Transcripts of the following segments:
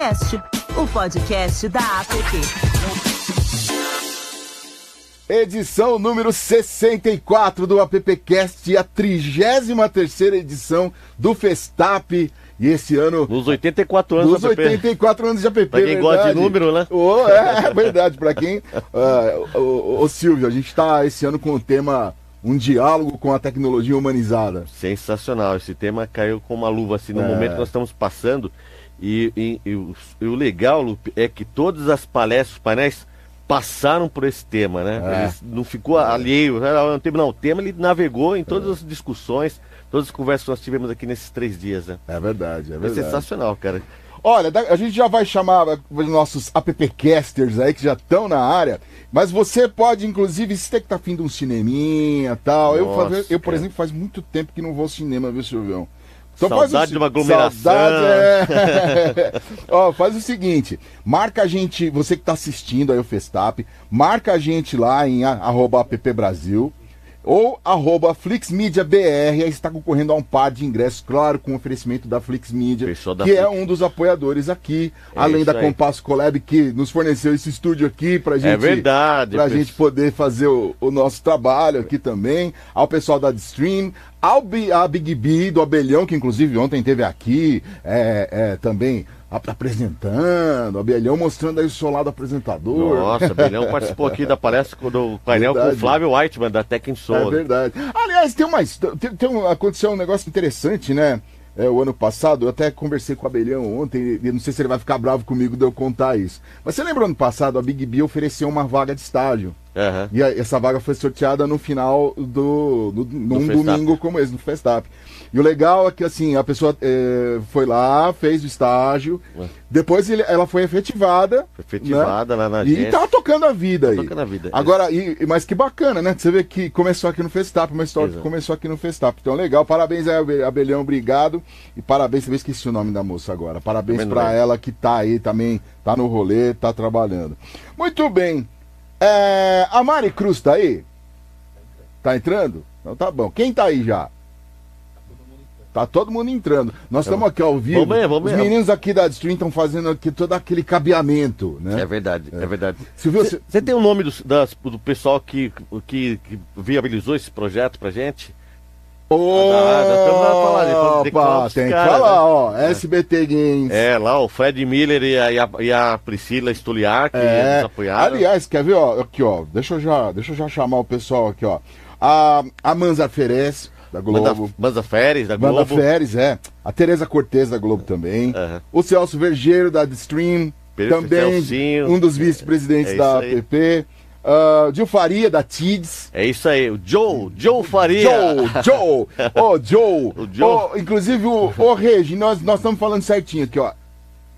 Cast, o podcast da App. Edição número 64 do AppCast, a 33 edição do Festap. E esse ano. Nos 84 anos Nos 84 anos de app. Pra quem gosta de número, né? Oh, é, verdade. Pra quem. Uh, ô, ô, Silvio, a gente tá esse ano com o tema um diálogo com a tecnologia humanizada. Sensacional. Esse tema caiu com uma luva assim no é. momento que nós estamos passando. E, e, e, o, e, o, legal, Lupe, é que todas as palestras, os painéis passaram por esse tema, né? É. Ele não ficou é. alheio. Né? Não, não, o tema ele navegou em todas as discussões todas as conversas que nós tivemos aqui nesses três dias, né? É verdade, é verdade. É sensacional, cara. Olha, a gente já vai chamar os nossos appcasters aí que já estão na área, mas você pode, inclusive, se tem que tá afim de um cineminha e tal. Nossa, eu, eu, por exemplo, faz muito tempo que não vou ao cinema, viu, Silvão? Então Saudade faz o, de uma aglomeração. Saudade, é. Ó, faz o seguinte, marca a gente, você que está assistindo aí o Festap, marca a gente lá em arroba appbrasil, ou arroba FlixMediaBR, aí está concorrendo a um par de ingressos, claro, com oferecimento da FlixMedia, da que Flix. é um dos apoiadores aqui, é além da Compasso Collab, que nos forneceu esse estúdio aqui pra é gente, é verdade, pra gente poder fazer o, o, nosso trabalho aqui também, ao pessoal da Stream, ao a Big B do Abelhão, que inclusive ontem teve aqui, é, é também apresentando, Abelhão mostrando aí o seu lado apresentador. Nossa, Abelhão participou aqui da palestra do painel verdade. com o Flávio Whiteman, da Tech Soul. É verdade. Aliás, tem uma, tem, tem um, aconteceu um negócio interessante, né? É, o ano passado, eu até conversei com o Abelhão ontem, e não sei se ele vai ficar bravo comigo de eu contar isso. Mas você lembra ano passado, a Big B ofereceu uma vaga de estágio. Uhum. E a, essa vaga foi sorteada no final do. do num do domingo como esse, no Festap. E o legal é que assim, a pessoa é, foi lá, fez o estágio, Ué. depois ele, ela foi efetivada. Foi efetivada né? lá na agência. E tá tocando a vida tá aí. Tocando a vida. Agora, e, mas que bacana, né? Você vê que começou aqui no Festap, uma história Exato. que começou aqui no Festap. Então, legal. Parabéns aí, Abelhão, obrigado. E parabéns, eu esqueci o nome da moça agora. Parabéns para ela que tá aí também, tá no rolê, tá trabalhando. Muito bem. É, a Mari Cruz tá aí? Tá entrando? Então tá bom. Quem tá aí já? Tá todo mundo entrando. Nós estamos aqui ao vivo. Vamos ver, vamos Os meninos aqui da Stream estão fazendo aqui todo aquele cabeamento, né? É verdade, é, é verdade. Você tem o nome do, das, do pessoal que, que, que viabilizou esse projeto pra gente? Oh, ah, tem que falar, tem que falar né? ó, SBT Games. É, lá o Fred Miller e a, e a, e a Priscila Stoliar, que é, nos apoiaram. Aliás, quer ver, ó, aqui, ó, deixa eu já, deixa eu já chamar o pessoal aqui, ó. A, a Manza Ferez, da Globo. Manza Férez, da Globo. Manza Férez, é. A Tereza Cortez, da Globo também. Uhum. O Celso Vergeiro, da Stream, também Celcinho. um dos vice-presidentes é da APP. Uh, Gil Faria, da TIDS. É isso aí, o Joe, Joe Faria. Joe, Joe, ô oh, Joe. o Joe. Oh, inclusive o, o Regi, nós, nós estamos falando certinho aqui, ó.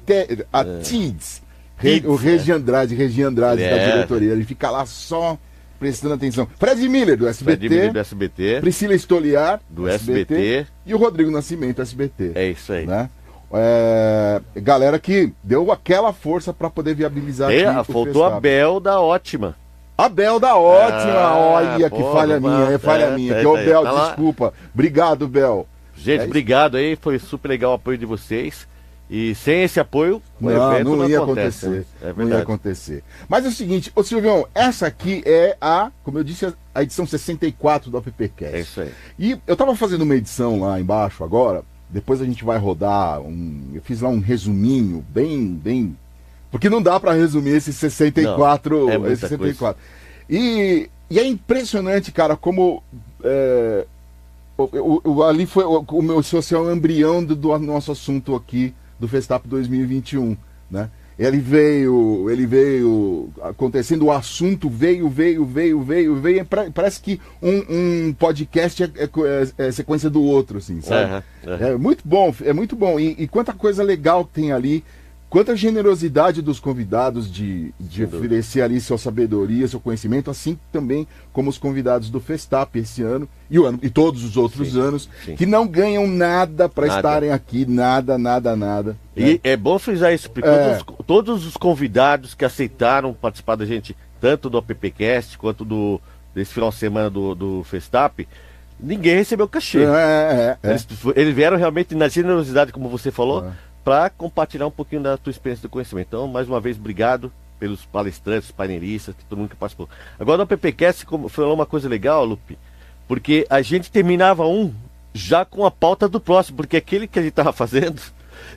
Te, a é. TIDS, Re, o Regi Andrade, Regi Andrade é. da diretoria, ele fica lá só prestando atenção. Fred Miller, do SBT. Fred Miller, do SBT. Priscila Estoliar, do SBT. SBT. E o Rodrigo Nascimento, SBT. É isso aí. Né? É, galera que deu aquela força para poder viabilizar. É, faltou a Bel da Ótima. A Bel da Ótima, ah, olha que falha minha, é falha é, minha. É, que ô, Bel, tá desculpa. Lá. Obrigado, Bel. Gente, é obrigado aí, foi super legal o apoio de vocês. E sem esse apoio, não, não, não ia acontece, acontecer. Né? É não ia acontecer. Mas é o seguinte, ô Silvião, essa aqui é a, como eu disse, a edição 64 do AppCast. É isso aí. E eu tava fazendo uma edição lá embaixo agora, depois a gente vai rodar um. Eu fiz lá um resuminho, bem, bem porque não dá para resumir esses 64. Não, é esse 64. E, e é impressionante, cara, como. É, o, o, ali foi o, o meu social embrião do, do, nosso assunto aqui do Festap 2021, né? Ele veio, ele veio acontecendo, o assunto veio, veio, veio, veio, veio. Parece que um, um podcast é, é, é, sequência do outro, assim, sabe? Uhum, uhum. É muito bom, é muito bom. E, e quanta coisa legal tem ali. Quanta generosidade dos convidados de, de oferecer ali sua sabedoria, seu conhecimento, assim também como os convidados do Festap esse ano e, o ano, e todos os outros sim, anos, sim. que não ganham nada para estarem aqui, nada, nada, nada. E né? é bom frisar isso, porque é. todos, todos, os convidados que aceitaram participar da gente, tanto do AppCast quanto do, desse final de semana do, do Festap, ninguém recebeu cachê. É, é, é. Eles, eles, vieram realmente na generosidade, como você falou. Para compartilhar um pouquinho da tua experiência do conhecimento. Então, mais uma vez, obrigado pelos palestrantes, painelistas, todo mundo que participou. Agora, no PPCast, falou uma coisa legal, Lupe, porque a gente terminava um já com a pauta do próximo, porque aquele que a gente estava fazendo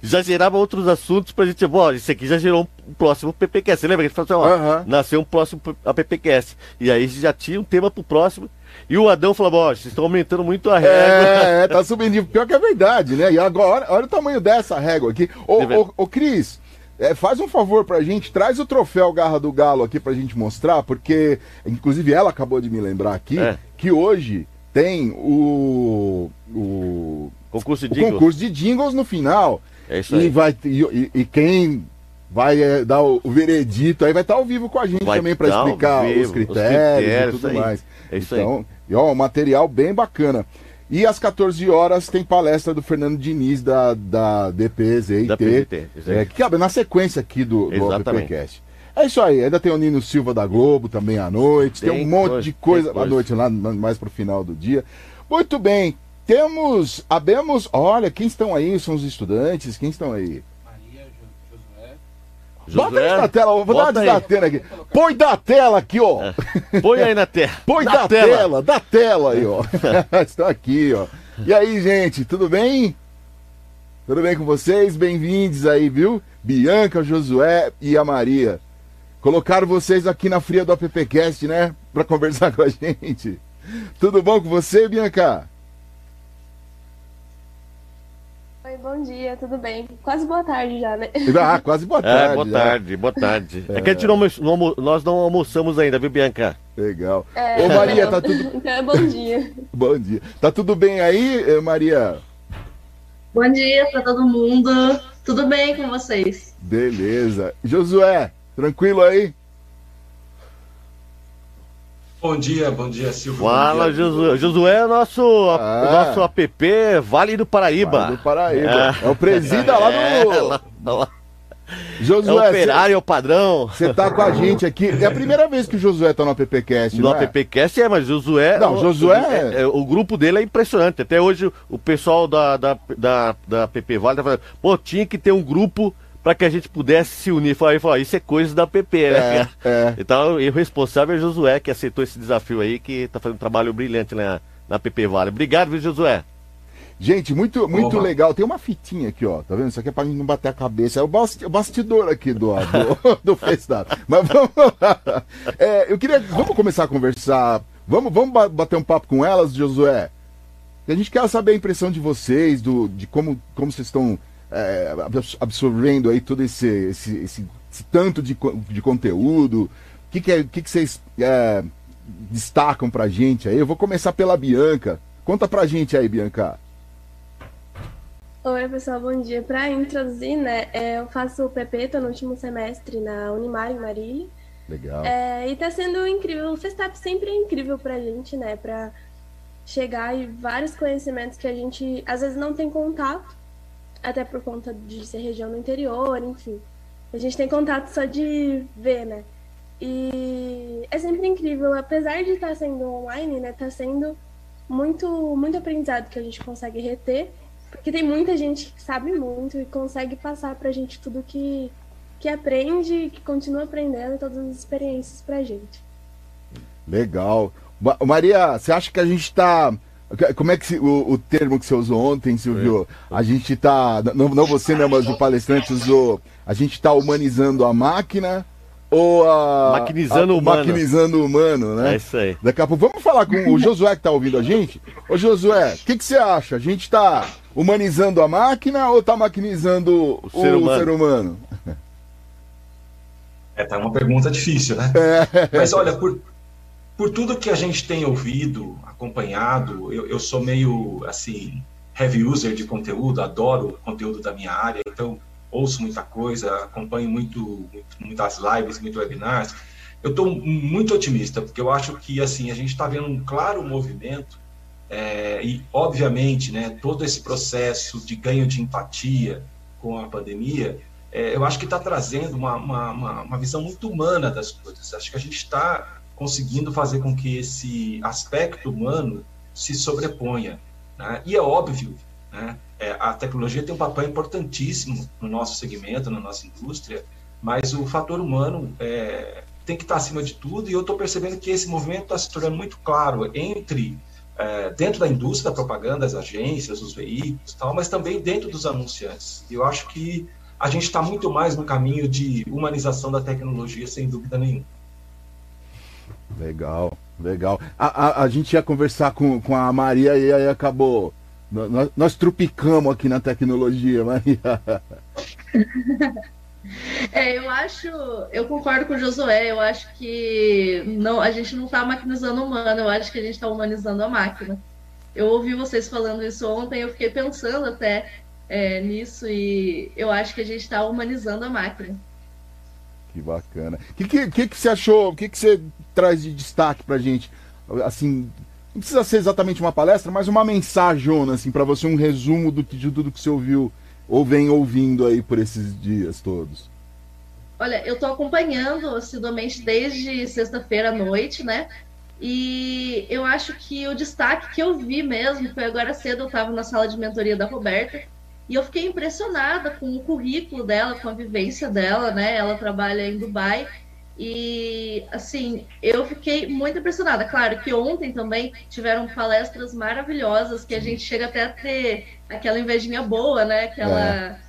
já gerava outros assuntos pra gente, bom, isso aqui já gerou um próximo PPCast. Você lembra que a gente falou assim, ó, uhum. nasceu um próximo APPcast. E aí já tinha um tema pro próximo. E o Adão falou, ó, vocês estão aumentando muito a régua. É, é, tá subindo. Pior que é verdade, né? E agora, olha o tamanho dessa régua aqui. Ô, ô, ô Cris, é, faz um favor pra gente, traz o troféu Garra do Galo aqui pra gente mostrar, porque, inclusive, ela acabou de me lembrar aqui é. que hoje tem o. o concurso de, o concurso de jingles no final. É isso aí. E, vai, e, e quem vai é, dar o, o, veredito aí vai estar ao vivo com a gente vai também para explicar vivo, os, critérios os, critérios e tudo mais. É isso então, aí. E, ó, um material bem bacana. E às 14 horas tem palestra do Fernando Diniz da, da DPZIT. Da PZT, é, que cabe na sequência aqui do, do AppCast. É isso aí, ainda tem o Nino Silva da Globo também à noite, tem, tem um monte coisa, de coisa à noite lá, mais pro final do dia. Muito bem, temos, abemos, olha, quem estão aí? São os estudantes, quem estão aí? Bota aí na tela, vou dar uma desatena aqui. Põe da tela aqui, ó. É. Põe aí na tela. Põe da, da tela. tela, da tela aí, ó. estão aqui, ó. E aí, gente, tudo bem? Tudo bem com vocês? Bem-vindos aí, viu? Bianca, Josué e a Maria. Colocaram vocês aqui na fria do AppCast, né? Pra conversar com a gente. Tudo bom com você, Bianca? Oi, bom dia, tudo bem? Quase boa tarde já, né? Ah, quase boa tarde. É, boa tarde, boa tarde. É. é que a gente não, não, nós não almoçamos ainda, viu, Bianca? Legal. É, Ô, Maria, não. tá tudo. Então é bom dia. bom dia. Tá tudo bem aí, eh, Maria? Bom dia pra todo mundo. Tudo bem com vocês? Beleza. Josué, Tranquilo aí? Bom dia, bom dia, Silvio. Fala, Josué. Josué é nosso, ah. nosso app Vale do Paraíba. Vale do Paraíba. É, é o presida lá do. É, lá, lá. Josué, é operário, é o padrão. Você tá com a gente aqui. É a primeira vez que o Josué tá no AppCast, No é? AppCast é, mas Josué. Não, Josué. O, é, é, o grupo dele é impressionante. Até hoje o pessoal da, da, da, da App Vale tá falando, pô, tinha que ter um grupo para que a gente pudesse se unir. Falar, falar, isso é coisa da PP, né? É, é. Então, o responsável é Josué, que aceitou esse desafio aí, que está fazendo um trabalho brilhante na, na PP Vale. Obrigado, viu, Josué? Gente, muito, muito legal. Tem uma fitinha aqui, ó. Tá vendo? Isso aqui é pra gente não bater a cabeça. É o bastidor aqui do, do, do Festado. Mas vamos lá. É, eu queria. Vamos começar a conversar. Vamos, vamos bater um papo com elas, Josué. A gente quer saber a impressão de vocês, do, de como, como vocês estão é, absorvendo aí todo esse, esse, esse, esse, tanto de, de conteúdo? O que, que, é, que, que vocês é, destacam pra gente aí? Eu vou começar pela Bianca. Conta pra gente aí, Bianca. Oi, pessoal, bom dia. Para introduzir, né, é, eu faço o PP, tô no último semestre na Unimar, em Marília. Legal. É, e tá sendo incrível. O Festap sempre é incrível pra gente, né, pra chegar e vários conhecimentos que a gente às vezes não tem contato até por conta de ser região do interior, enfim. A gente tem contato só de ver, né? E é sempre incrível, apesar de estar sendo online, né? Tá sendo muito, muito aprendizado que a gente consegue reter, porque tem muita gente que sabe muito e consegue passar pra gente tudo que, que aprende, que continua aprendendo, todas as experiências pra gente. Legal. Maria, você acha que a gente está como é que se, o, o, termo que você usou ontem, Silvio? É. A gente está, não, não você, né, mas o palestrante usou, a gente está humanizando a máquina ou a. Maquinizando o humano. Maquinizando o humano, né? É isso aí. Daqui a pouco. Vamos falar com o Josué que está ouvindo a gente? Ô Josué, o que, que você acha? A gente está humanizando a máquina ou está maquinizando o, ser, humano. ser humano? É, tá uma pergunta difícil, né? É. Mas olha, por, por tudo que a gente tem ouvido, acompanhado, eu, eu sou meio assim heavy user de conteúdo, adoro o conteúdo da minha área, então ouço muita coisa, acompanho muito, muito muitas lives, muitos webinars. Eu estou muito otimista porque eu acho que assim a gente está vendo um claro movimento é, e obviamente, né, todo esse processo de ganho de empatia com a pandemia, é, eu acho que está trazendo uma, uma, uma, visão muito humana das coisas. Acho que a gente está conseguindo fazer com que esse aspecto humano se sobreponha. Né? E é óbvio Né? É, a tecnologia tem um papel importantíssimo no nosso segmento, na nossa indústria, mas o fator humano é, tem que estar acima de tudo, e eu estou percebendo que esse movimento está se tornando muito claro entre é, dentro da indústria da propaganda, as agências, os veículos, tal, mas também dentro dos anunciantes. Eu acho que a gente está muito mais no caminho de humanização da tecnologia, sem dúvida nenhuma. Legal, legal. A, a, a gente ia conversar com, com a Maria e aí acabou. Nós, nós trupicamos aqui na tecnologia, Maria. É, eu acho, eu concordo com o Josué, eu acho que não, a gente não está maquinizando o humano, eu acho que a gente está humanizando a máquina. Eu ouvi vocês falando isso ontem, eu fiquei pensando até é, nisso e eu acho que a gente está humanizando a máquina. Que bacana. O que, que, que, que, você achou? O que, que você traz de destaque pra gente? Assim, não precisa ser exatamente uma palestra, mas uma mensagem, assim, para você, um resumo do, de tudo que você ouviu ou vem ouvindo aí por esses dias todos. Olha, eu estou acompanhando assiduamente desde sexta-feira à noite, né? E eu acho que o destaque que eu vi mesmo foi agora cedo, eu estava na sala de mentoria da Roberta, e eu fiquei impressionada com o currículo dela, com a vivência dela, né? Ela trabalha em Dubai e assim, eu fiquei muito impressionada. Claro que ontem também tiveram palestras maravilhosas que a gente chega até a ter aquela invejinha boa, né? Aquela é.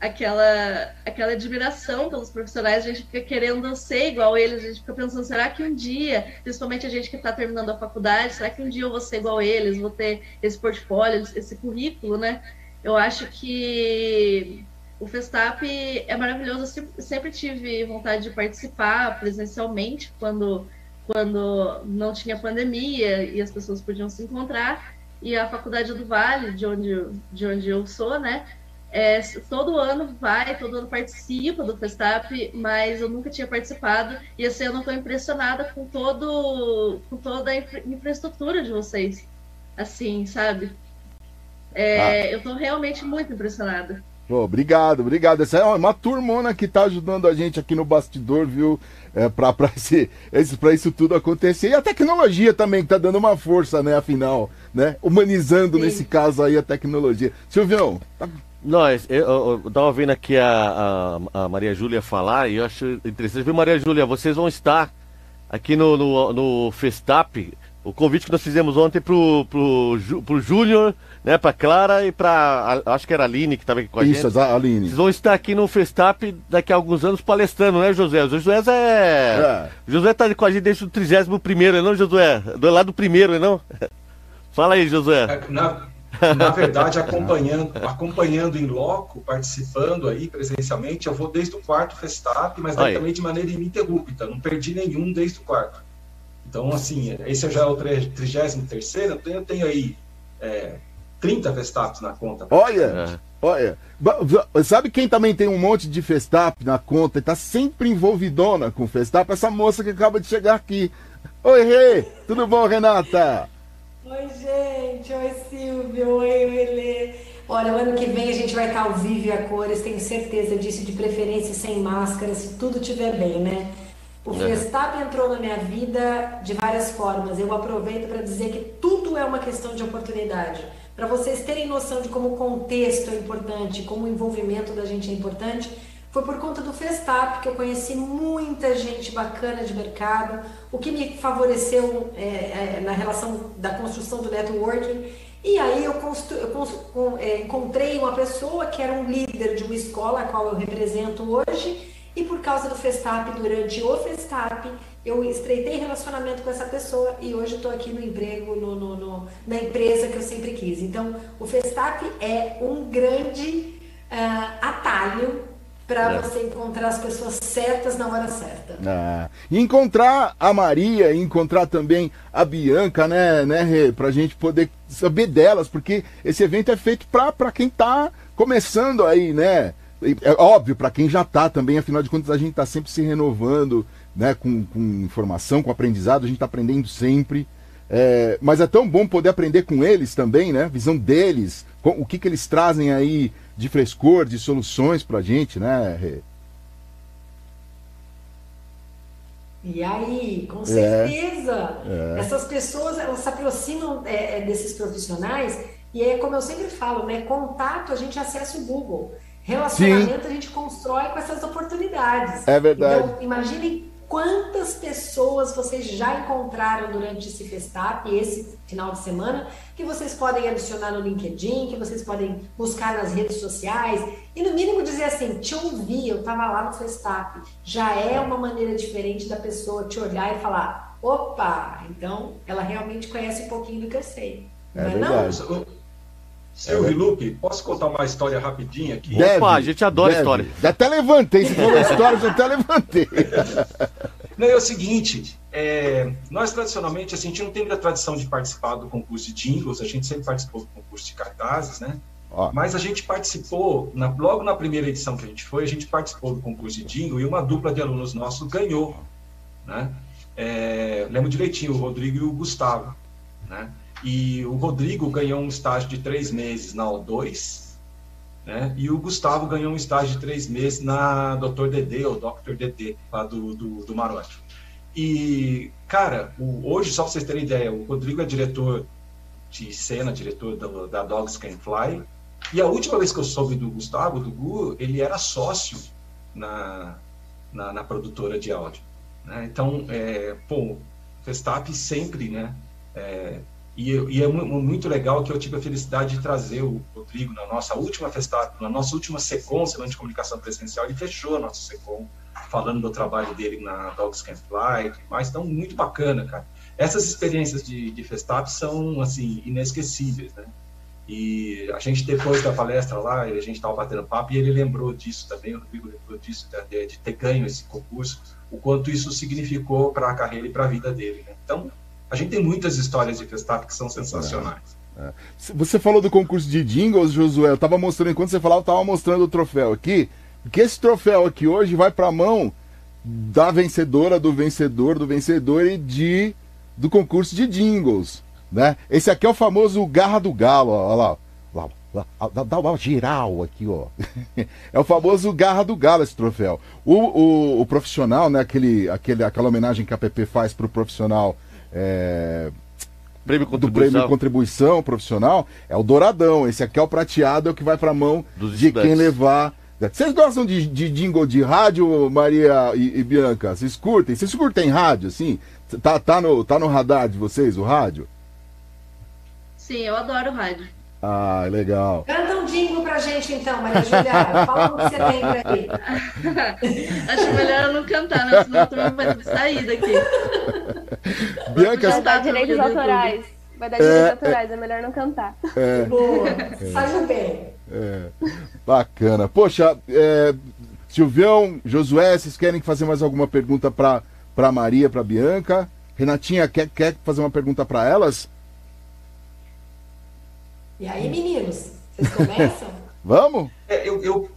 aquela aquela admiração pelos profissionais, a gente fica querendo ser igual eles, a gente fica pensando, será que um dia, principalmente a gente que está terminando a faculdade, será que um dia eu vou ser igual eles, vou ter esse portfólio, esse currículo, né? Eu acho que o Festap é maravilhoso. Eu sempre tive vontade de participar presencialmente quando, quando não tinha pandemia e as pessoas podiam se encontrar. E a Faculdade do Vale, de onde, de onde eu sou, né? É, todo ano vai, todo ano participa do Festap, mas eu nunca tinha participado. E ano eu estou impressionada com, todo, com toda a infra infraestrutura de vocês. Assim, sabe? É, ah. Eu estou realmente muito impressionada. Pô, obrigado, obrigado. Essa é uma turmona que está ajudando a gente aqui no bastidor, viu? É, para esse, esse, isso tudo acontecer. E a tecnologia também, que está dando uma força, né? Afinal, né? Humanizando, Sim. nesse caso aí, a tecnologia. Silvião, tá... Nós, eu, eu, eu tava ouvindo aqui a, a, a Maria Júlia falar e eu acho interessante. Viu, Maria Júlia, vocês vão estar aqui no, no, no Festap o convite que nós fizemos ontem pro, pro, pro Júnior, né, pra Clara e pra. Acho que era a Aline que estava aqui com a Isso, gente. Isso, a Aline. Vocês vão estar aqui no Festap daqui a alguns anos palestrando, né, José? O Josué é. é. O Josué tá com a gente desde o 31 primeiro, não, Josué? Do lado do primeiro, não? Fala aí, Josué. É, na, na verdade, acompanhando, acompanhando em loco, participando aí presencialmente, eu vou desde o quarto Festap, mas também de maneira ininterrupta. Não perdi nenhum desde o quarto. Então, assim, esse já é o 33 eu tenho aí é, 30 Festaps na conta. Olha, é. olha. Sabe quem também tem um monte de Festap na conta e tá sempre envolvidona com Festap? Essa moça que acaba de chegar aqui. Oi, Rê! Tudo bom, Renata? Oi, gente! Oi, Silvio! Oi, Helê! Olha, o ano que vem a gente vai estar ao vivo e a cores, tenho certeza disso, de preferência sem máscara, se tudo estiver bem, né? O Festap entrou na minha vida de várias formas. Eu aproveito para dizer que tudo é uma questão de oportunidade. Para vocês terem noção de como o contexto é importante, como o envolvimento da gente é importante, foi por conta do Festap que eu conheci muita gente bacana de mercado, o que me favoreceu é, é, na relação da construção do networking. E aí eu, constru, eu constru, é, encontrei uma pessoa que era um líder de uma escola, a qual eu represento hoje, e por causa do Festap, durante o Festap, eu estreitei relacionamento com essa pessoa e hoje estou aqui no emprego, no, no, no, na empresa que eu sempre quis. Então, o Festap é um grande uh, atalho para é. você encontrar as pessoas certas na hora certa. Ah, encontrar a Maria, encontrar também a Bianca, né, né, Rê? Pra gente poder saber delas, porque esse evento é feito para quem está começando aí, né? é óbvio, para quem já está também, afinal de contas, a gente está sempre se renovando, né, com, com, informação, com aprendizado, a gente está aprendendo sempre. É, mas é tão bom poder aprender com eles também, né? Visão deles, com, o que, que eles trazem aí de frescor, de soluções para a gente, né, Rê? E aí, com certeza, é, é. essas pessoas elas se aproximam é, é desses profissionais E é como eu sempre falo, né? Contato a gente acessa o Google. Relacionamento Sim. a gente constrói com essas oportunidades. É verdade. Então, imagine quantas pessoas vocês já encontraram durante esse Festap, esse final de semana, que vocês podem adicionar no LinkedIn, que vocês podem buscar nas redes sociais, e no mínimo dizer assim, te ouvi, eu estava lá no Festap. Já é uma maneira diferente da pessoa te olhar e falar, opa, então ela realmente conhece um pouquinho do que eu sei. É, é verdade. Não? Seu é. Lupe, posso contar uma história rapidinha aqui? Deve, Opa, a gente adora deve. história. Já até levantei, você falou história, já até levantei. Não, é o seguinte, é, nós tradicionalmente, assim, a gente não tem muita tradição de participar do concurso de jingles, a gente sempre participou do concurso de cartazes, né? Ó. Mas a gente participou, na, logo na primeira edição que a gente foi, a gente participou do concurso de jingle e uma dupla de alunos nossos ganhou, né? É, lembro direitinho, o Rodrigo e o Gustavo, né? E o Rodrigo ganhou um estágio de três meses na O2, né? E o Gustavo ganhou um estágio de três meses na Dr. DD, ou Dr. DD, lá do, do, do Marote. E, cara, o, hoje, só para vocês terem ideia, o Rodrigo é diretor de cena, diretor da, da Dogs Can Fly. E a última vez que eu soube do Gustavo, do Gu, ele era sócio na, na, na produtora de áudio. Né? Então, é, pô, Verstappen sempre, né? É, e, e, é muito legal que eu tive a felicidade de trazer o Rodrigo na nossa última festa, na nossa última SECOM, Semana de Comunicação Presencial, ele fechou a nossa SECOM, falando do trabalho dele na Dogs Camp Fly mais. Então, muito bacana, cara. Essas experiências de, de Festap são, assim, inesquecíveis, né? E a gente, depois da palestra lá, a gente estava batendo papo e ele lembrou disso também, o Rodrigo lembrou disso, de, de ter ganho esse concurso, o quanto isso significou para a carreira e para a vida dele, né? Então, a gente tem muitas histórias de Festap que são sensacionais. É, é. Você falou do concurso de jingles, Josué. Eu estava mostrando, enquanto você falava, eu estava mostrando o troféu aqui. Que esse troféu aqui hoje vai para a mão da vencedora, do vencedor, do vencedor e de do concurso de jingles. Né? Esse aqui é o famoso Garra do Galo, ó, lá, lá, lá, dá, uma geral aqui, ó. é o famoso Garra do Galo esse troféu. O, o, o profissional, né, aquele, aquele, aquela homenagem que a PP faz para o profissional é, prêmio do prêmio contribuição profissional é o douradão. Esse aqui é o prateado, é o que vai para a mão Dos de estudantes. quem levar. Vocês gostam de, de jingle de rádio, Maria e, e, Bianca? Vocês curtem? Vocês curtem rádio, assim? Tá, tá, no, tá no radar de vocês o rádio? Sim, eu adoro rádio. Ah, legal. Canta um jingle pra gente então, Maria Juliana. Fala o que você tem por aí. Acho melhor eu não cantar, né? senão tu vai sair daqui. Bianca, vai dar direitos autorais. Vai dar direitos é, autorais, é, é, melhor não cantar. É, Boa, faz bem. É, bacana. Poxa, é, Silvião, Josué, vocês querem fazer mais alguma pergunta para para Maria, para Bianca? Renatinha, quer, quer fazer uma pergunta para elas? E aí, meninos, vocês começam? Vamos? É, eu, eu,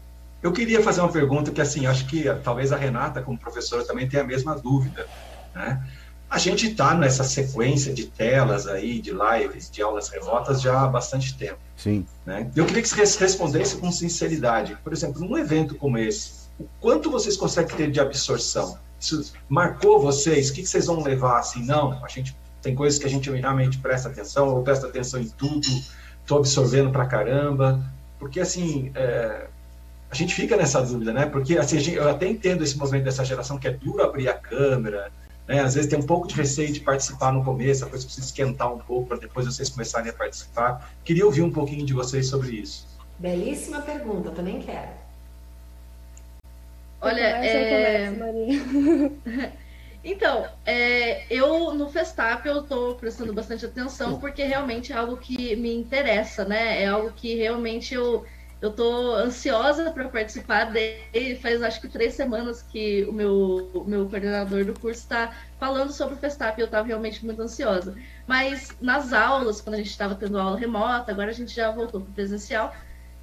eu queria fazer uma pergunta que, assim, acho que talvez a Renata, como professora, também tenha a mesma dúvida, né? A gente está nessa sequência de telas aí, de lives, de aulas remotas já há bastante tempo. Sim. Né? Eu queria que vocês respondessem com sinceridade. Por exemplo, num evento como esse, o quanto vocês conseguem ter de absorção? Isso marcou vocês? O que vocês vão levar assim? Não, a gente tem coisas que a gente realmente presta atenção, ou presta atenção em tudo, estou absorvendo pra caramba, porque assim, é, a gente fica nessa dúvida, né? Porque assim, gente, eu até entendo esse movimento dessa geração que é duro abrir a câmera, né? Às vezes tem um pouco de receio de participar no começo, a coisa precisa esquentar um pouco para depois vocês começarem a participar. Queria ouvir um pouquinho de vocês sobre isso. Belíssima pergunta, também quero. Olha, é... Então, é, eu no Festap eu estou prestando bastante atenção porque realmente é algo que me interessa, né? É algo que realmente eu eu tô ansiosa para participar dele. Faz acho que três semanas que o meu, o meu coordenador do curso está falando sobre o Festap e eu estava realmente muito ansiosa. Mas nas aulas, quando a gente estava tendo aula remota, agora a gente já voltou para o presencial.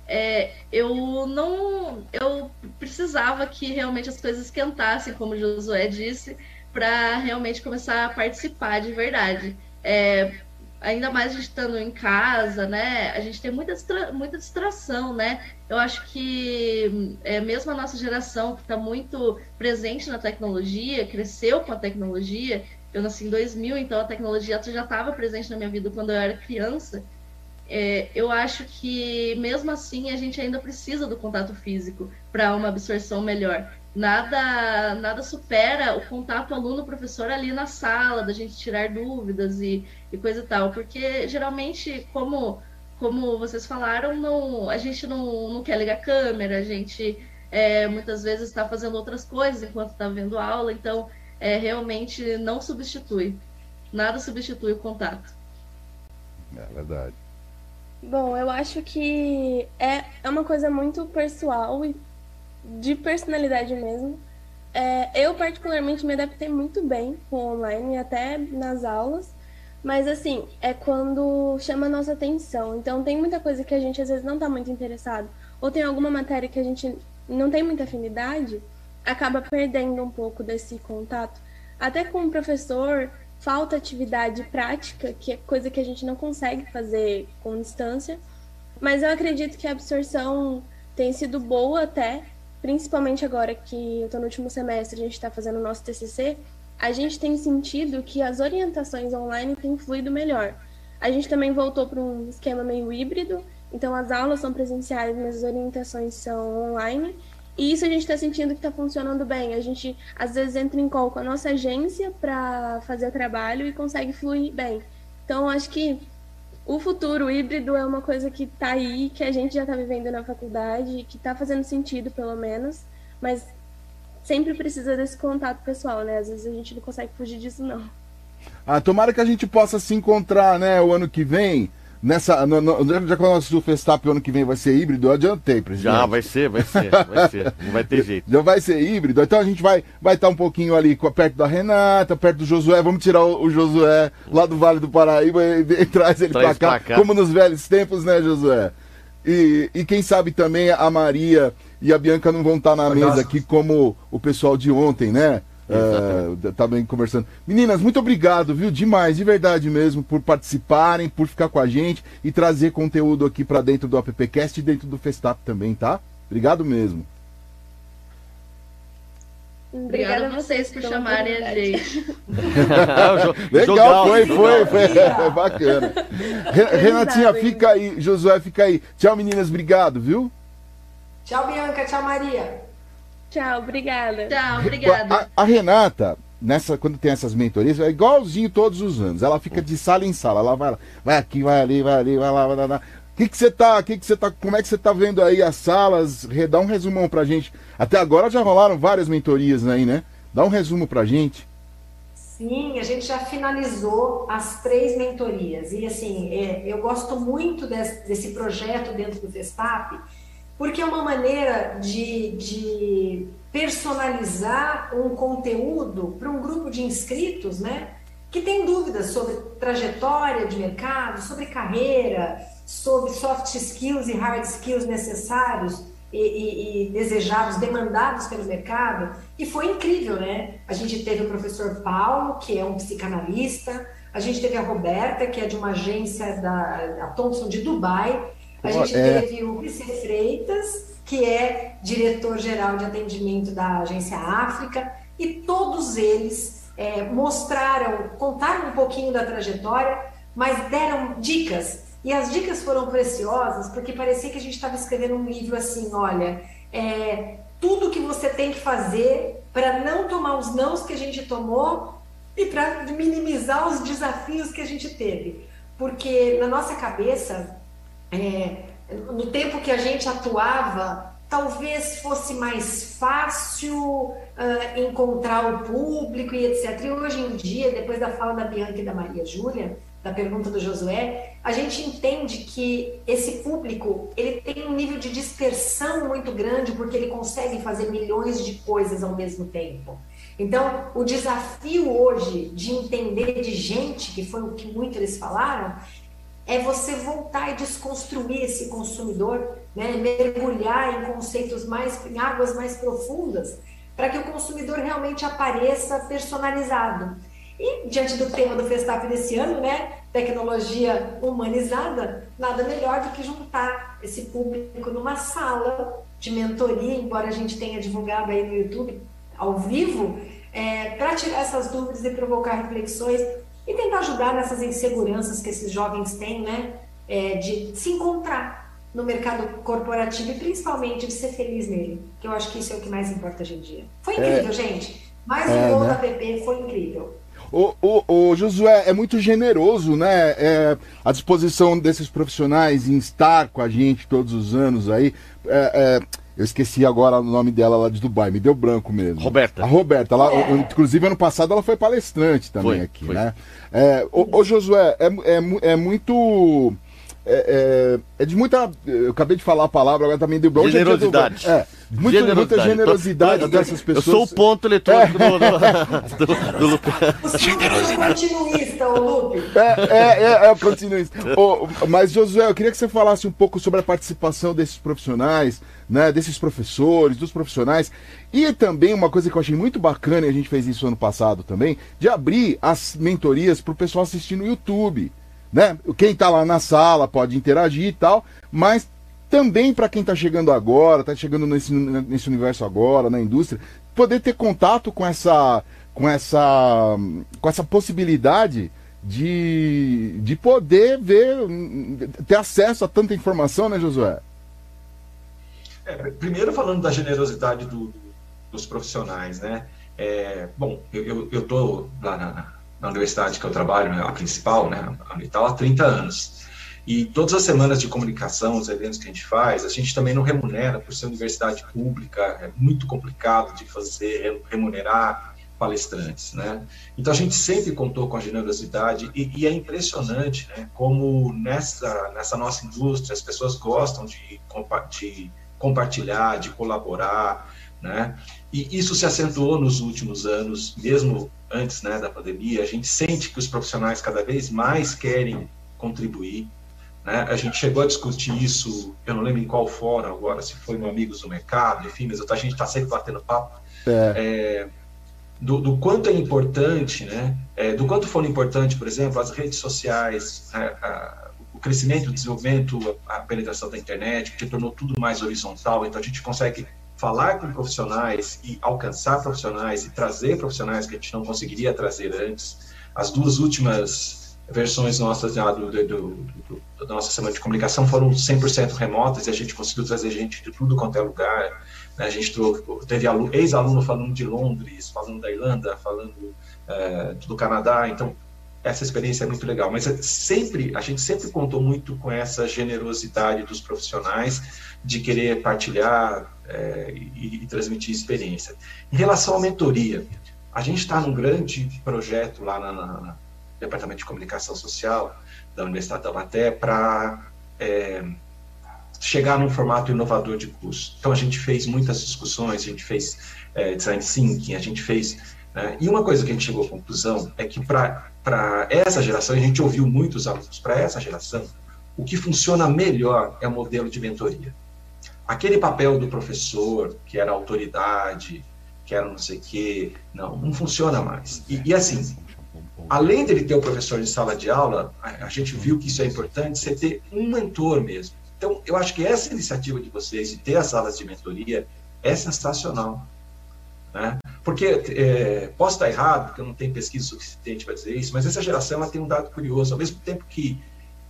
É, eu não. Eu precisava que realmente as coisas esquentassem, como o Josué disse para realmente começar a participar de verdade. É, ainda mais a gente estando em casa, né? A gente tem muita, distra muita distração, né? Eu acho que é, mesmo a nossa geração que está muito presente na tecnologia, cresceu com a tecnologia. Eu nasci em 2000, então a tecnologia já estava presente na minha vida quando eu era criança. é, eu acho que mesmo assim a gente ainda precisa do contato físico para uma absorção melhor. Nada, nada supera o contato aluno-professor ali na sala, da gente tirar dúvidas e, e coisa e tal, porque geralmente, como, como vocês falaram, não, a gente não, não quer ligar a câmera, a gente é, muitas vezes está fazendo outras coisas enquanto está vendo aula, então é, realmente não substitui. Nada substitui o contato. É verdade. Bom, eu acho que é, é uma coisa muito pessoal e de personalidade mesmo. É, eu, particularmente, me adaptei muito bem com o online, até nas aulas. Mas, assim, é quando chama a nossa atenção. Então, tem muita coisa que a gente, às vezes, não está muito interessado. Ou tem alguma matéria que a gente não tem muita afinidade, acaba perdendo um pouco desse contato. Até com o professor, falta atividade prática, que é coisa que a gente não consegue fazer com distância. Mas eu acredito que a absorção tem sido boa até, principalmente agora que eu estou no último semestre, a gente está fazendo o nosso TCC, a gente tem sentido que as orientações online têm fluído melhor. A gente também voltou para um esquema meio híbrido, então as aulas são presenciais, mas as orientações são online. E isso a gente está sentindo que está funcionando bem. A gente às vezes entra em call com a nossa agência para fazer o trabalho e consegue fluir bem. Então acho que o futuro híbrido é uma coisa que está aí, que a gente já está vivendo na faculdade, que está fazendo sentido pelo menos, mas sempre precisa desse contato pessoal, né? Às vezes a gente não consegue fugir disso não. Ah, tomara que a gente possa se encontrar, né, o ano que vem Nessa, no, no, já que o nosso Festap ano que vem vai ser híbrido, eu adiantei, presidente. Já, vai ser, vai ser, vai ser. Não vai ter jeito. Já vai ser híbrido. Então a gente vai estar vai tá um pouquinho ali perto da Renata, perto do Josué. Vamos tirar o, o Josué lá do Vale do Paraíba e, e traz ele traz pra cá, pra cá, como nos velhos tempos, né, Josué? E, e quem sabe também a Maria e a Bianca não vão estar tá na mesa aqui como o pessoal de ontem, né? Uh, tá bem conversando. Meninas, muito obrigado, viu? Demais, de verdade mesmo, por participarem, por ficar com a gente e trazer conteúdo aqui para dentro do AppCast e dentro do Festap também, tá? Obrigado mesmo. Obrigada a vocês por chamarem a gente. Legal, foi, foi, foi, foi bacana. Renatinha, fica aí, Josué, fica aí. Tchau, meninas, obrigado, viu? Tchau, Bianca, tchau, Maria. Tchau, obrigada. Tchau, obrigada. A, a, Renata, nessa, quando tem essas mentorias, é igualzinho todos os anos. Ela fica de sala em sala. Ela vai, vai aqui, vai ali, vai ali, vai lá, vai lá. O que que você tá, que que você tá, como é que você tá vendo aí as salas? Dá um resumão pra gente. Até agora já rolaram várias mentorias aí, né? Dá um resumo pra gente. Sim, a gente já finalizou as três mentorias. E assim, é, eu gosto muito desse, desse projeto dentro do Festap, porque é uma maneira de, de personalizar um conteúdo para um grupo de inscritos, né? Que tem dúvidas sobre trajetória de mercado, sobre carreira, sobre soft skills e hard skills necessários e, e, e, desejados, demandados pelo mercado. E foi incrível, né? A gente teve o professor Paulo, que é um psicanalista, a gente teve a Roberta, que é de uma agência da Thompson de Dubai, a gente é... teve o PC Freitas, que é diretor-geral de atendimento da Agência África, e todos eles é, mostraram, contaram um pouquinho da trajetória, mas deram dicas. E as dicas foram preciosas, porque parecia que a gente estava escrevendo um livro assim: olha, é, tudo que você tem que fazer para não tomar os nãos que a gente tomou e para minimizar os desafios que a gente teve. Porque na nossa cabeça, é, no tempo que a gente atuava, talvez fosse mais fácil uh, encontrar o público e etc. E hoje em dia, depois da fala da Bianca e da Maria Júlia, da pergunta do Josué, a gente entende que esse público ele tem um nível de dispersão muito grande porque ele consegue fazer milhões de coisas ao mesmo tempo. Então, o desafio hoje de entender de gente, que foi o que muito eles falaram, é você voltar e desconstruir esse consumidor, né? mergulhar em conceitos mais, em águas mais profundas, para que o consumidor realmente apareça personalizado. E diante do tema do Festap desse ano, né, tecnologia humanizada, nada melhor do que juntar esse público numa sala de mentoria, embora a gente tenha divulgado aí no YouTube ao vivo, é, para tirar essas dúvidas e provocar reflexões e tentar ajudar nessas inseguranças que esses jovens têm, né? é, de se encontrar no mercado corporativo e principalmente de ser feliz nele, que eu acho que isso é o que mais importa hoje em dia. Foi incrível, é, gente. Mais um é, gol né? da PP foi incrível. O, o, o, Josué é muito generoso, né? É, a disposição desses profissionais em estar com a gente todos os anos aí. É, é, eu esqueci agora o nome dela lá de Dubai, me deu branco mesmo. Roberta. A Roberta. Ela, é. Inclusive, ano passado ela foi palestrante também foi, aqui, foi. né? É, o, o Josué, é, é, é muito é, é, é, de muita. Eu acabei de falar a palavra, agora também deu bom. Generosidade. É, muito, generosidade. muita generosidade dessas pessoas. Eu sou o ponto eletrônico é. do, do, do, do Lupe. continuista, o Lupe. É, é, é, é continuista. oh, mas, Josué, eu queria que você falasse um pouco sobre a participação desses profissionais, né, desses professores, dos profissionais. E também uma coisa que eu achei muito bacana, e a gente fez isso ano passado também, de abrir as mentorias para o pessoal assistir no YouTube né? Quem está lá na sala pode interagir e tal, mas também para quem está chegando agora, está chegando nesse, nesse universo agora, na indústria, poder ter contato com essa, com essa, com essa possibilidade de, de poder ver, ter acesso a tanta informação, né, Josué? É, primeiro falando da generosidade do, dos profissionais, né? É, bom, eu estou lá na, na universidade que eu trabalho, né, a principal, né, a Unital, há 30 anos. E todas as semanas de comunicação, os eventos que a gente faz, a gente também não remunera por ser universidade pública, é muito complicado de fazer, remunerar palestrantes, né? Então a gente sempre contou com a generosidade e, e é impressionante, né, como nessa, nessa nossa indústria as pessoas gostam de, de compartilhar, de colaborar, né? E isso se acentuou nos últimos anos, mesmo antes né, da pandemia. A gente sente que os profissionais cada vez mais querem contribuir. Né? A gente chegou a discutir isso, eu não lembro em qual fórum agora, se foi no Amigos do Mercado, enfim, mas a gente está sempre batendo papo. É. É, do, do, quanto é importante, né? É, do quanto foram importantes, por exemplo, as redes sociais, a, a, o crescimento, o desenvolvimento, a, a penetração da internet, que tornou tudo mais horizontal, então a gente consegue falar com profissionais e alcançar profissionais e trazer profissionais que a gente não conseguiria trazer antes. As duas últimas versões nossas já do, do, do, da nossa semana de comunicação foram 100% remotas e a gente conseguiu trazer gente de tudo quanto é lugar. Né? A gente trouxe, teve ex-aluno falando de Londres, falando da Irlanda, falando é, do Canadá. Então, essa experiência é muito legal. Mas é sempre, a gente sempre contou muito com essa generosidade dos profissionais de querer partilhar é, e, e, transmitir experiência. Em relação à mentoria, a gente está num grande projeto lá no Departamento de Comunicação Social da Universidade da Baté para é, chegar num formato inovador de curso. Então a gente fez muitas discussões, a gente fez é, design thinking, a gente fez né, e uma coisa que a gente chegou à conclusão é que para essa geração, a gente ouviu muitos alunos, para essa geração, o que funciona melhor é o modelo de mentoria aquele papel do professor, que era autoridade, que era não sei o quê, não, não funciona mais. E, e, assim, além dele ter o professor em sala de aula, a, a, gente viu que isso é importante, você ter um mentor mesmo. Então, eu acho que essa iniciativa de vocês, de ter as salas de mentoria, é sensacional. Né? Porque, é, posso estar errado, porque não tenho pesquisa suficiente para dizer isso, mas essa geração ela tem um dado curioso. Ao mesmo tempo que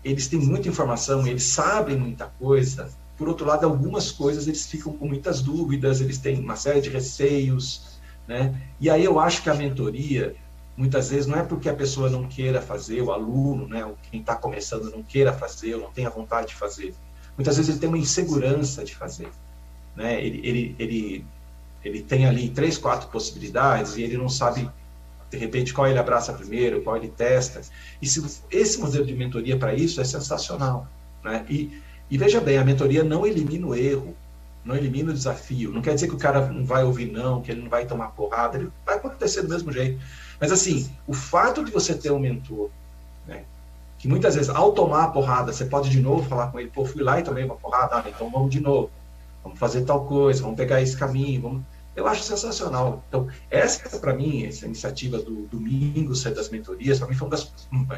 eles têm muita informação, eles sabem muita coisa, por outro lado, algumas coisas eles ficam com muitas dúvidas, eles têm uma série de receios, né? E aí eu acho que a mentoria, muitas vezes, não é porque a pessoa não queira fazer, o aluno, né, quem está começando não queira fazer, ou não tenha vontade de fazer. Muitas vezes ele tem uma insegurança de fazer, né? Ele, ele, ele, ele tem ali três, quatro possibilidades e ele não sabe de repente qual ele abraça primeiro, qual ele testa. E se esse modelo de mentoria para isso é sensacional, né? E e veja bem, a mentoria não elimina o erro, não elimina o desafio. Não quer dizer que o cara não vai ouvir não, que ele não vai tomar porrada, ele vai acontecer do mesmo jeito. Mas assim, o fato de você ter um mentor, né, que muitas vezes ao tomar a porrada, você pode de novo falar com ele, pô, fui lá e tomei uma porrada, ah, então vamos de novo, vamos fazer tal coisa, vamos pegar esse caminho, vamos... eu acho sensacional. Então, essa para mim, essa iniciativa do domingo, das mentorias, para mim foi uma das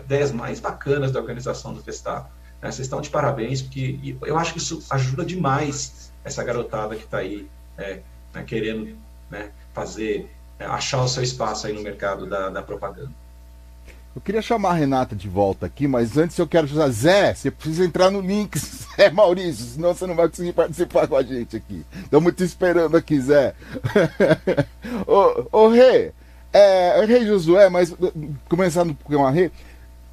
ideias mais bacanas da organização do Festival. Né? Vocês estão de parabéns, porque eu acho que isso ajuda demais essa garotada que está aí é, né, querendo né, fazer, achar o seu espaço aí no mercado da, da propaganda. Eu queria chamar a Renata de volta aqui, mas antes eu quero dizer, Zé, você precisa entrar no link, Zé Maurício, senão você não vai conseguir participar com a gente aqui. Estamos te esperando aqui, Zé. ô, ô Rê, é, Rei Josué, mas começando com a Rê,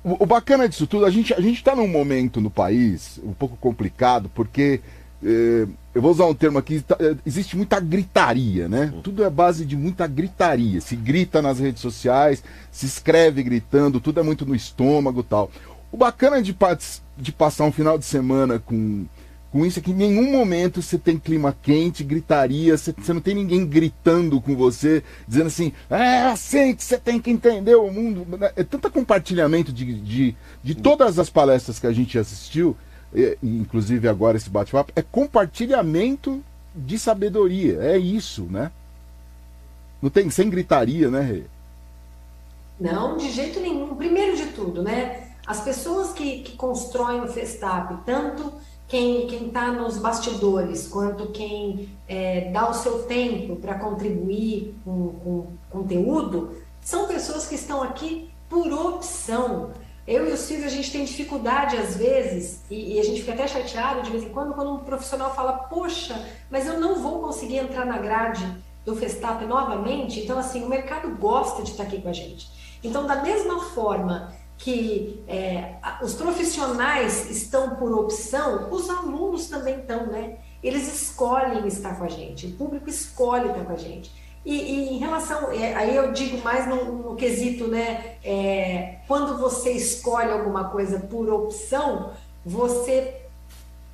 o, o, bacana disso tudo, a gente a está num momento no país um pouco complicado, porque eh, eu vou usar um termo aqui, tá, eh, existe muita gritaria, né? Uhum. Tudo é base de muita gritaria. Se grita nas redes sociais, se escreve gritando, tudo é muito no estômago tal. O bacana de, de passar um final de semana com, com isso é que em nenhum momento você tem clima quente, gritaria, você, você não tem ninguém gritando com você, dizendo assim, é assim que você tem que entender o mundo. É tanto compartilhamento de, de, de todas as palestras que a gente assistiu inclusive agora esse bate-papo, é compartilhamento de sabedoria. É isso, né? Não tem sem gritaria, né, Rê? Não, de jeito nenhum. Primeiro de tudo, né? As pessoas que, que constroem o Festap, tanto quem está nos bastidores, quanto quem é, dá o seu tempo para contribuir com, com conteúdo, são pessoas que estão aqui por opção. Eu e o Silvio, a gente tem dificuldade às vezes, e, e, a gente fica até chateado de vez em quando, quando um profissional fala, poxa, mas eu não vou conseguir entrar na grade do Festap novamente. Então, assim, o mercado gosta de estar aqui com a gente. Então, da mesma forma que é, os profissionais estão por opção, os alunos também estão, né? Eles escolhem estar com a gente, o público escolhe estar com a gente. E, e, em relação, é, aí eu digo mais no, no quesito, né? É, quando você escolhe alguma coisa por opção, você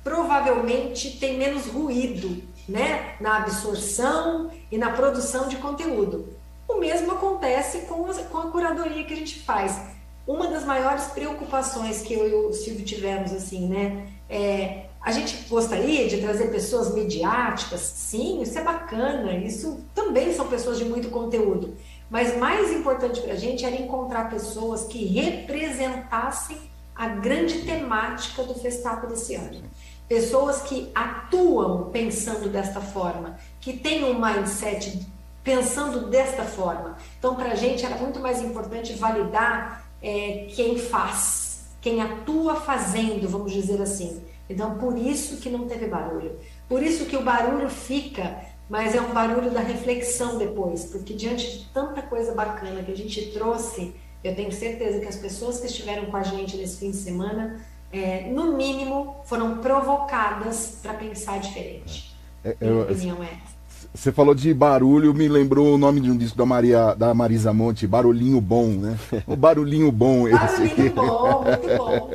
provavelmente tem menos ruído, né? Na absorção e na produção de conteúdo. O mesmo acontece com a, com a curadoria que a gente faz. Uma das maiores preocupações que eu e o Silvio tivemos, assim, né? É, a gente gostaria de trazer pessoas midiáticas, sim, isso é bacana, isso também são pessoas de muito conteúdo. Mas mais importante para a gente era encontrar pessoas que representassem a grande temática do Festap desse ano. Pessoas que atuam pensando desta forma, que têm um mindset pensando desta forma. Então, para a gente era muito mais importante validar é, quem faz, quem atua fazendo, vamos dizer assim. Então, por isso que não teve barulho. Por isso que o barulho fica, mas é um barulho da reflexão depois, porque diante de tanta coisa bacana que a gente trouxe, eu tenho certeza que as pessoas que estiveram com a gente nesse fim de semana, é, no mínimo, foram provocadas para pensar diferente. É, eu, Minha opinião é essa. Você falou de barulho, me lembrou o nome de um disco da, Maria, da Marisa Monte, Barulhinho Bom, né? O Barulhinho Bom esse. Barulhinho Bom, muito bom.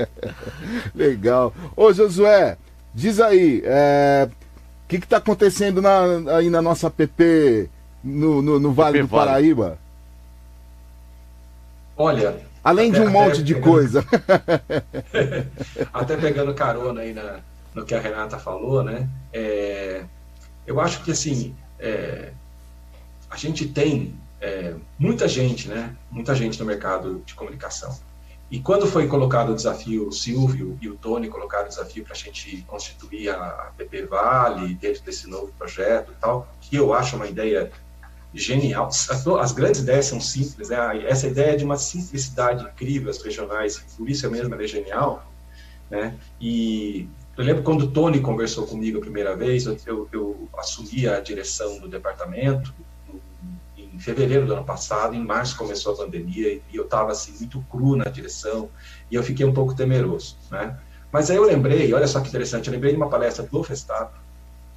Legal. Ô Josué, diz aí, o é, que está acontecendo na, aí na nossa PP no, no, no Vale PP do Paraíba? Olha. Além até, de um monte de pegando, coisa. até pegando carona aí na, no que a Renata falou, né? É, eu acho que assim é, a gente tem é, muita gente, né? Muita gente no mercado de comunicação. E quando foi colocado o desafio, o Silvio e o Tony colocaram o desafio para a gente constituir a PP Vale dentro desse novo projeto e tal, que eu acho uma ideia genial. As grandes ideias são simples, né? Essa ideia é de uma simplicidade incrível, as regionais, por isso mesmo ela é genial, né? E eu lembro quando o Tony conversou comigo a primeira vez, eu, eu, assumi a direção do departamento em fevereiro do ano passado, em março começou a pandemia e eu estava assim muito cru na direção e eu fiquei um pouco temeroso, né? Mas aí eu lembrei, olha só que interessante, eu lembrei de uma palestra do Festap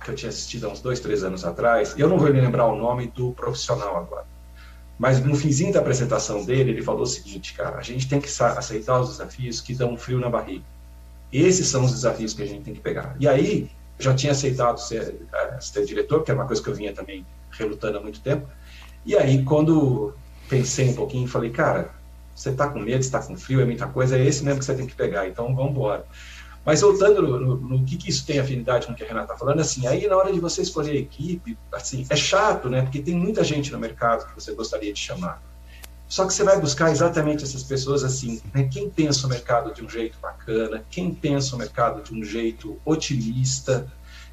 que eu tinha assistido há uns dois, três anos atrás. Eu não vou me lembrar o nome do profissional agora, mas no finzinho da apresentação dele ele falou o seguinte, cara, a gente tem que aceitar os desafios que dão um frio na barriga. Esses são os desafios que a gente tem que pegar. E aí, já tinha aceitado ser, eh, ser diretor, que é uma coisa que eu vinha também relutando há muito tempo. E aí, quando pensei um pouquinho, falei, cara, você está com medo, está com frio, é muita coisa, é esse mesmo que você tem que pegar, então vamos embora. Mas voltando no, no, no, que, que isso tem afinidade com o que a Renata está falando, assim, aí na hora de você escolher a equipe, assim, é chato, né? Porque tem muita gente no mercado que você gostaria de chamar. Só que você vai buscar exatamente essas pessoas assim, né? quem pensa o mercado de um jeito bacana, quem pensa o mercado de um jeito otimista,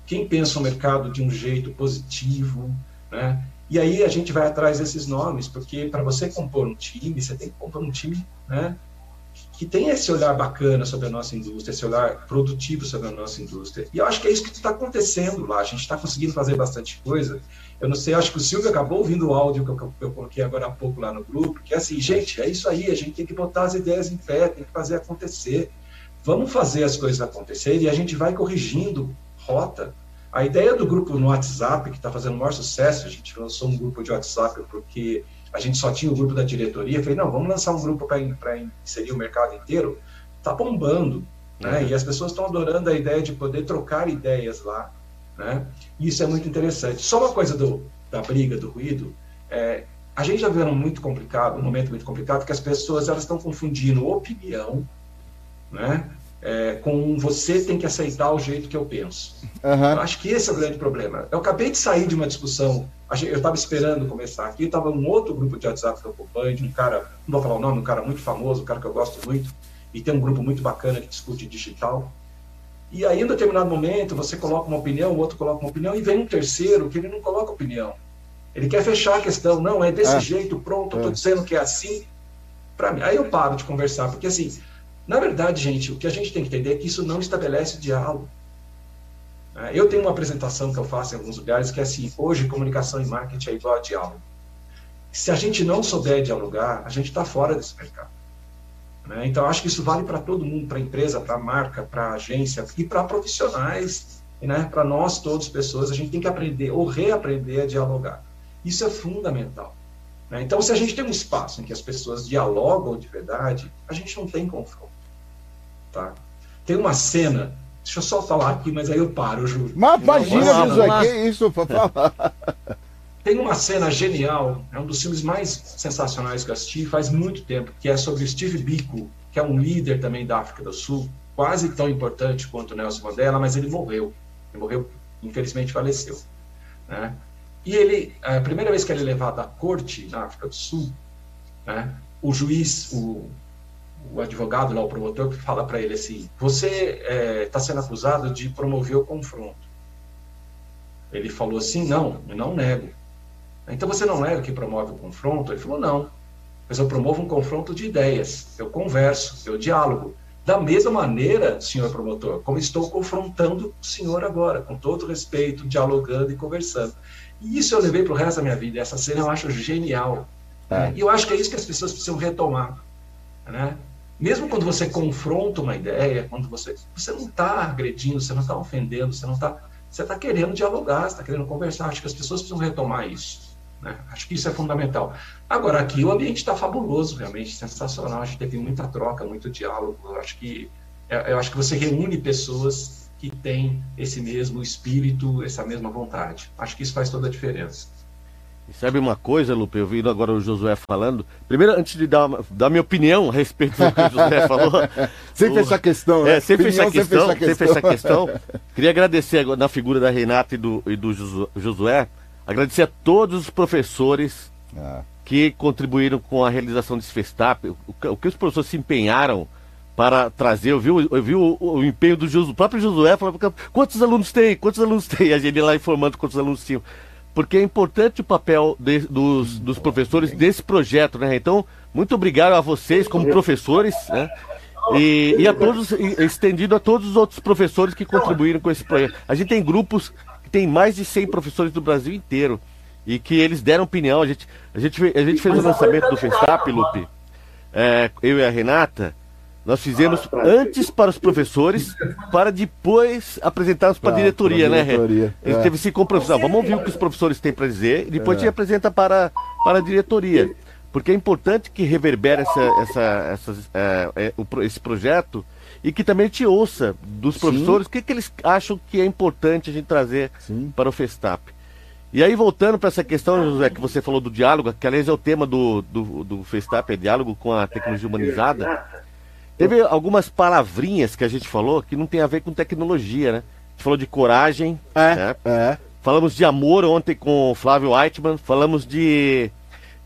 quem pensa o mercado de um jeito positivo, né? E aí a gente vai atrás desses nomes, porque para você compor um time, você tem que compor um time né, que tem esse olhar bacana sobre a nossa indústria, esse olhar produtivo sobre a nossa indústria. E eu acho que é isso que está acontecendo lá. A gente está conseguindo fazer bastante coisa. Eu não sei, acho que o Silvio acabou ouvindo o áudio que eu, eu, coloquei agora há pouco lá no grupo, que é assim, gente, é isso aí, a gente tem que botar as ideias em pé, tem que fazer acontecer. Vamos fazer as coisas acontecerem e a gente vai corrigindo rota. A ideia do grupo no WhatsApp, que está fazendo o maior sucesso, a gente lançou um grupo de WhatsApp porque a gente só tinha o grupo da diretoria, falei, não, vamos lançar um grupo para inserir o mercado inteiro, tá bombando, né? Uhum. E as pessoas estão adorando a ideia de poder trocar ideias lá, né? Isso é muito interessante. Só uma coisa do, da briga, do ruído, é, a gente já viu um muito complicado, um momento muito complicado, que as pessoas elas estão confundindo opinião, né? É, com você tem que aceitar o jeito que eu penso. Uhum. Eu acho que esse é o grande problema. Eu acabei de sair de uma discussão eu estava esperando começar aqui, estava um outro grupo de WhatsApp que eu acompanho, de um cara, não vou falar o nome, um cara muito famoso, um cara que eu gosto muito, e tem um grupo muito bacana que discute digital. E aí, em determinado momento, você coloca uma opinião, o outro coloca uma opinião, e vem um terceiro que ele não coloca opinião. Ele quer fechar a questão, não, é desse é. jeito, pronto, estou é. dizendo que é assim. Para mim, aí eu paro de conversar, porque assim, na verdade, gente, o que a gente tem que entender é que isso não estabelece diálogo. É, eu tenho uma apresentação que eu faço em alguns lugares que é assim: hoje comunicação e marketing é igual a diálogo. Se a gente não souber dialogar, a gente está fora desse mercado. Né? Então, acho que isso vale para todo mundo, para a empresa, para a marca, para a agência e para profissionais, né? para nós todos, pessoas. A gente tem que aprender ou reaprender a dialogar. Isso é fundamental. Né? Então, se a gente tem um espaço em que as pessoas dialogam de verdade, a gente não tem confronto. Tá? Tem uma cena Deixa eu só falar aqui, mas aí eu paro, juro. Mas imagina, Josué, que isso para falar. Tem uma cena genial, é um dos filmes mais sensacionais que eu assisti faz muito tempo, que é sobre Steve Biko, que é um líder também da África do Sul, quase tão importante quanto Nelson Mandela, mas ele morreu. Ele morreu, infelizmente faleceu. Né? E ele, a primeira vez que ele é levado à corte na África do Sul, né, o juiz, o o advogado lá, o promotor, que fala para ele assim: Você está é, tá sendo acusado de promover o confronto. Ele falou assim: Não, eu não nego. Então você não nega que promove o confronto? Ele falou: Não, mas eu promovo um confronto de ideias, eu converso, eu diálogo. Da mesma maneira, senhor promotor, como estou confrontando o senhor agora, com todo respeito, dialogando e conversando. E isso eu levei para o resto da minha vida. Essa cena eu acho genial. É. E eu acho que é isso que as pessoas precisam retomar. Né? Mesmo quando você confronta uma ideia, quando você você não está agredindo, você não está ofendendo, você não está você está querendo dialogar, está querendo conversar. Acho que as pessoas precisam retomar isso. Né? Acho que isso é fundamental. Agora aqui o ambiente está fabuloso, realmente sensacional. A gente teve muita troca, muito diálogo. Eu acho que é, eu acho que você reúne pessoas que têm esse mesmo espírito, essa mesma vontade. Acho que isso faz toda a diferença. E sabe uma coisa, Lupe, eu vi agora o Josué falando. Primeiro, antes de dar, dar minha opinião a respeito do que o Josué falou. sem o, fechar questão, né? É, sem fechar questão, sem fechar questão. Sem fechar questão. Queria agradecer na figura da Renata e do, e do Josué, agradecer a todos os professores ah. que contribuíram com a realização desse Festap, o, o, que os professores se empenharam para trazer. Eu vi, eu vi o, o empenho do, Josué, próprio Josué, falando, quantos alunos tem? Quantos alunos tem? A gente lá informando quantos alunos tinham porque é importante o papel de, dos, dos professores desse projeto, né? Então, muito obrigado a vocês como professores, né? E, e a todos, estendido a todos os outros professores que contribuíram com esse projeto. A gente tem grupos que tem mais de 100 professores do Brasil inteiro e que eles deram opinião. A gente, a gente, a gente fez o lançamento do Festap, Lupe, é, eu e a Renata, nós fizemos antes para os professores, para depois apresentarmos para a diretoria, né, diretoria, né? Ele é. teve esse compromisso. Ah, vamos ouvir o que os professores têm para dizer e depois é. a gente apresenta para, para a diretoria. Porque é importante que reverbere essa, essa, essa, é, é, esse projeto e que também te ouça dos professores o que, que eles acham que é importante a gente trazer Sim. para o Festap. E aí, voltando para essa questão, José, que você falou do diálogo, que aliás é o tema do, do, do Festap, é diálogo com a tecnologia humanizada. Teve algumas palavrinhas que a gente falou que não tem a ver com tecnologia, né? A gente falou de coragem. É. Né? é. Falamos de amor ontem com o Flávio Whiteman. Falamos de.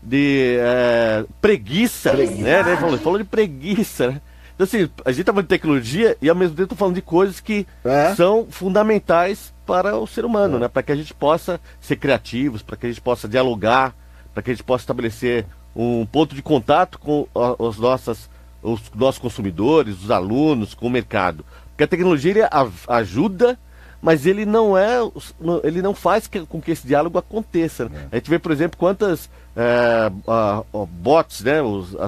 de é, preguiça, preguiça. né? Falou, falou de preguiça, né? Então, assim, a gente tá falando de tecnologia e ao mesmo tempo tô falando de coisas que é? são fundamentais para o ser humano, é. né? Para que a gente possa ser criativos, para que a gente possa dialogar, para que a gente possa estabelecer um ponto de contato com os, nossas, os nossos consumidores, os alunos, com o mercado. Porque a tecnologia ele ajuda, mas ele não é, ele não faz com que esse diálogo aconteça. Né? É. A gente vê, por exemplo, quantas é, a, a bots, né, os, a,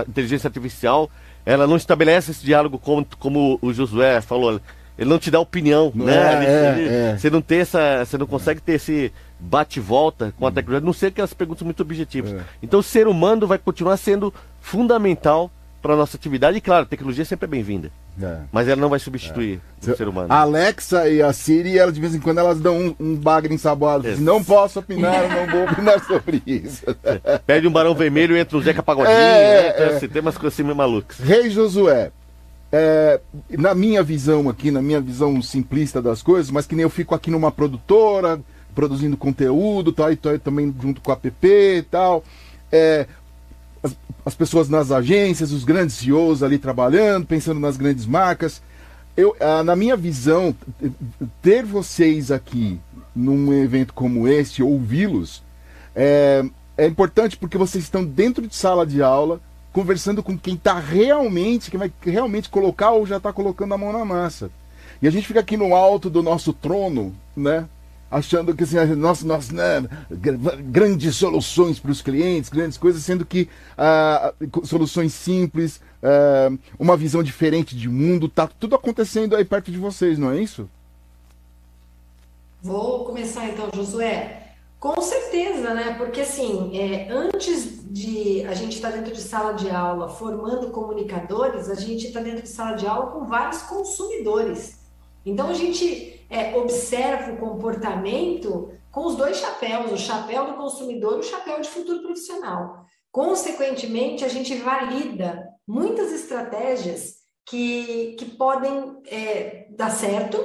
a, inteligência artificial, ela não estabelece esse diálogo como, como o Josué falou. Ele não te dá opinião, né? É, ele, é, é. Você não tem essa, você não consegue ter esse bate-volta com a tecnologia, não ser aquelas perguntas muito objetivas. É. Então o ser humano vai continuar sendo fundamental para a nossa atividade. E claro, tecnologia sempre é bem-vinda. É. Mas ela não vai substituir é. o ser humano. A Alexa e a Siri, elas, de vez em quando, elas dão um, um bagre ensaboado. Assim, não posso opinar, não vou opinar sobre isso. É. Pede um barão vermelho e entra o Zeca Pagodinho. É, né? então, tem umas coisas assim meio malucas. Rei Josué, é, na minha visão aqui, na minha visão simplista das coisas, mas que nem eu fico aqui numa produtora, produzindo conteúdo, tá, e tô também junto com a app e tal. É, as, as, pessoas nas agências, os grandes CEOs ali trabalhando, pensando nas grandes marcas. Eu, ah, na minha visão, ter vocês aqui num evento como este, ouvi-los, é, é importante porque vocês estão dentro de sala de aula, conversando com quem está realmente, quem vai realmente colocar ou já está colocando a mão na massa. E a gente fica aqui no alto do nosso trono, né? Achando que assim, nós, nós né, grandes soluções para os clientes, grandes coisas, sendo que ah, soluções simples, ah, uma visão diferente de mundo, tá tudo acontecendo aí perto de vocês, não é isso? Vou começar então, Josué. Com certeza, né? Porque assim, é, antes de a gente estar tá dentro de sala de aula formando comunicadores, a gente está dentro de sala de aula com vários consumidores. Então a gente é, observa o comportamento com os dois chapéus, o chapéu do consumidor e o chapéu de futuro profissional. Consequentemente, a gente valida muitas estratégias que, que podem é, dar certo,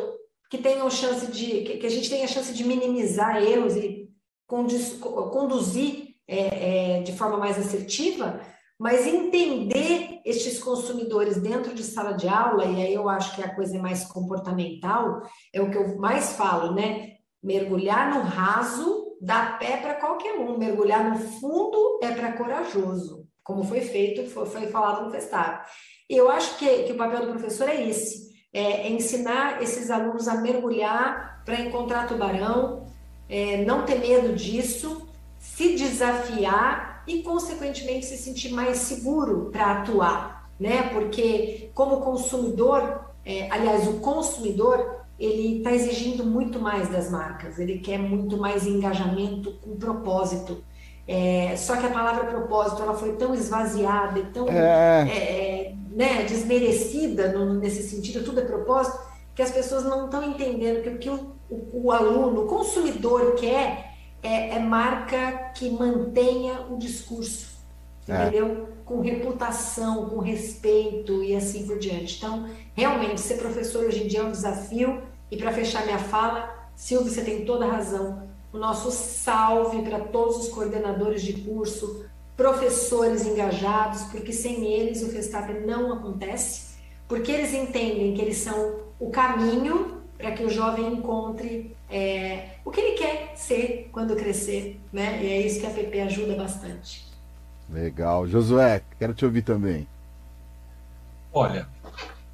que tenham chance de que, a gente tenha chance de minimizar erros e conduzir é, é, de forma mais assertiva, mas entender estes consumidores dentro de sala de aula, e aí eu acho que a coisa é mais comportamental, é o que eu mais falo, né? Mergulhar no raso dá pé para qualquer um, mergulhar no fundo é para corajoso, como foi feito, foi, foi falado no festival. E eu acho que, que o papel do professor é esse, é, é ensinar esses alunos a mergulhar para encontrar tubarão, é, não ter medo disso, se desafiar e, consequentemente, se sentir mais seguro para atuar, né? Porque, como consumidor, é, aliás, o consumidor, ele está exigindo muito mais das marcas, ele quer muito mais engajamento com propósito. É, só que a palavra propósito ela foi tão esvaziada e tão é. É, é né, desmerecida no, nesse sentido, tudo é propósito, que as pessoas não estão entendendo que o que o, o, o aluno, o consumidor quer é, é marca que mantenha o discurso, é. entendeu? Com reputação, com respeito e assim por diante. Então, realmente, ser professor hoje em dia é um desafio. E para fechar minha fala, Silvio, você tem toda a razão. O nosso salve para todos os coordenadores de curso, professores engajados, porque sem eles o Festap não acontece, porque eles entendem que eles são o caminho para que o jovem encontre é, o que ele quer ser quando crescer, né? E é isso que a PP ajuda bastante. Legal. Josué, quero te ouvir também. Olha,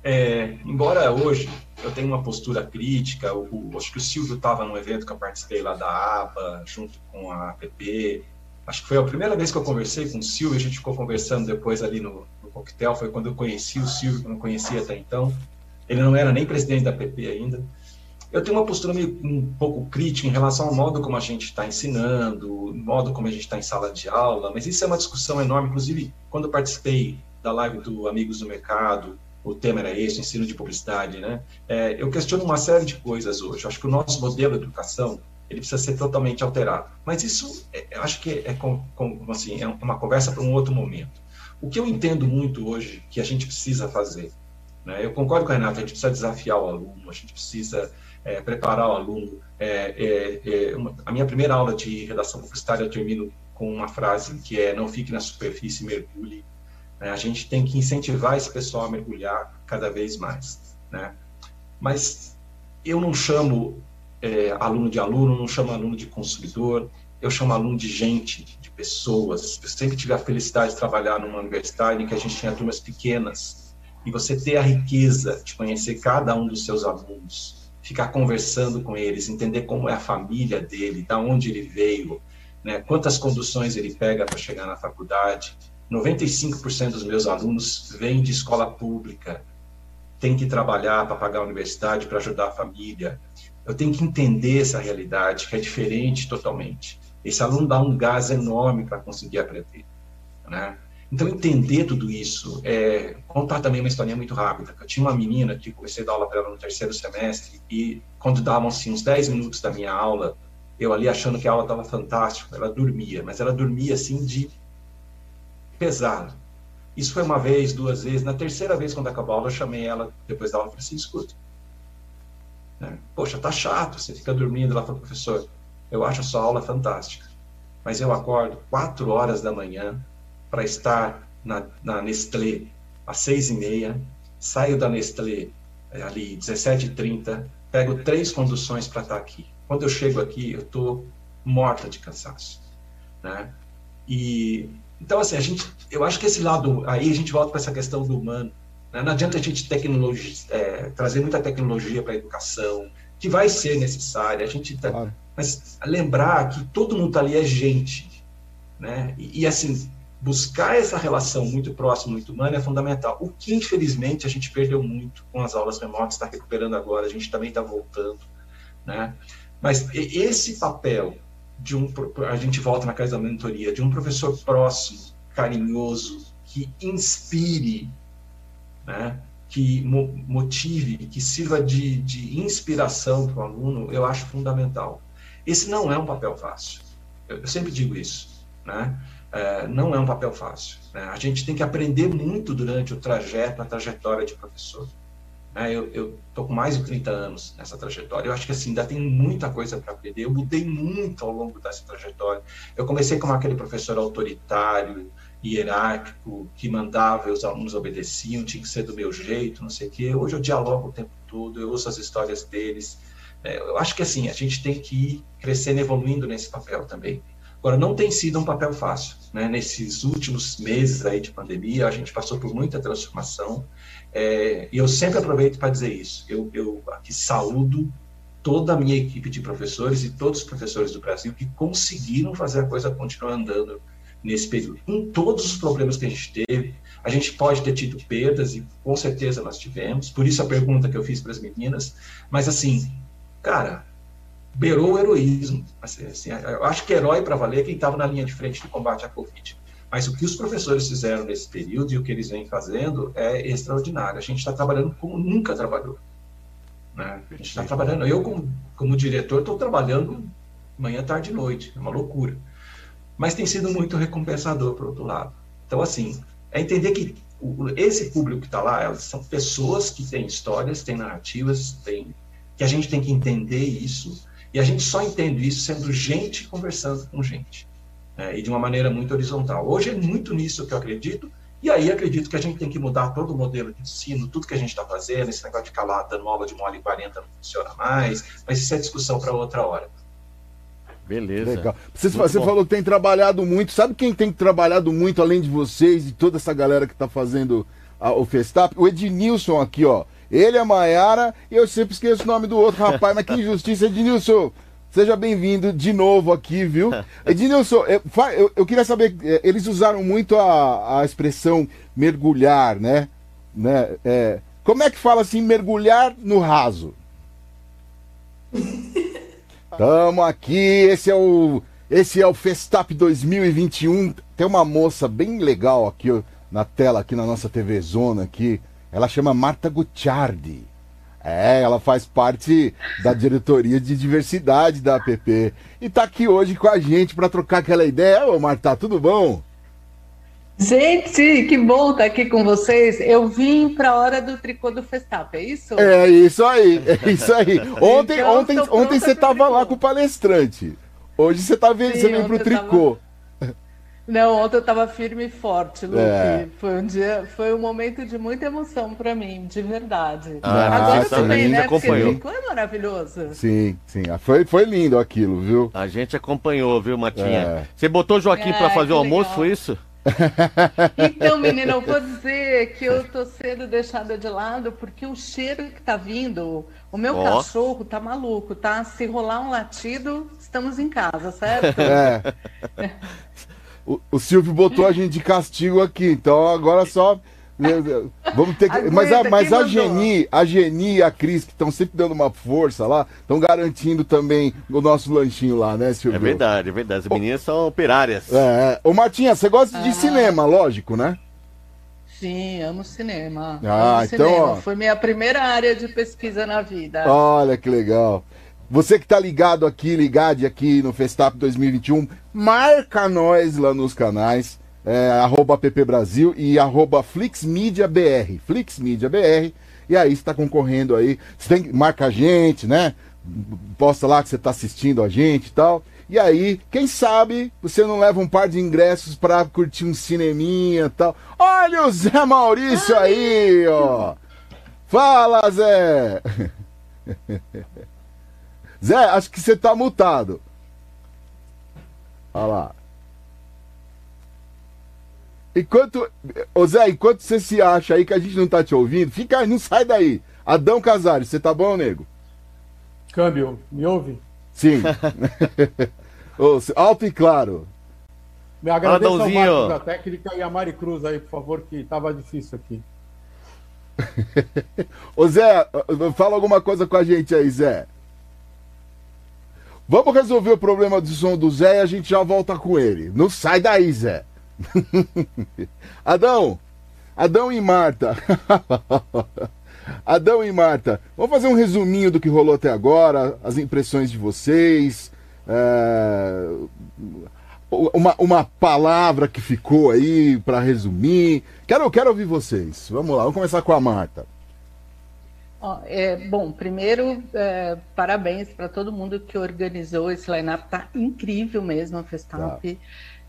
é, embora hoje eu tenha uma postura crítica, o, o, acho que o Silvio estava num evento que eu participei lá da ABA, junto com a APP. Acho que foi a primeira vez que eu conversei com o Silvio, a gente ficou conversando depois ali no, no coquetel, foi quando eu conheci o Silvio, que eu não conhecia até então. Ele não era nem presidente da APP ainda. Eu tenho uma postura meio, um pouco crítica em relação ao modo como a gente está ensinando, modo como a gente está em sala de aula, mas isso é uma discussão enorme. Inclusive, quando eu participei da live do Amigos do Mercado, o tema era esse, ensino de publicidade, né? É, eu questiono uma série de coisas hoje. Eu acho que o nosso modelo de educação ele precisa ser totalmente alterado. Mas isso, é, eu acho que é, com, com, assim, é uma conversa para um outro momento. O que eu entendo muito hoje que a gente precisa fazer, né? Eu concordo com a Renata, a gente precisa desafiar o aluno, a gente precisa é, preparar o aluno. É, é, é, uma, a minha primeira aula de redação publicitária eu termino com uma frase que é não fique na superfície, mergulhe. Né? A gente tem que incentivar esse pessoal a mergulhar cada vez mais. Né? Mas eu não chamo é, aluno de aluno, não chamo aluno de consumidor, eu chamo aluno de gente, de pessoas. Eu sempre tive a felicidade de trabalhar numa universidade em que a gente tinha turmas pequenas e você ter a riqueza de conhecer cada um dos seus alunos, ficar conversando com eles, entender como é a família dele, da onde ele veio, né, quantas conduções ele pega para chegar na faculdade. 95% dos meus alunos vêm de escola pública, tem que trabalhar para pagar a universidade, para ajudar a família. Eu tenho que entender essa realidade, que é diferente totalmente. Esse aluno dá um gás enorme para conseguir aprender. Né? Então, entender tudo isso, é, contar também uma historinha muito rápida. Eu tinha uma menina que comecei a dar aula para ela no terceiro semestre, e quando davam assim, uns 10 minutos da minha aula, eu ali achando que a aula estava fantástica, ela dormia, mas ela dormia assim de pesado. Isso foi uma vez, duas vezes. Na terceira vez, quando acabou a aula, eu chamei ela depois da aula e falei assim: escuta. Né? Poxa, tá chato, você fica dormindo. Ela falou, professor, eu acho a sua aula fantástica, mas eu acordo quatro horas da manhã para estar na, na Nestlé às seis e meia, saio da Nestlé é, ali 17h30, pego três conduções para estar tá aqui. Quando eu chego aqui, eu estou morta de cansaço. Né? E então, assim, a gente, eu acho que esse lado, aí a gente volta para essa questão do humano. Né? Não adianta a gente tecnologia, é, trazer muita tecnologia para a educação, que vai ser necessária. A gente tá, claro. mas lembrar que todo mundo ali é gente, né? E, e, assim buscar essa relação muito próxima, muito humana é fundamental. O que infelizmente a gente perdeu muito com as aulas remotas, está recuperando agora. A gente também está voltando, né? Mas esse papel de um a gente volta na casa da mentoria de um professor próximo, carinhoso, que inspire, né? que motive, que sirva de, de inspiração para o aluno, eu acho fundamental. Esse não é um papel fácil. Eu, eu sempre digo isso, né? É, não é um papel fácil. Né? A gente tem que aprender muito durante o trajeto, a trajetória de professor. Né? Eu estou com mais de 30 anos nessa trajetória. Eu acho que assim, ainda tem muita coisa para aprender. Eu mudei muito ao longo dessa trajetória. Eu comecei como aquele professor autoritário, hierárquico, que mandava os alunos obedeciam, tinha que ser do meu jeito, não sei o quê. Hoje eu dialogo o tempo todo, eu ouço as histórias deles. É, eu acho que assim, a gente tem que ir crescendo, evoluindo nesse papel também. Agora, não tem sido um papel fácil. Né? Nesses últimos meses aí de pandemia, a gente passou por muita transformação. É, e eu sempre aproveito para dizer isso. Eu, eu aqui saúdo toda a minha equipe de professores e todos os professores do Brasil que conseguiram fazer a coisa continuar andando nesse período. Com todos os problemas que a gente teve, a gente pode ter tido perdas e com certeza nós tivemos. Por isso a pergunta que eu fiz para as meninas. Mas assim, cara, beirou o heroísmo. Assim, assim, eu acho que herói para valer é quem estava na linha de frente do combate à Covid. Mas o que os professores fizeram nesse período e o que eles vêm fazendo é extraordinário. A gente está trabalhando como nunca trabalhou. Né? A gente está trabalhando. Eu, como, como diretor, estou trabalhando manhã, tarde e noite. É uma loucura. Mas tem sido muito recompensador, por outro lado. Então, assim, é entender que esse público que está lá, elas são pessoas que têm histórias, têm narrativas, têm, que a gente tem que entender isso. E a gente só entende isso sendo gente conversando com gente é, e de uma maneira muito horizontal. Hoje é muito nisso que eu acredito, e aí acredito que a gente tem que mudar todo o modelo de ensino, tudo que a gente está fazendo, esse negócio de ficar lá dando aula de mole 40 não funciona mais, mas isso é discussão para outra hora. Beleza. Legal. Você, você falou que tem trabalhado muito. Sabe quem tem trabalhado muito além de vocês e toda essa galera que está fazendo a, o Festap? O Ednilson aqui, ó. Ele, a Maiara, e eu sempre esqueço o nome do outro rapaz, mas que injustiça, Ednilson. Seja bem-vindo de novo aqui, viu? Ednilson, eu, eu, eu, queria saber, é, eles usaram muito a, a expressão mergulhar, né? né? É, como é que fala assim, mergulhar no raso? Tamo aqui, esse é o esse é o Festap 2021. Tem uma moça bem legal aqui ó, na tela aqui na nossa TV Zona aqui. Ela chama Marta Gucciardi. É, ela faz parte da diretoria de diversidade da APP. E tá aqui hoje com a gente para trocar aquela ideia. Ô, Marta, tudo bom? Gente, que bom estar aqui com vocês. Eu vim para a hora do tricô do Festap, é isso? É isso aí, é isso aí. Ontem, então, ontem, ontem você estava lá com o palestrante. Hoje você tá vendo, Sim, você pro tricô. Tava... Não, ontem eu estava firme e forte, Luke. É. Foi um dia, foi um momento de muita emoção para mim, de verdade. Ah, Agora também, né? Acompanhou. Porque é maravilhoso. Sim, sim. Ah, foi, foi lindo aquilo, viu? A gente acompanhou, viu, Matinha? É. Você botou o Joaquim para fazer o almoço, legal. foi isso? Então, menina, eu vou dizer que eu tô sendo deixada de lado porque o cheiro que tá vindo, o meu oh. cachorro tá maluco, tá? Se rolar um latido, estamos em casa, certo? É. O, o Silvio botou a gente de castigo aqui, então agora só. Vamos ter que. Aguenta, mas a, mas a Geni, a Geni e a Cris, que estão sempre dando uma força lá, estão garantindo também o nosso lanchinho lá, né, Silvio? É verdade, é verdade. As meninas são operárias. É. Ô, Martinha, você gosta ah. de cinema, lógico, né? Sim, amo cinema. Ah, amo então. Cinema. Foi minha primeira área de pesquisa na vida. Olha que legal. Você que está ligado aqui, ligado aqui no Festap 2021, marca nós lá nos canais, é, arroba PP Brasil e arroba FlixMediaBR. FlixMediaBR. E aí está concorrendo aí. Você tem, marca a gente, né? Posta lá que você está assistindo a gente e tal. E aí, quem sabe você não leva um par de ingressos para curtir um cineminha e tal. Olha o Zé Maurício aí, ó. Fala, Zé! Zé, acho que você tá mutado. Olha lá. Enquanto. Ô Zé, enquanto você se acha aí que a gente não tá te ouvindo, fica aí, não sai daí. Adão Casares, você tá bom, nego? Câmbio, me ouve? Sim. alto e claro. Me agradeço ao Marcos da técnica e a Mari Cruz aí, por favor, que tava difícil aqui. Ô Zé, fala alguma coisa com a gente aí, Zé. Vamos resolver o problema do som do Zé e a gente já volta com ele. Não sai daí, Zé. Adão, Adão e Marta. Adão e Marta, vamos fazer um resuminho do que rolou até agora, as impressões de vocês, é... uma, uma palavra que ficou aí para resumir. Quero, quero ouvir vocês. Vamos lá, vamos começar com a Marta. É, bom, primeiro, é, parabéns para todo mundo que organizou esse line-up, tá incrível mesmo a Festap. Tá.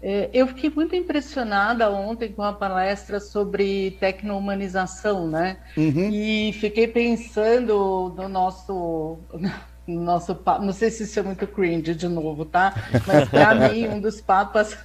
É, eu fiquei muito impressionada ontem com a palestra sobre tecno-humanização, né? Uhum. E fiquei pensando no nosso, no nosso não sei se isso é muito cringe de novo, tá? Mas para mim um dos papas,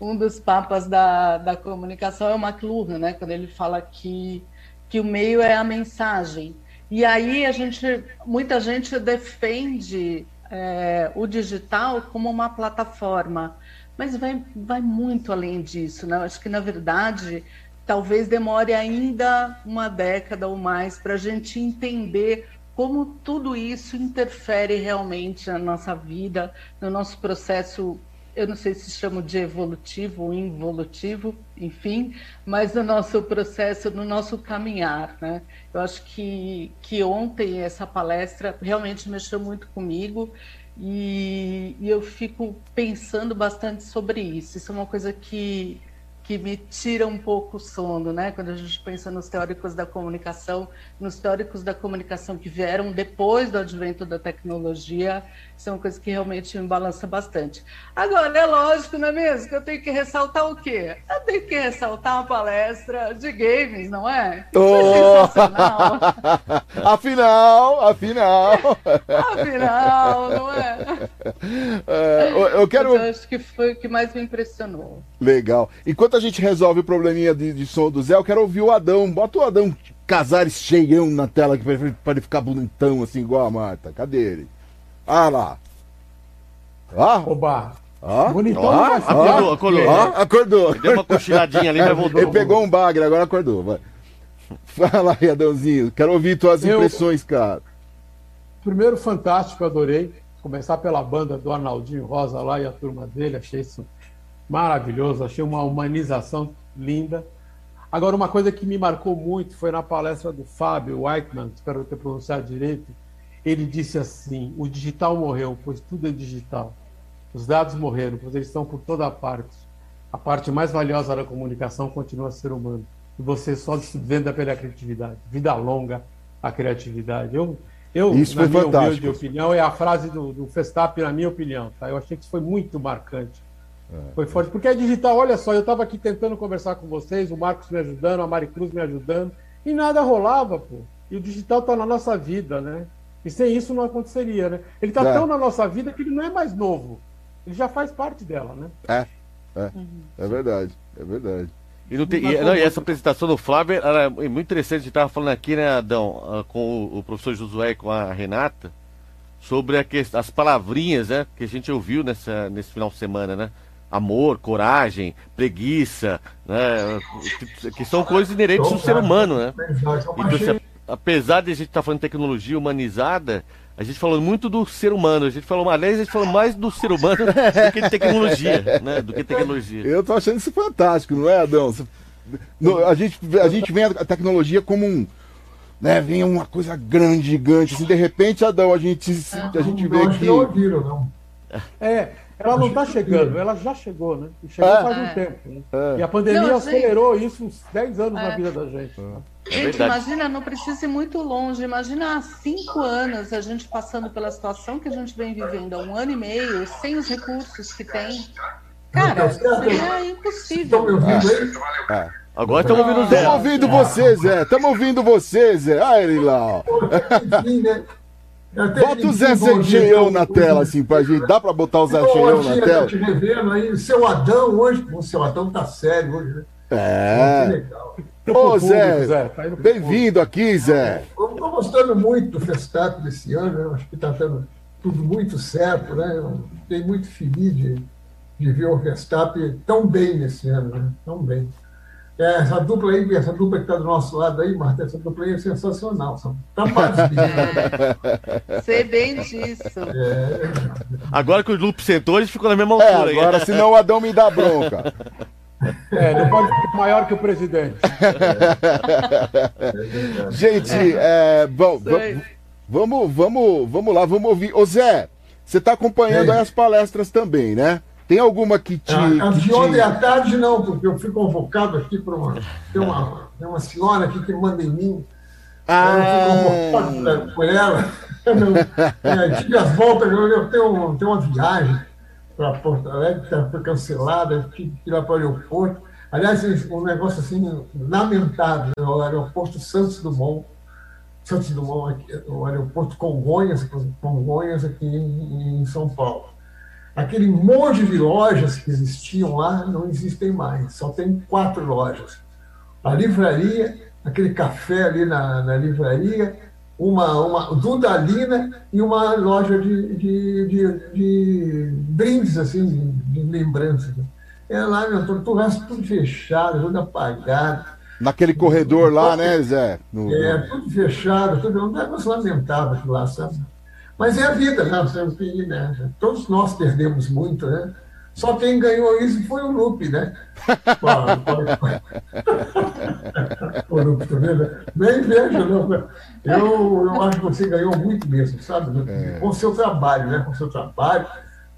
um dos papas da, da comunicação é o McLuhan, né? Quando ele fala que que o meio é a mensagem. E aí a gente, muita gente defende é, o digital como uma plataforma, mas vai, vai muito além disso, né? Acho que na verdade talvez demore ainda uma década ou mais para a gente entender como tudo isso interfere realmente na nossa vida, no nosso processo eu não sei se chamo de evolutivo ou involutivo, enfim, mas no nosso processo, no nosso caminhar, né? Eu acho que, que ontem essa palestra realmente mexeu muito comigo e, e eu fico pensando bastante sobre isso. Isso é uma coisa que que me tira um pouco o sono, né? Quando a gente pensa nos teóricos da comunicação, nos teóricos da comunicação que vieram depois do advento da tecnologia, isso é uma coisa que realmente me balança bastante. Agora, é lógico, não é mesmo? Que eu tenho que ressaltar o quê? Eu tenho que ressaltar uma palestra de games, não é? Oh! é afinal, afinal. afinal, não é? é eu quero. Eu acho que foi o que mais me impressionou. Legal. Enquanto a gente resolve o probleminha de, de som do Zé, eu quero ouvir o Adão. Bota o Adão Casares cheião na tela para ele ficar bonitão, assim, igual a Marta. Cadê ele? Ah lá. Ah. Oba. Ah, Bonitão. Ah, acordou, acordou. Ah, acordou. Deu uma cochiladinha ali, mas voltou. Ele pegou um bagre, agora acordou. Vai. Fala aí, Adãozinho. Quero ouvir tuas eu... impressões, cara. Primeiro, fantástico, adorei. Começar pela banda do Arnaldinho Rosa lá e a turma dele, achei isso maravilhoso, achei uma humanização linda. Agora, uma coisa que me marcou muito foi na palestra do Fábio Whiteman, espero ter pronunciado direito. Ele disse assim: o digital morreu, pois tudo é digital. Os dados morreram, pois eles estão por toda parte. A parte mais valiosa da comunicação continua a ser humano. E você só se venda pela criatividade. Vida longa a criatividade. Eu, eu isso na minha opinião, é a frase do, do Festap, na minha opinião. Tá? Eu achei que isso foi muito marcante É. Foi forte. Porque a digital, olha só, eu estava aqui tentando conversar com vocês, o Marcos me ajudando, a Maricruz me ajudando, e nada rolava, pô. E o digital está na nossa vida, né? E sem isso não aconteceria, né? Ele está é. tão na nossa vida que ele não é mais novo. Ele já faz parte dela, né? É, é, uhum. é verdade, é verdade. E, tem, e, não, e, essa apresentação do Flávio era é muito interessante. A gente estava falando aqui, né, Adão, ah, com o, o, professor Josué e com a Renata, sobre que, as palavrinhas né, que a gente ouviu nessa, nesse final de semana, né? Amor, coragem, preguiça, né, que, que são coisas inerentes ao ser humano, né? Então, apesar de a gente estar tá falando de tecnologia humanizada, a gente falou muito do ser humano. A gente falou, aliás, a gente falou mais do ser humano do que de tecnologia, né? Do que tecnologia. Eu tô achando isso fantástico, não é, Adão? a, gente, a gente vê a tecnologia como um. Né, vem uma coisa grande, gigante. Assim, de repente, Adão, a gente, a gente vê que. Não ouviram, não. É, ela não está chegando, ela já chegou, né? E chegou é. faz um é. tempo. Né? É. E a pandemia não, acelerou isso uns 10 anos na é. vida da gente. Né? É gente, imagina, não precisa ir muito longe. Imagina há cinco anos a gente passando pela situação que a gente vem vivendo há um ano e meio, sem os recursos que tem. Cara, seria impossível. Estão me ouvindo aí? Agora estamos ouvindo Zé. Estamos ouvindo você, Zé. Estamos ouvindo você, Zé. Olha ele lá. Né? Bota o Zé Cheião na tela, assim, pra gente. Dá pra botar o Zé Cheião na tela? Te revendo aí, seu Adão hoje. O seu Adão tá sério hoje, né? É. legal. Ô, Zé, Zé tá bem-vindo aqui, Zé. Eu estou gostando muito do Festap desse ano, eu acho que está dando tudo muito certo, né? Eu fiquei muito feliz de, de ver o Festap tão bem nesse ano, né? Tão bem. É, essa dupla aí, essa dupla que está do nosso lado aí, Marta, essa dupla aí é sensacional. São tampados. Sei bem disso. É. Agora que o Lupe sentou, gente ficou na mesma é, altura. É, agora, aí. senão o Adão me dá bronca. É, não pode ficar maior que o presidente. gente, é, bom, vamos, vamos, vamos lá, vamos ouvir. Ô Zé, você está acompanhando as palestras também, né? Tem alguma que te. Ah, de ontem à tarde não, porque eu fui convocado aqui para uma. Tem uma, tem uma senhora aqui que manda em mim. Ah. Eu fui convocado por ela. Eu, é, tive as voltas, eu tenho, tenho uma viagem para Porto Alegre, que foi cancelada, tive que ir lá para o aeroporto. Aliás, um negócio assim lamentável, né? o aeroporto Santos Dumont, Santos Dumont, o aeroporto Congonhas, Congonhas aqui em, em São Paulo. Aquele monte de lojas que existiam lá não existem mais, só tem quatro lojas. A livraria, aquele café ali na, na livraria, uma, uma Dudalina e uma loja de, de, de, de brindes, assim, de, lembranças. É lá, meu, todo, o resto tudo fechado, tudo apagado. Naquele corredor lá, né, Zé? No, é, tudo fechado, tudo, um negócio lamentável lá, sabe? Mas é a vida, né? né? Todos nós perdemos muito, né? Só quem ganhou isso foi o Lupe, né? o Lupe, tá vendo? Nem vejo, não. Eu, eu acho que você ganhou muito mesmo, sabe? É. Com o seu trabalho, né? Com o seu trabalho,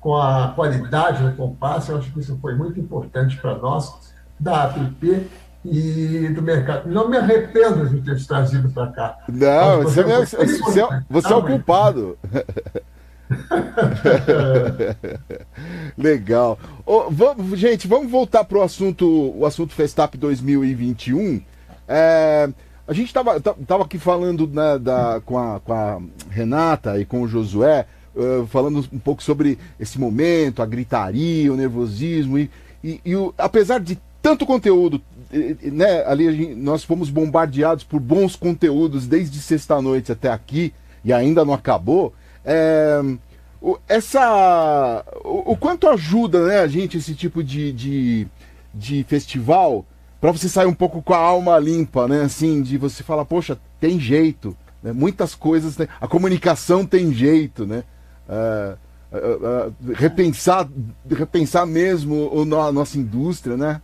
com a qualidade do compasso, eu acho que isso foi muito importante para nós, da APP e do mercado. Não me arrependo de ter trazido para cá. Não, você, é, você, é, você é o culpado. Legal. Oh, vamos, gente, vamos voltar para o assunto, o assunto Festap 2021. É, a gente estava tava aqui falando né, da, com, a, com a Renata e com o Josué, uh, falando um pouco sobre esse momento, a gritaria, o nervosismo. E, e, e o, apesar de tanto conteúdo, né, ali gente, nós fomos bombardeados por bons conteúdos desde sexta-noite até aqui, e ainda não acabou. É, essa, o, o, quanto ajuda né, a gente esse tipo de, de, de festival para você sair um pouco com a alma limpa, né? Assim, de você falar, poxa, tem jeito. Né? Muitas coisas, né? a comunicação tem jeito, né? Uh, uh, uh, repensar, repensar mesmo a nossa indústria, né?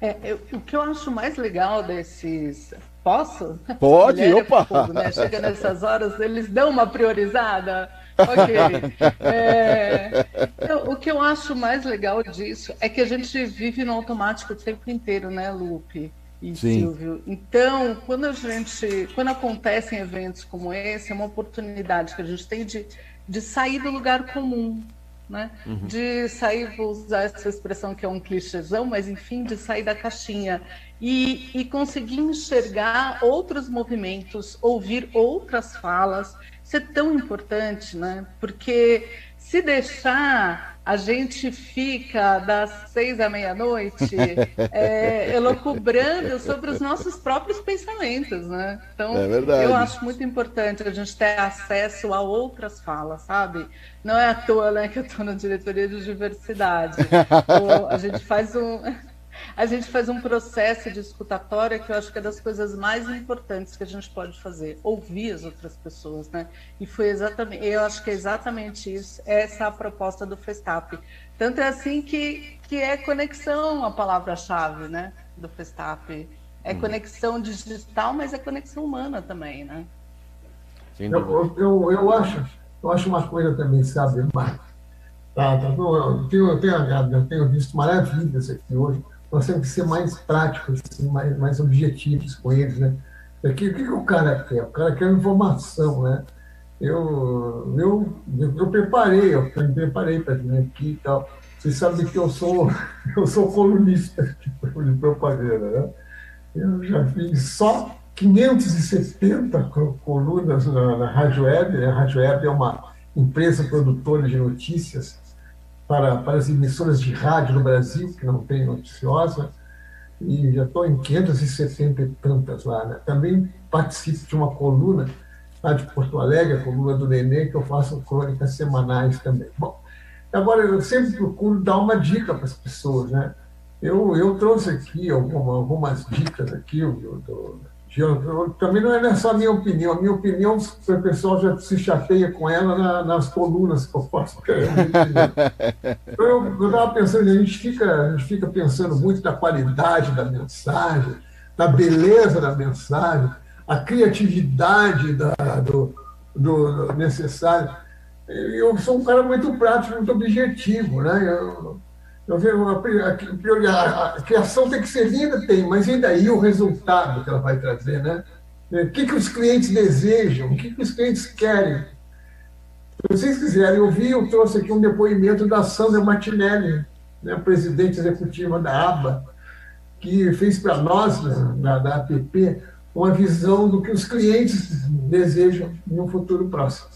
É, eu, o que eu acho mais legal desses. Posso? Pode, Mulher opa! fogo, né? Chega nessas horas, eles dão uma priorizada. Ok. É, eu, o que eu acho mais legal disso é que a gente vive no automático o tempo inteiro, né, Lupe e Sim. Silvio? Então, quando a gente. Quando acontecem eventos como esse, é uma oportunidade que a gente tem de, de sair do lugar comum né? Uhum. De sair, vou usar essa expressão que é um clichêzão, mas enfim, de sair da caixinha e, e conseguir enxergar outros movimentos, ouvir outras falas. Isso é tão importante, né? Porque se deixar a gente fica das seis à meia-noite é, elocubrando sobre os nossos próprios pensamentos, né? Então, é eu acho muito importante a gente ter acesso a outras falas, sabe? Não é à toa né, que eu estou na diretoria de diversidade. a gente faz um a gente faz um processo de escutatória que eu acho que é das coisas mais importantes que a gente pode fazer, ouvir as outras pessoas, né? E foi exatamente, eu acho que é exatamente isso, essa a proposta do Festap. Tanto é assim que, que é conexão a palavra-chave, né? Do Festap. É hum. conexão digital, mas é conexão humana também, né? Eu, eu, eu, acho, eu acho uma coisa também, sabe, Marcos? Tá, tá, eu, tenho, eu, tenho, eu tenho visto maravilhas aqui hoje nós temos que ser mais práticos, assim, mais, mais objetivos com eles, né? O que, que o cara quer? O cara quer informação, né? Eu, eu, eu, eu preparei, eu me preparei para vir aqui e tal. Vocês sabem que eu sou, eu sou colunista de propaganda, né? Eu já fiz só 570 colunas na, na Rádio Web. Né? A Rádio Web é uma empresa produtora de notícias para, para as emissoras de rádio no Brasil, que não tem noticiosa, e já estou em 570 e tantas lá. Né? Também participo de uma coluna lá de Porto Alegre, a coluna do Nenê, que eu faço crônicas semanais também. Bom, agora eu sempre procuro dar uma dica para as pessoas, né? Eu, eu trouxe aqui alguma, algumas dicas aqui do, do, também não é só a minha opinião. A minha opinião, o pessoal já se chateia com ela na, nas colunas que eu faço. Então, eu estava pensando, a gente, fica, a gente fica pensando muito da qualidade da mensagem, da beleza da mensagem, a criatividade da, do, do, do necessário. Eu sou um cara muito prático, muito objetivo. Né? Eu, eu vejo a, a, a, criação tem que ser linda, tem, mas e daí o resultado que ela vai trazer, né? O que, que os clientes desejam? O que, que os clientes querem? Se vocês quiserem ouvir, eu trouxe aqui um depoimento da Sandra Martinelli, né, presidente executiva da ABA, que fez para nós, né, da, da APP, uma visão do que os clientes desejam em um futuro próximo.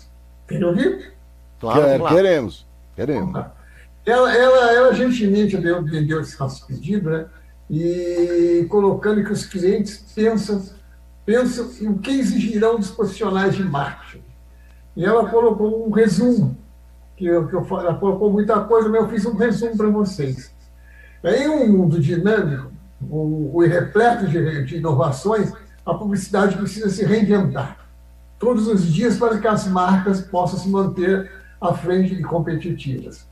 Querem ouvir? Claro, queremos, queremos. Ela, ela, ela gentilmente deu, deu esse nosso pedido, né? E colocando que os clientes pensam, pensam em o que exigirão dos profissionais de marketing. E ela colocou um resumo, que, eu, que eu, ela colocou muita coisa, mas eu fiz um resumo para vocês. Em um mundo dinâmico, o, o repleto de, de inovações, a publicidade precisa se reinventar todos os dias para que as marcas possam se manter à frente e competitivas.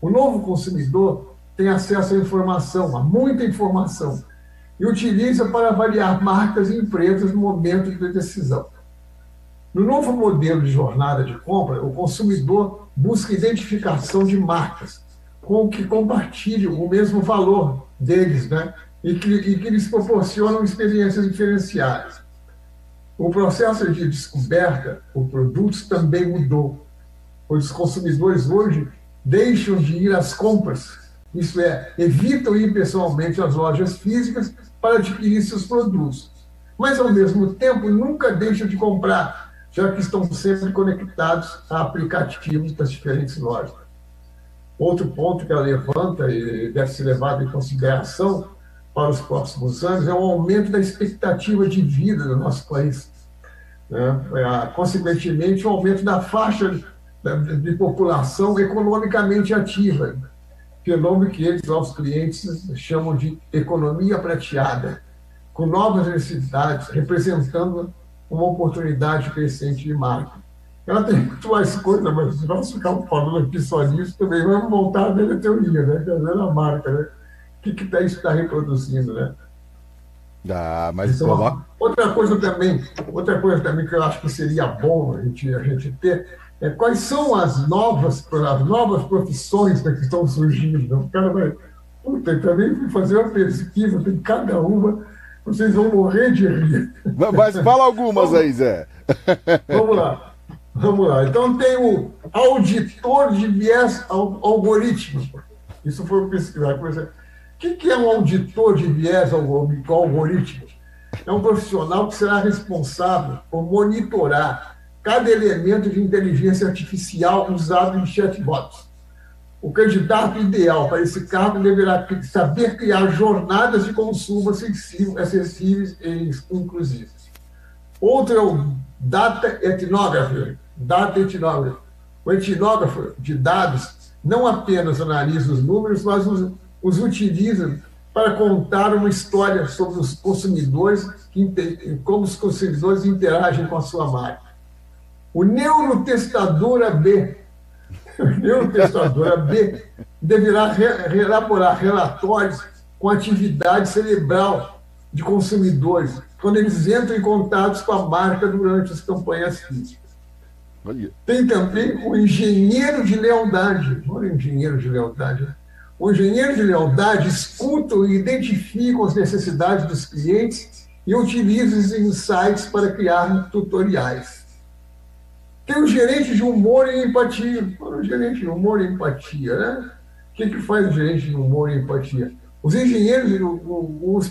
O novo consumidor tem acesso à informação, a muita informação, e utiliza para avaliar marcas e empresas no momento de decisão. No novo modelo de jornada de compra, o consumidor busca identificação de marcas com que compartilham o mesmo valor deles, né? E que, e que lhes proporcionam experiências diferenciadas. O processo de descoberta por produtos também mudou, os consumidores hoje deixam de ir às compras, isso é, evitam ir pessoalmente às lojas físicas para adquirir seus produtos. Mas, ao mesmo tempo, nunca deixam de comprar, já que estão sempre conectados a aplicativos das diferentes lojas. Outro ponto que ela levanta e deve ser levado em consideração para os próximos anos é o aumento da expectativa de vida no nosso país. Né? É, consequentemente, o aumento da faixa de população economicamente ativa, fenômeno que eles, aos clientes, chamam de economia prateada, com novas necessidades, representando uma oportunidade crescente de marca. Ela tem muito mais coisa, mas se nós ficarmos falando aqui só nisso, também vamos montar a velha teoria, né? Que é a marca, né? O que, que isso está reproduzindo, né? Ah, mas então, outra coisa também, outra coisa também que eu acho que seria bom a gente, a gente ter é, quais são as novas, as novas profissões que estão surgindo. O cara vai, puta, também fazer uma pesquisa, tem cada uma, vocês vão morrer de rir. Mas fala algumas aí, Zé. Vamos lá. Vamos lá. Então tem o auditor de viés algorítmico. Isso foi pesquisar. O que é um auditor de viés algorítmico? É um profissional que será responsável por monitorar cada elemento de inteligência artificial usado em chatbots. O candidato ideal para esse cargo deverá saber criar jornadas de consumo acessíveis e inclusivas. Outro é o data etnographer, data etnógrafo. O etnógrafo de dados não apenas analisa os números, mas os, os utiliza para contar uma história sobre os consumidores, como os consumidores interagem com a sua marca. O neurotestador AB, o neurotestador AB deverá re elaborar relatórios com atividade cerebral de consumidores, quando eles entram em contato com a marca durante as campanhas físicas. Tem também o engenheiro de lealdade. Olha o engenheiro de lealdade. Né? O engenheiro de lealdade escuta e identifica as necessidades dos clientes e utiliza os insights para criar tutoriais. Tem o gerente de humor e empatia. O gerente de humor e empatia, né? O que, que faz o gerente de humor e empatia? Os engenheiros,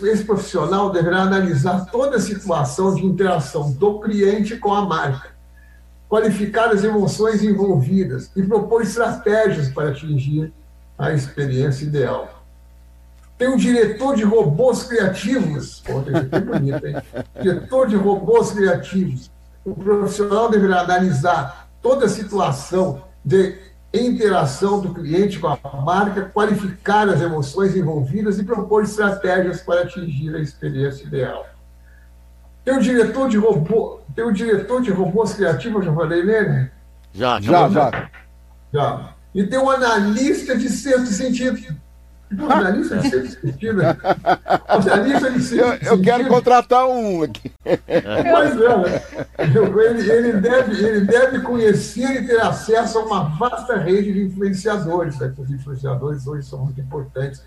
esse profissional deverá analisar toda a situação de interação do cliente com a marca qualificar as emoções envolvidas e propor estratégias para atingir a experiência ideal. Tem um diretor de robôs criativos. Pô, que bonito, hein? Diretor de robôs criativos. O profissional deverá analisar toda a situação de interação do cliente com a marca, qualificar as emoções envolvidas e propor estratégias para atingir a experiência ideal. Tem o diretor de robô, tem o diretor de robôs criativos, já falei nele? Já, já, já. Já. E tem um analista de sexto sentido. Analista de. Analista de sexto eu, eu sentido. quero contratar um aqui. Pois é, né? ele, ele, deve, ele deve conhecer e ter acesso a uma vasta rede de influenciadores. Né? Os influenciadores hoje são muito importantes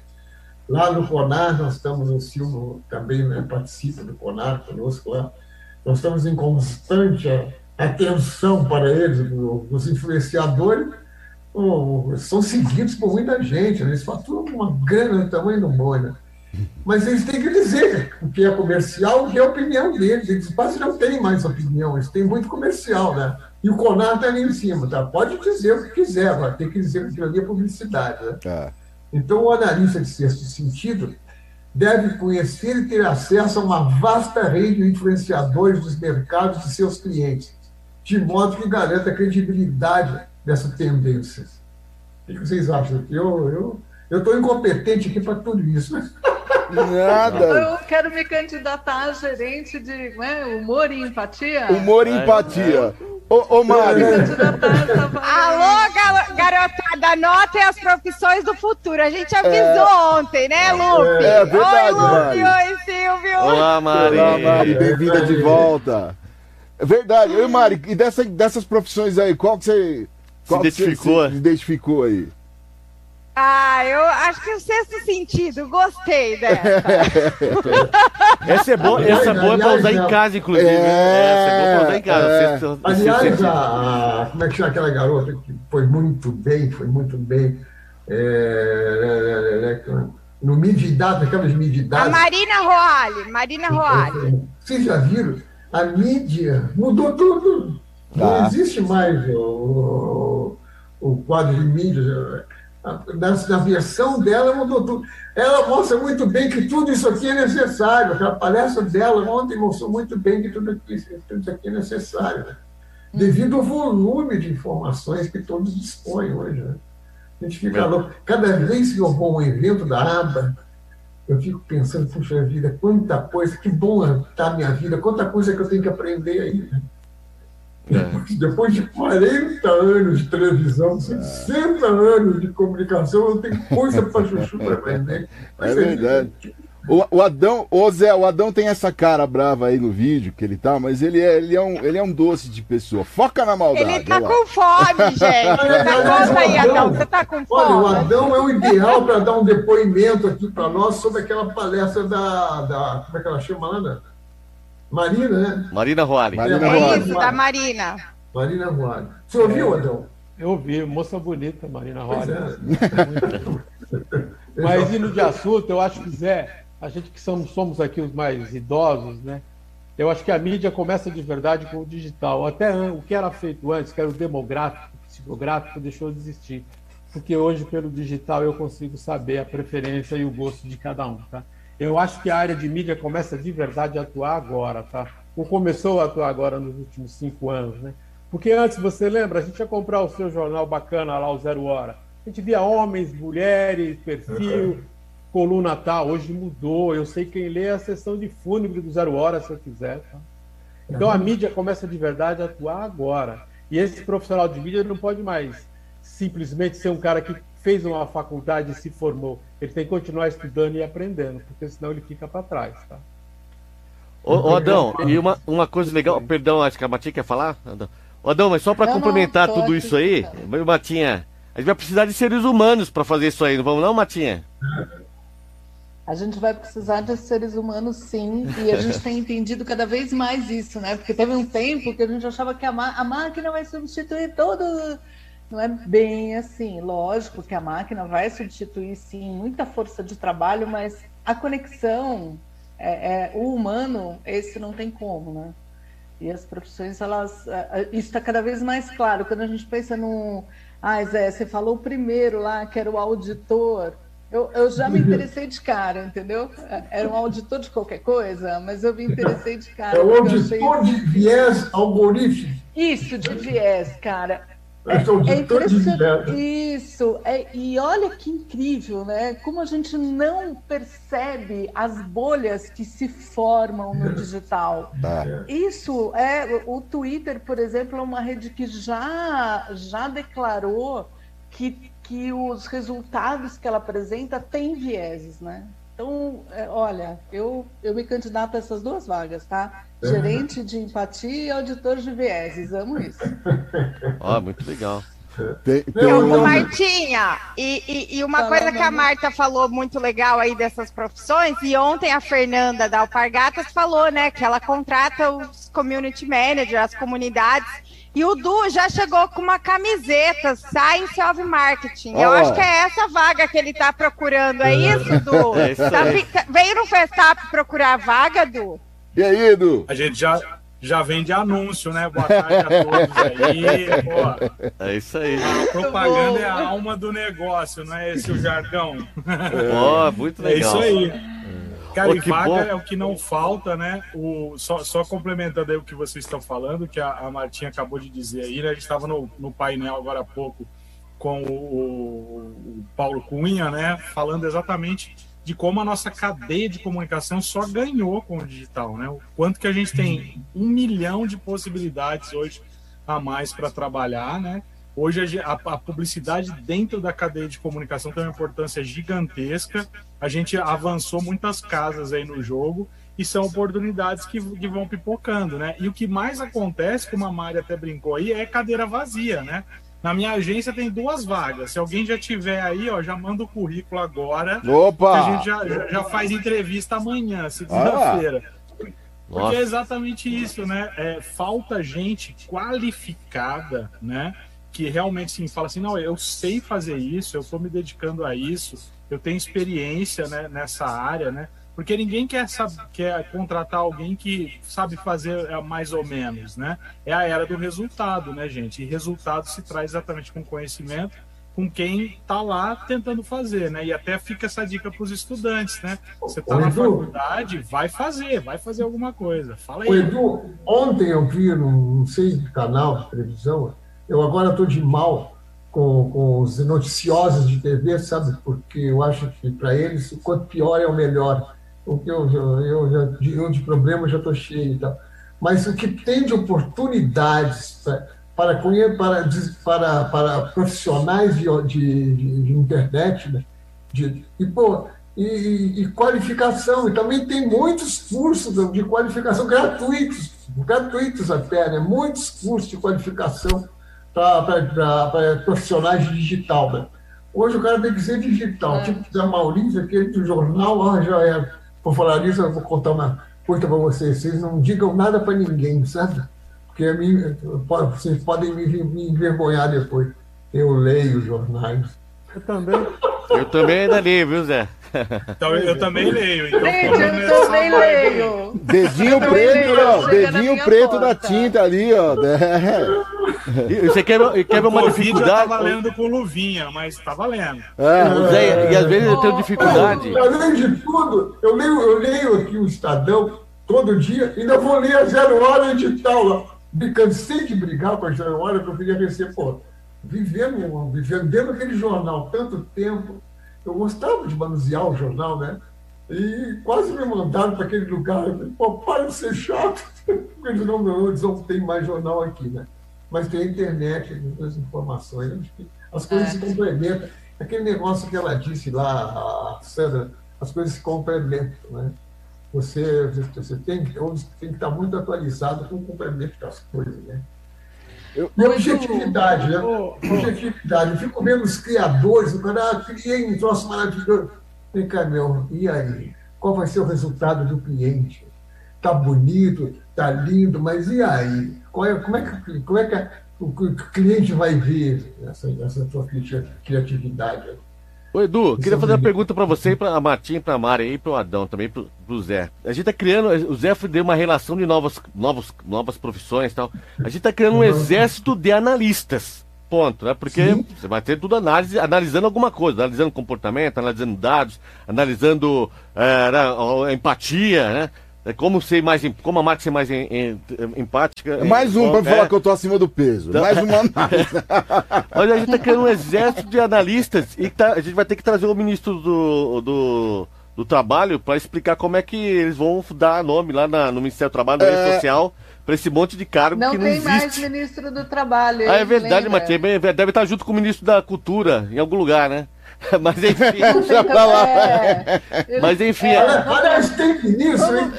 Lá no CONAR, nós estamos, o Silvio também né, participa do CONAR conosco lá, nós estamos em constante atenção para eles, os influenciadores, são seguidos por muita gente, né? eles faturam uma grana do tamanho do boi, né? Mas eles têm que dizer o que é comercial, o que é a opinião deles. Eles quase não têm mais opinião, eles têm muito comercial, né? E o CONAR está ali em cima, tá? Pode dizer o que quiser, agora tem que dizer que ali é publicidade, né? É. Então, o analista de sexto sentido deve conhecer e ter acesso a uma vasta rede de influenciadores dos mercados de seus clientes, de modo que garanta credibilidade dessa tendência. O que vocês acham? Eu eu estou incompetente aqui para tudo isso. Nada. Eu quero me candidatar a gerente de né, humor e empatia. Humor e empatia. Ô, ô Mari. Alô, garotada, anotem as profissões do futuro. A gente avisou é... ontem, né, Lupe? É, é verdade, Oi, Lupe. Oi, Silvio. Olá, Mari. Olá, Mari. Bem-vinda de volta. É verdade. Oi, Mari, e dessa, dessas profissões aí, qual que você... Qual se identificou? Você se identificou aí? Ah, eu acho que o sexto sentido, gostei dessa. essa é boa, essa é boa pra usar em casa, inclusive. É, essa é boa pra usar em casa. É. Sexto, aliás, a, a, como é que chama aquela garota que foi muito bem, foi muito bem. É, no Mididata, aquelas Mididatas. A Marina Roale, Marina Roale. Vocês já viram? A mídia mudou tudo. Não tá. existe mais o, o, o quadro de mídia na, na versão dela mudou tudo. Ela mostra muito bem que tudo isso aqui é necessário. A palestra dela ontem mostrou muito bem que tudo, tudo isso aqui é necessário. Né? Devido ao volume de informações que todos dispõem hoje. Né? A gente fica louco. Cada vez que eu vou a um evento da ABA, eu fico pensando, puxa vida, quanta coisa, que bom está a minha vida, quanta coisa que eu tenho que aprender aí. Né? É. Depois de 40 anos de televisão, 60 é. anos de comunicação, eu tenho coisa para chuchu para aprender. é verdade. O, o, Adão, ô Zé, o Adão tem essa cara brava aí no vídeo que ele tá, mas ele é, ele é, um, ele é um doce de pessoa. Foca na maldade. Ele tá com fome, gente. Conta aí, Adão, você tá com fome. Olha, o Adão é o ideal para dar um depoimento aqui para nós sobre aquela palestra da, da. Como é que ela chama lá, né? Marina, né? Marina Roale. Marina é Roale. isso, da Marina. Marina Roalho. Você ouviu, é, Adão? Eu ouvi, moça bonita, Marina Roalho. É. Mas indo de assunto, eu acho que, Zé, a gente que somos, somos aqui os mais idosos, né? Eu acho que a mídia começa de verdade com o digital. Até o que era feito antes, que era o demográfico, psicográfico, deixou de existir. Porque hoje, pelo digital, eu consigo saber a preferência e o gosto de cada um, tá? Eu acho que a área de mídia começa de verdade a atuar agora, tá? Ou começou a atuar agora nos últimos cinco anos, né? Porque antes, você lembra, a gente ia comprar o seu jornal bacana lá, o Zero Hora. A gente via homens, mulheres, perfil, coluna tal. Hoje mudou. Eu sei quem lê é a sessão de fúnebre do Zero Hora, se eu quiser. Tá? Então a mídia começa de verdade a atuar agora. E esse profissional de mídia não pode mais simplesmente ser um cara que fez uma faculdade e se formou. Ele tem que continuar estudando e aprendendo, porque senão ele fica para trás. Tá? Ô, ô, Adão, e uma, uma coisa legal, perdão, acho que a Matinha quer falar? Adão. Ô, Adão, mas só para complementar não, tudo isso aí, Matinha, a gente vai precisar de seres humanos para fazer isso aí, não vamos não, Matinha? A gente vai precisar de seres humanos, sim, e a gente tem entendido cada vez mais isso, né? Porque teve um tempo que a gente achava que a, a máquina vai substituir todo. Não é bem assim. Lógico que a máquina vai substituir, sim, muita força de trabalho, mas a conexão, é, é, o humano, esse não tem como, né? E as profissões, elas. Isso está cada vez mais claro. Quando a gente pensa no ah, Zé, você falou primeiro lá que era o auditor. Eu, eu já me interessei de cara, entendeu? Era um auditor de qualquer coisa, mas eu me interessei de cara. É o auditor achei... de viés algorítmico. Isso, de viés, cara. É, é impressionante. Isso. É, e olha que incrível, né? Como a gente não percebe as bolhas que se formam no digital. Tá. Isso é o Twitter, por exemplo, é uma rede que já já declarou que, que os resultados que ela apresenta têm vieses, né? Então, é, olha, eu, eu me candidato a essas duas vagas, tá? Gerente de empatia e auditor de vieses, amo isso. Ó, oh, muito legal. Tem, tem um... Martinha, e, e, e uma Fala, coisa que a Marta falou muito legal aí dessas profissões, e ontem a Fernanda da Alpargatas falou, né, que ela contrata os community managers, as comunidades, e o Du já chegou com uma camiseta Science of Marketing. Oh. Eu acho que é essa vaga que ele está procurando. É isso, Du? É isso tá, veio no Festap procurar a vaga, Du? E aí, Edu? A gente já, já vende anúncio, né? Boa tarde a todos aí. Pô. É isso aí. A propaganda é a alma do negócio, não é esse o jargão? Ó, muito legal. É isso aí. Cara, e vaga bom. é o que não falta, né? O, só, só complementando aí o que vocês estão falando, que a, a Martinha acabou de dizer aí, né? A gente estava no, no painel agora há pouco com o, o, Paulo Cunha, né? Falando exatamente de como a nossa cadeia de comunicação só ganhou com o digital, né? O quanto que a gente tem um milhão de possibilidades hoje a mais para trabalhar, né? Hoje a, a, publicidade dentro da cadeia de comunicação tem uma importância gigantesca. A gente avançou muitas casas aí no jogo e são oportunidades que, que vão pipocando, né? E o que mais acontece, como a Mari até brincou aí, é cadeira vazia, né? Na minha agência tem duas vagas. Se alguém já tiver aí, ó, já manda o currículo agora. Opa! a gente já, já, já faz entrevista amanhã, segunda-feira. Ah. Porque é exatamente isso, né? É, falta gente qualificada, né? que realmente sim, fala assim, não, eu sei fazer isso, eu estou me dedicando a isso, eu tenho experiência né, nessa área, né? Porque ninguém quer, sabe, quer contratar alguém que sabe fazer é, mais ou menos, né? É a era do resultado, né, gente? E resultado se traz exatamente com conhecimento, com quem está lá tentando fazer, né? E até fica essa dica para os estudantes, né? Você está na faculdade, vai fazer, vai fazer alguma coisa. Fala aí. Edu, ontem eu vi, não sei, canal de televisão, eu agora estou de mal com, com os noticiosos de TV, sabe? Porque eu acho que para eles, o quanto pior é o melhor. Porque eu, eu, eu, já, de, eu de problema já estou cheio e tal. Mas o que tem de oportunidades para, para, para, para, profissionais de, de, de, internet, né? de, e, pô, e, e, qualificação. E também tem muitos cursos de qualificação gratuitos, gratuitos até, né? muitos cursos de qualificação para profissionais de digital. Né? Hoje o cara tem que ser digital. É. Tipo da Maurício, aquele do jornal, ah, já é. Por falar nisso, eu vou contar uma coisa para vocês. Vocês não digam nada para ninguém, sabe? porque mim, vocês podem me, me envergonhar depois. Eu leio jornais. Eu também. Eu também ainda leio, viu, Zé? Então, eu também leio. Então, Gente, eu também leio. Dedinho preto, ó. Dedinho preto porta. da tinta ali, ó. E você quer, quer ver uma o dificuldade? Eu tava lendo com luvinha, mas tá valendo. É, Zé, e às vezes eu tenho dificuldade. Eu, além de tudo, eu leio, eu leio aqui o Estadão todo dia, ainda vou ler a zero hora edital lá. Me cansei de brigar com a zero hora, que eu queria receber, pô, vivendo, vivendo dentro daquele jornal tanto tempo eu gostava de manusear o jornal, né? E quase me mandaram para aquele lugar. Eu falei, Pô, para de ser chato. Eles não, não, eles não têm mais jornal aqui, né? Mas tem a internet, as informações, as coisas é. se complementam. Aquele negócio que ela disse lá, a Sandra, as coisas se complementam, né? Você, você tem, tem que estar muito atualizado com o complemento das coisas, né? Eu, e objetividade, né? Oh, oh. Objetividade. Eu fico vendo os criadores, o cara ah, criei um troço maravilhoso. Vem cá, meu, e aí? Qual vai ser o resultado do cliente? Tá bonito, tá lindo, mas e aí? É, como é que, como é que o cliente vai ver essa, essa tua criatividade? Ô Edu, queria fazer uma pergunta para você, para a Martim, para a Mari e para o Adão também, para o Zé. A gente está criando, o Zé deu uma relação de novas, novas, novas profissões e tal. A gente está criando um exército de analistas. Ponto, né? Porque Sim. você vai ter tudo análise, analisando alguma coisa, analisando comportamento, analisando dados, analisando é, empatia, né? É como ser mais, como a marca ser mais em, em, empática. É mais um para é. falar que eu tô acima do peso. Então, mais uma análise. Olha, a gente tá criando um exército de analistas e tá, a gente vai ter que trazer o ministro do, do, do Trabalho para explicar como é que eles vão dar nome lá na, no Ministério do Trabalho, no é... social, para esse monte de cargo não que não tem existe. mais ministro do Trabalho. Ah, é verdade, Matheus. Deve estar junto com o ministro da Cultura, em algum lugar, né? Mas enfim, já pra lá. É, Mas enfim. É... Aliás, tem ministro, hein?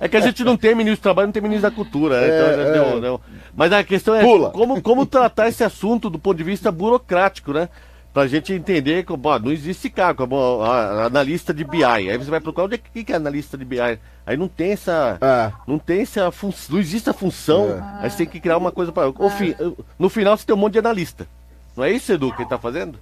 É que a gente não tem ministro do trabalho, não tem ministro da cultura. Né? Então, é, deu, deu. Mas a questão é como, como tratar esse assunto do ponto de vista burocrático, né? Pra gente entender que ó, não existe cargo, analista de BI. Aí você vai procurar onde é que é analista de BI. Aí não tem essa. É. Não tem essa função. Não existe a função. É. Aí você tem que criar uma coisa para. No final você tem um monte de analista. Não é isso, Edu, que ele está fazendo?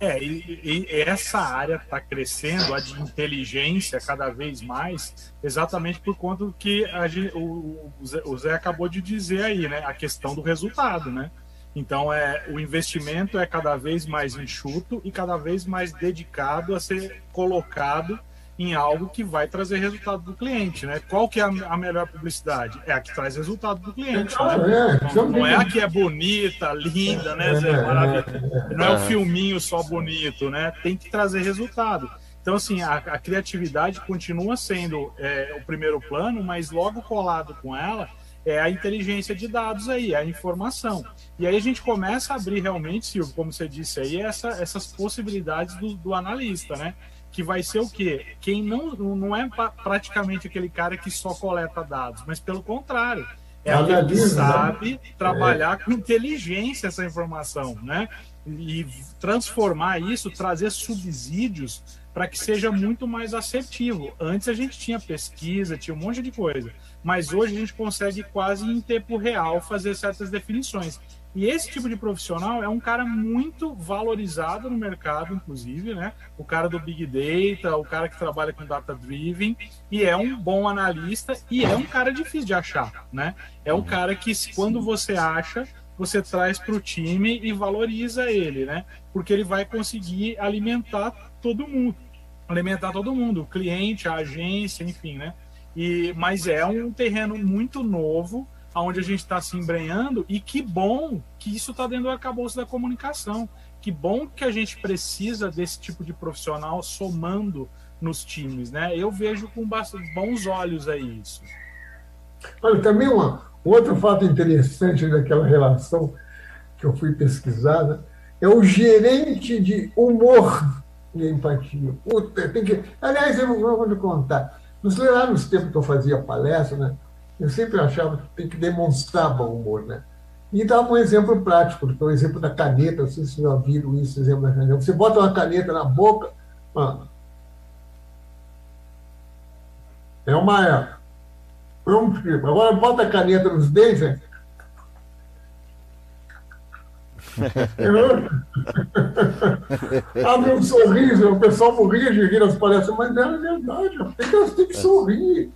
É, e, e essa área está crescendo, a de inteligência, cada vez mais, exatamente por conta do que a, o, o Zé acabou de dizer aí, né? A questão do resultado, né? Então, é, o investimento é cada vez mais enxuto e cada vez mais dedicado a ser colocado em algo que vai trazer resultado do cliente, né? Qual que é a, a melhor publicidade? É a que traz resultado do cliente. Né? É, não, não, é a que é bonita, linda, né, Zé? Maravilha. Não é o filminho só bonito, né? Tem que trazer resultado. Então, assim, a, a criatividade continua sendo é, o primeiro plano, mas logo colado com ela é a inteligência de dados aí, a informação. E aí a gente começa a abrir realmente, Silvio, como você disse aí, essa, essas possibilidades do, do analista, né? Que vai ser o quê? Quem não, não é praticamente aquele cara que só coleta dados, mas pelo contrário, é alguém que né? sabe trabalhar é. com inteligência essa informação, né? E transformar isso, trazer subsídios para que seja muito mais assertivo. Antes a gente tinha pesquisa, tinha um monte de coisa, mas hoje a gente consegue quase em tempo real fazer certas definições. E esse tipo de profissional é um cara muito valorizado no mercado, inclusive, né? O cara do Big Data, o cara que trabalha com data driven, e é um bom analista e é um cara difícil de achar, né? É um cara que quando você acha, você traz para o time e valoriza ele, né? Porque ele vai conseguir alimentar todo mundo, alimentar todo mundo, o cliente, a agência, enfim, né? E, mas é um terreno muito novo aonde a gente está se embrenhando e que bom que isso está dentro do arcabouço da comunicação. Que bom que a gente precisa desse tipo de profissional somando nos times, né? Eu vejo com bons olhos aí isso. Olha, também uma, um outro fato interessante daquela relação que eu fui pesquisada é o gerente de humor e empatia. Tem que... Aliás, eu vou te contar. Lá nos tempos que eu fazia palestra, né? Eu sempre achava que tem que demonstrar bom humor, né? E dá um exemplo prático, que é o exemplo da caneta, não sei se vocês já viram isso, exemplo da caneta. Você bota uma caneta na boca, mano, é uma, Pronto, agora bota a caneta nos dentes, né? Abre um sorriso, o pessoal morria de rir nas palestras, mas é verdade, tem que, tem que sorrir,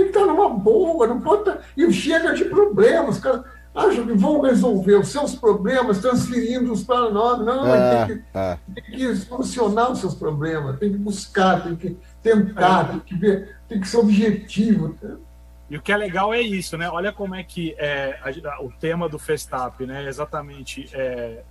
tem que estar numa boa, não pode estar. E chega de problemas, cara. Acham que vão resolver os seus problemas transferindo-os para nós. Não, é, tem, que, é. tem que solucionar os seus problemas, tem que buscar, tem que tentar, tem que ver, tem que ser objetivo. E o que é legal é isso, né? Olha como é que é, a, o tema do Festap, né? Exatamente é,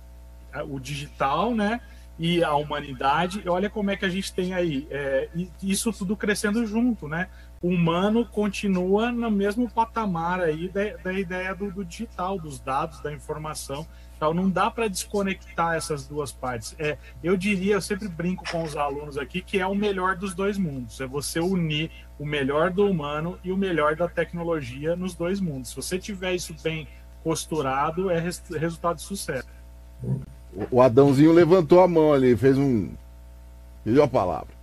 o digital, né? E a humanidade. E olha como é que a gente tem aí é, isso tudo crescendo junto, né? O humano continua no mesmo patamar aí da, da ideia do, do digital, dos dados, da informação. Então, não dá para desconectar essas duas partes. É, eu diria, eu sempre brinco com os alunos aqui, que é o melhor dos dois mundos. É você unir o melhor do humano e o melhor da tecnologia nos dois mundos. Se você tiver isso bem costurado, é res, resultado de sucesso. O Adãozinho levantou a mão ali, fez um. Pediu a palavra.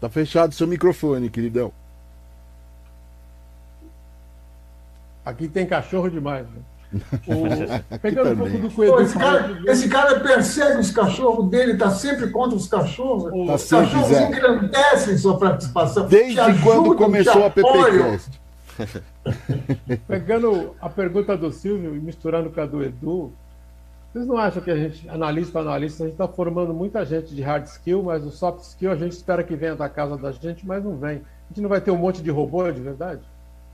Tá fechado seu microfone, queridão. Aqui tem cachorro demais, né? O... Pegando um pouco do Coelho. Esse cara, esse cara persegue os cachorros dele, está sempre contra os cachorros. Tá os cachorros engrandecem sua participação. Desde ajudam, quando começou a PPCast. Pegando a pergunta do Silvio e misturando com a do Edu, vocês não acham que a gente, analista analista, a gente está formando muita gente de hard skill, mas o soft skill a gente espera que venha da casa da gente, mas não vem. A gente não vai ter um monte de robô de verdade?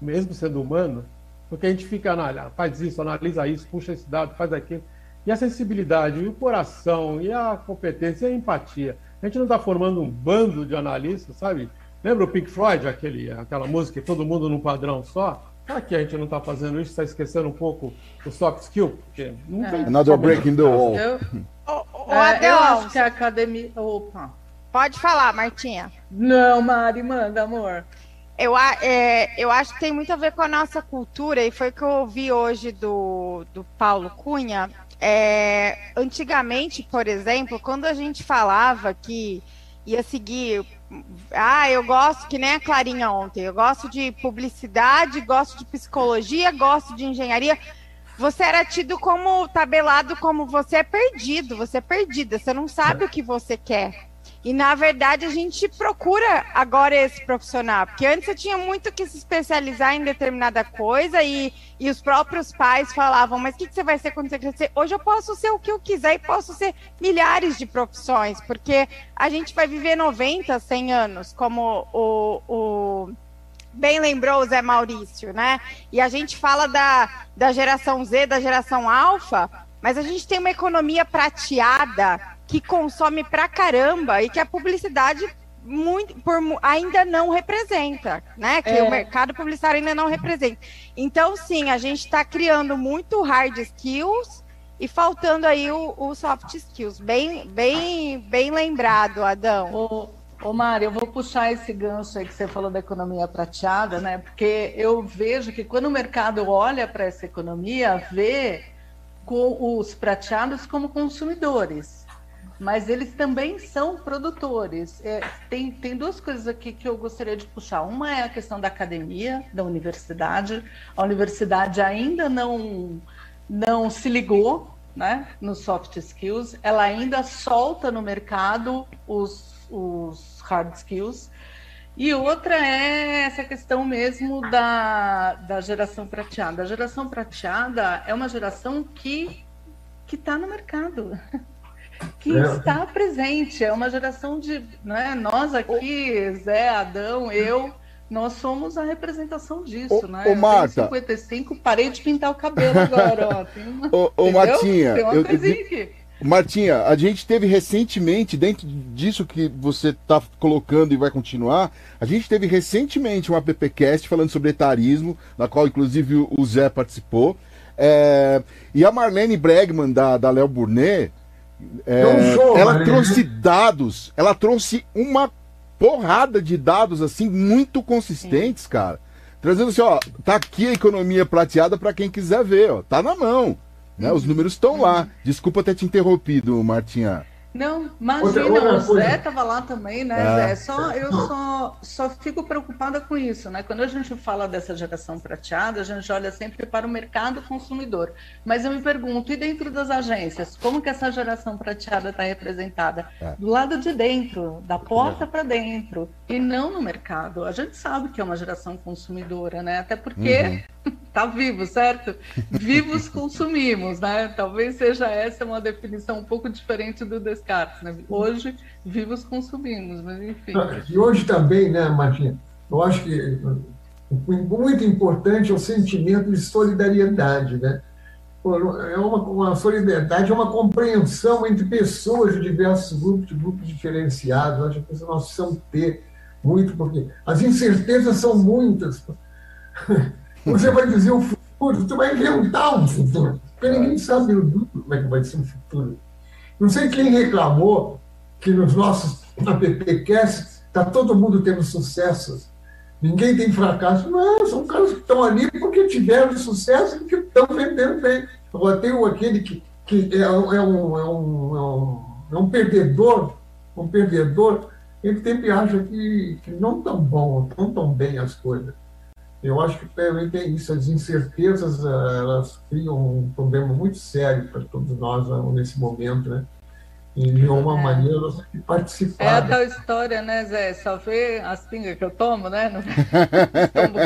Mesmo sendo humano? Porque a gente fica, analisa, faz isso, analisa isso, puxa esse dado, faz aquilo. E a sensibilidade, e o coração, e a competência, e a empatia. A gente não está formando um bando de analistas, sabe? Lembra o Pink Floyd, aquele, aquela música, todo mundo num padrão só? Será que a gente não está fazendo isso? Está esquecendo um pouco o soft skill? Porque não tem. É. Another breaking the wall. Eu, oh, é, eu acho que a academia. Opa. Pode falar, Martinha. Não, Mari, manda, amor. Eu, é, eu acho que tem muito a ver com a nossa cultura, e foi o que eu ouvi hoje do, do Paulo Cunha. É, antigamente, por exemplo, quando a gente falava que ia seguir. Ah, eu gosto, que nem a Clarinha ontem, eu gosto de publicidade, gosto de psicologia, gosto de engenharia. Você era tido como tabelado como você é perdido, você é perdida, você não sabe o que você quer. E na verdade a gente procura agora esse profissional, porque antes você tinha muito que se especializar em determinada coisa e, e os próprios pais falavam, mas o que, que, você vai ser quando você crescer? Hoje eu posso ser o que eu quiser e posso ser milhares de profissões, porque a gente vai viver 90, 100 anos, como o, o bem lembrou o Zé Maurício, né? E a gente fala da, da geração Z, da geração alfa, mas a gente tem uma economia prateada que consome pra caramba e que a publicidade muito, por, ainda não representa, né? Que é. o mercado publicitário ainda não representa. Então, sim, a gente está criando muito hard skills e faltando aí o, o, soft skills. Bem, bem, bem lembrado, Adão. Ô, ô Mari, eu vou puxar esse gancho aí que você falou da economia prateada, né? Porque eu vejo que quando o mercado olha para essa economia, vê os prateados como consumidores mas eles também são produtores. É, tem, tem duas coisas aqui que eu gostaria de puxar. Uma é a questão da academia, da universidade. A universidade ainda não, não se ligou né, nos soft skills, ela ainda solta no mercado os, os hard skills. E outra é essa questão mesmo da, da geração prateada. A geração prateada é uma geração que está no mercado. que é. está presente. É uma geração de. Né, nós aqui, Zé, Adão, eu, nós somos a representação disso, ô, né? Ô, Marta. Eu 55, parei de pintar o cabelo agora, ó. Tem uma, ô, ô Martinha, Tem uma eu, coisinha aqui. Martinha, a gente teve recentemente, dentro disso que você está colocando e vai continuar, a gente teve recentemente um appcast falando sobre etarismo, na qual inclusive o Zé participou. É, e a Marlene Bregman, da, da Léo Burnet, é, show, ela trouxe dados, ela trouxe uma porrada de dados assim muito consistentes, Sim. cara. Trazendo assim, ó, tá aqui a economia prateada para quem quiser ver, ó, tá na mão. Né? Os números estão lá. Desculpa ter te interrompido, Martinha. Não, imagina, outra, outra o Zé estava lá também, né, é. Zé? Só, eu só, só fico preocupada com isso, né? Quando a gente fala dessa geração prateada, a gente olha sempre para o mercado consumidor. Mas eu me pergunto, e dentro das agências, como que essa geração prateada está representada? É. Do lado de dentro, da porta para dentro, e não no mercado. A gente sabe que é uma geração consumidora, né? Até porque uhum. Tá vivo, certo? Vivos consumimos, né? Talvez seja essa uma definição um pouco diferente do Descartes, né? Hoje, vivos consumimos, mas enfim. E hoje também, né, Martinha? Eu acho que muito importante é o sentimento de solidariedade, né? É uma, uma solidariedade, é uma compreensão entre pessoas de diversos grupos, de grupos diferenciados. Eu acho que nós precisamos ter muito, porque as incertezas são muitas. Você vai dizer o futuro, você vai inventar um futuro, porque ninguém sabe como é que vai ser o futuro. Não sei quem reclamou que nos nossos appcasts está todo mundo tendo sucessos. Ninguém tem fracasso. Não, são caras que estão ali porque tiveram sucesso e que estão vendendo bem. Agora tem aquele que, que é, é, um, é, um, é, um, é um perdedor, um perdedor, ele sempre acha que, que não tão bom, não tão bem as coisas. Eu acho que também tem isso, as incertezas, eh, elas criam um problema muito sério para todos nós né, nesse momento, né? E de uma é. maneira nós temos que participar. É a tal história, né, Zé? Só ver as pingas que eu tomo, né? Tomo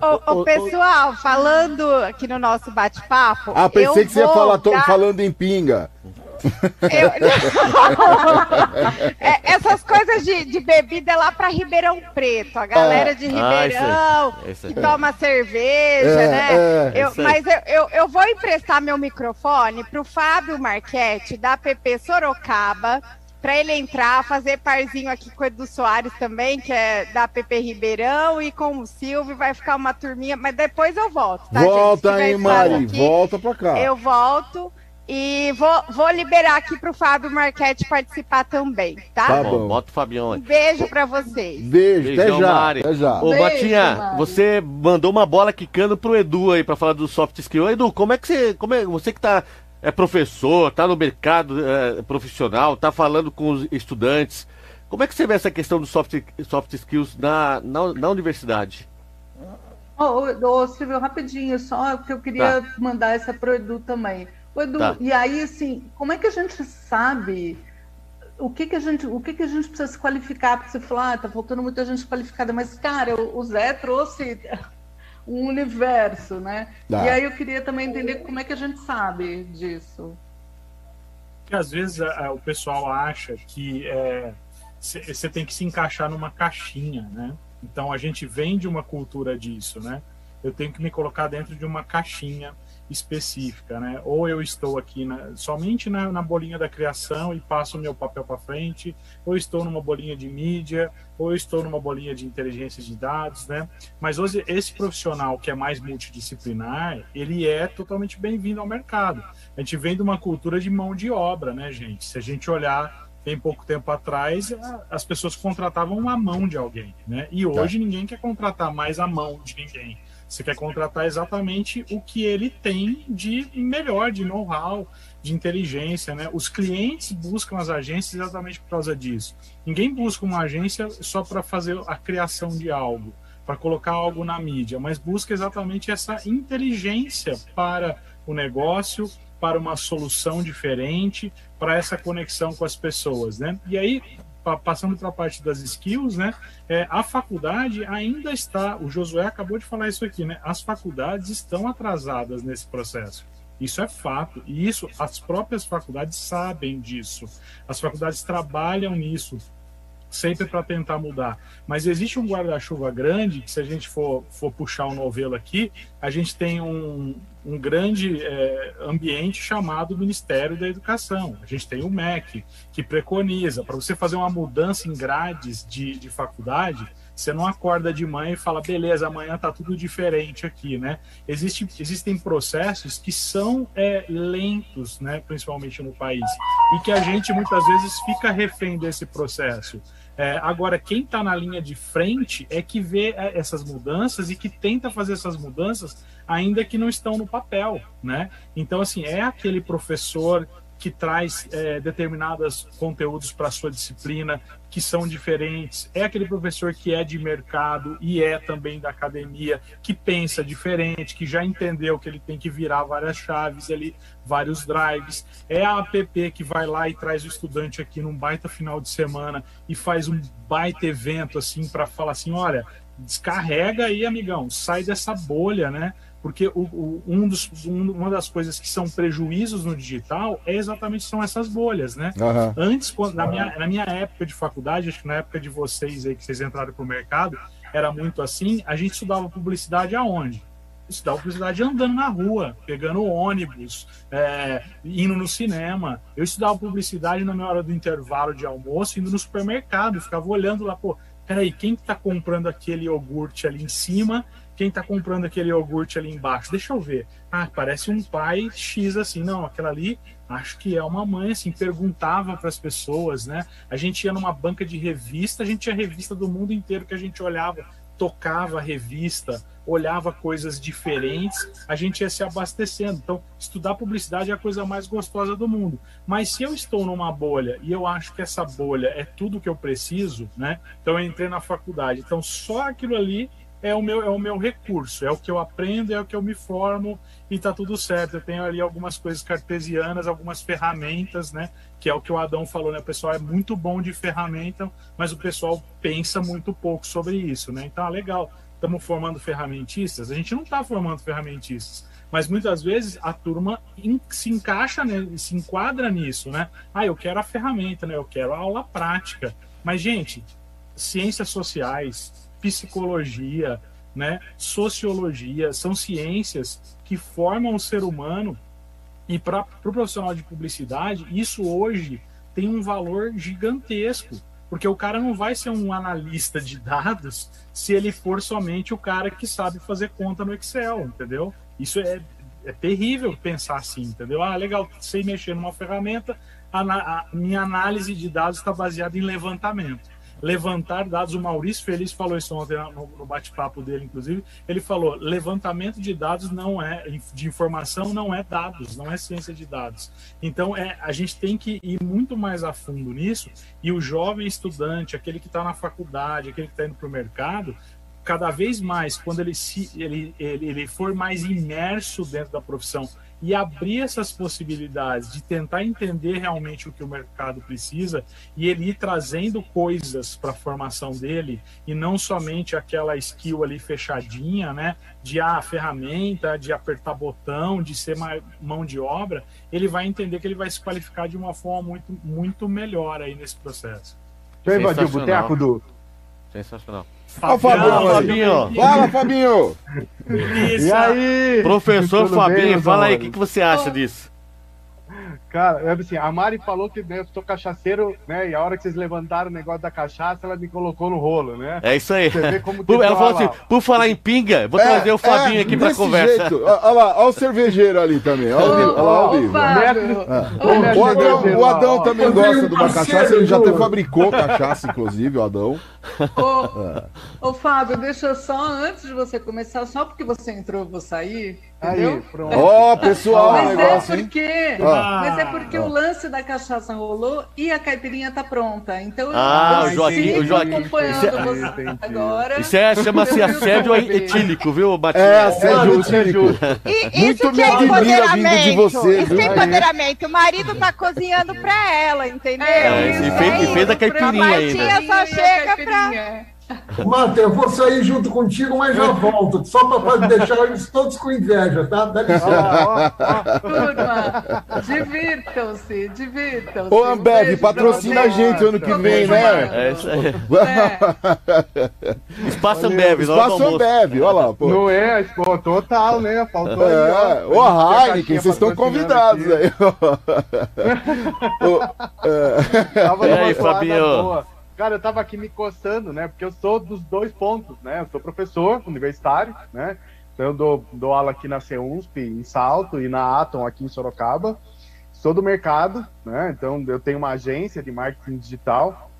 ô, ô, pessoal, falando aqui no nosso bate-papo. Ah, pensei que você ia falar, dar... falando em pinga. Eu... é, essas coisas de, de, bebida é lá para Ribeirão Preto, a galera é. de ah, Ribeirão ah, esse, esse, que toma cerveja, é, né? É. eu, mas eu, eu, eu, vou emprestar meu microfone pro Fábio Marchetti, da PP Sorocaba, para ele entrar, fazer parzinho aqui com o Edu Soares também, que é da PP Ribeirão, e com o Silvio, vai ficar uma turminha, mas depois eu volto, tá, Volta aí, Mari, aqui, volta para cá. Eu volto. E vou, vou liberar aqui para o Fábio Marquete participar também, tá? Tá bom, bota o Fabião aí. Um beijo para vocês. Beijo, Beijão, até já. Mari. Até já. Ô, beijo, Batinha, Mari. você mandou uma bola quicando pro Edu aí para falar do soft skill. Edu, como é que você, como é, você que tá é professor, tá no mercado é, profissional, tá falando com os estudantes, como é que você vê essa questão do soft, soft skills na, na, na universidade? Ô, oh, oh, Silvio, rapidinho, só que eu queria tá. mandar essa pro Edu também. Edu, tá. e aí, assim, como é que a gente sabe o que, que a gente o que, que a gente precisa se qualificar? Porque você falou, ah, tá faltando muita gente qualificada, mas, cara, o, o Zé trouxe um universo, né? Tá. E aí eu queria também entender como é que a gente sabe disso. Porque às vezes a, a, o pessoal acha que você é, tem que se encaixar numa caixinha, né? Então a gente vem de uma cultura disso, né? Eu tenho que me colocar dentro de uma caixinha específica, né? Ou eu estou aqui na, somente na, na, bolinha da criação e passo o meu papel para frente, ou estou numa bolinha de mídia, ou estou numa bolinha de inteligência de dados, né? Mas hoje esse profissional que é mais multidisciplinar, ele é totalmente bem-vindo ao mercado. A gente vem de uma cultura de mão de obra, né, gente? Se a gente olhar tem pouco tempo atrás, as pessoas contratavam a mão de alguém, né? E hoje tá. ninguém quer contratar mais a mão de ninguém você quer contratar exatamente o que ele tem de melhor, de know-how, de inteligência, né? Os clientes buscam as agências exatamente por causa disso. Ninguém busca uma agência só para fazer a criação de algo, para colocar algo na mídia, mas busca exatamente essa inteligência para o negócio, para uma solução diferente, para essa conexão com as pessoas, né? E aí passando para a parte das skills, né? É, a faculdade ainda está, o Josué acabou de falar isso aqui, né? As faculdades estão atrasadas nesse processo. Isso é fato. E isso, as próprias faculdades sabem disso. As faculdades trabalham nisso sempre para tentar mudar. Mas existe um guarda-chuva grande, que se a gente for, for puxar o novelo aqui, a gente tem um, um grande é, ambiente chamado Ministério da Educação. A gente tem o MEC, que preconiza, para você fazer uma mudança em grades de, de faculdade, você não acorda de manhã e fala, beleza, amanhã está tudo diferente aqui, né? Existe, existem processos que são é, lentos, né, principalmente no país, e que a gente muitas vezes fica refém desse processo. É, agora, quem está na linha de frente é que vê é, essas mudanças e que tenta fazer essas mudanças, ainda que não estão no papel, né? Então, assim, é aquele professor que traz é, determinados conteúdos para a sua disciplina que são diferentes. É aquele professor que é de mercado e é também da academia, que pensa diferente, que já entendeu que ele tem que virar várias chaves ali, vários drives. É a app que vai lá e traz o estudante aqui num baita final de semana e faz um baita evento assim para falar assim, olha, descarrega aí, amigão, sai dessa bolha, né? Porque o, o, um dos, um, uma das coisas que são prejuízos no digital é exatamente são essas bolhas, né? Uhum. Antes, quando, na, minha, na minha época de faculdade, acho que na época de vocês aí que vocês entraram para o mercado, era muito assim, a gente estudava publicidade aonde? Estudava publicidade andando na rua, pegando ônibus, é, indo no cinema. Eu estudava publicidade na minha hora do intervalo de almoço, indo no supermercado, ficava olhando lá, pô, peraí, quem está comprando aquele iogurte ali em cima quem está comprando aquele iogurte ali embaixo? Deixa eu ver. Ah, parece um pai X assim. Não, aquela ali, acho que é uma mãe, assim, perguntava para as pessoas, né? A gente ia numa banca de revista, a gente tinha revista do mundo inteiro que a gente olhava, tocava a revista, olhava coisas diferentes, a gente ia se abastecendo. Então, estudar publicidade é a coisa mais gostosa do mundo. Mas se eu estou numa bolha e eu acho que essa bolha é tudo que eu preciso, né? Então, eu entrei na faculdade. Então, só aquilo ali é o meu é o meu recurso, é o que eu aprendo, é o que eu me formo e tá tudo certo. Eu tenho ali algumas coisas cartesianas, algumas ferramentas, né? Que é o que o Adão falou, né? O pessoal é muito bom de ferramenta, mas o pessoal pensa muito pouco sobre isso, né? Então, ah, legal, estamos formando ferramentistas. A gente não está formando ferramentistas, mas muitas vezes a turma se encaixa, né? Se enquadra nisso, né? Ah, eu quero a ferramenta, né? Eu quero a aula prática. Mas, gente, ciências sociais, psicologia, né, sociologia, são ciências que formam o ser humano e para o pro profissional de publicidade, isso hoje tem um valor gigantesco, porque o cara não vai ser um analista de dados se ele for somente o cara que sabe fazer conta no Excel, entendeu? Isso é, é terrível pensar assim, entendeu? Ah, legal, sei mexer numa ferramenta, a, a minha análise de dados está baseada em levantamento levantar dados. O Maurício Feliz falou isso ontem no, bate-papo dele, inclusive. Ele falou: levantamento de dados não é de informação, não é dados, não é ciência de dados. Então, é, a gente tem que ir muito mais a fundo nisso. E o jovem estudante, aquele que está na faculdade, aquele que está indo para o mercado, cada vez mais, quando ele, se, ele, ele, ele for mais imerso dentro da profissão e abrir essas possibilidades de tentar entender realmente o que o mercado precisa e ele ir trazendo coisas para a formação dele e não somente aquela skill ali fechadinha, né, de a ah, ferramenta, de apertar botão, de ser mão de obra, ele vai entender que ele vai se qualificar de uma forma muito, muito melhor aí nesse processo. Deixa eu invadir o boteco do. Sensacional. Ó, Fabinho, Fabinho. Fala, Fabinho. e aí? Professor Fabinho, bem, fala aí, o que, que você acha disso? Cara, é assim, a Mari falou que né, eu sou cachaceiro, né? E a hora que vocês levantaram o negócio da cachaça, ela me colocou no rolo, né? É isso aí. ela falou assim: por falar em pinga, vou é, trazer o Fabinho é, aqui pra conversa. Jeito. Olha lá, olha o cervejeiro ali também. Olha, olha lá o livro. O Adão, o Adão também gosta de uma cachaça, ele já até fabricou cachaça, inclusive, o Adão. Ô, ô, Fábio, deixa eu só, antes de você começar, só porque você entrou, eu vou sair. Aí, pronto. Ó, oh, pessoal, mas é negócio, é porque, ah. Mas é porque ah. o lance da cachaça rolou e a caipirinha tá pronta. Então ah, eu o Joaquim, o Joaquim. acompanhando isso é, você agora. Isso é, chama-se assédio etílico, viu, Matias? É, assédio etílico. Muito me admira vindo de você. Isso é empoderamento. O marido tá cozinhando pra ela, entendeu? É, e, fez, e fez a caipirinha ainda. A só chega pra... Mata, eu vou sair junto contigo, mas já volto. Só para deixar eles todos com inveja, tá? Dá licença. Turma, divirtam-se, divirtam-se. Ô, Ambev, um patrocina a gente ano que vem, né? É isso aí. É. Espaço Ambev, Espaço Ambev, olha lá. Pô. Não é, pô, total, né? Faltou é. aí, ó. Ô, Heineken, vocês estão convidados aqui. aí. Tava e aí, Fabinho? Cara, eu tava aqui me coçando, né? Porque eu sou dos dois pontos, né? Eu sou professor universitário, né? Então eu dou, dou aula aqui na CEUNSP, em Salto, e na Atom, aqui em Sorocaba. Sou do mercado, né? Então eu tenho uma agência de marketing digital.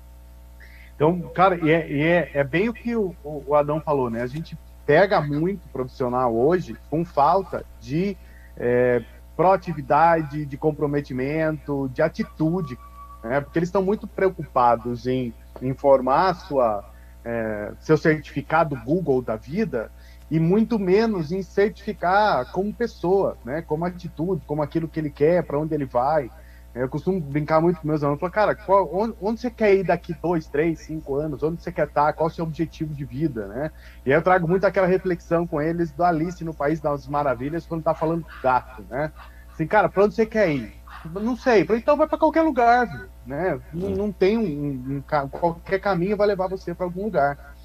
Então, cara, e é, e é, é bem o que o, o Adão falou, né? A gente pega muito profissional hoje com falta de é, proatividade, de comprometimento, de atitude, né? porque eles estão muito preocupados em, informar sua, é, seu certificado Google da vida e muito menos em certificar como pessoa, né? como atitude, como aquilo que ele quer, para onde ele vai. Eu costumo brincar muito com meus alunos, falar, cara, qual, onde, onde, você quer ir daqui dois, três, cinco anos? Onde você quer estar? Qual o seu objetivo de vida, né? E aí eu trago muito aquela reflexão com eles do Alice no País das Maravilhas, quando tá falando do gato, né? Assim, cara, para onde você quer ir? Não sei, então vai para qualquer lugar, né? Não, não tem um, um, qualquer caminho vai levar você para algum lugar.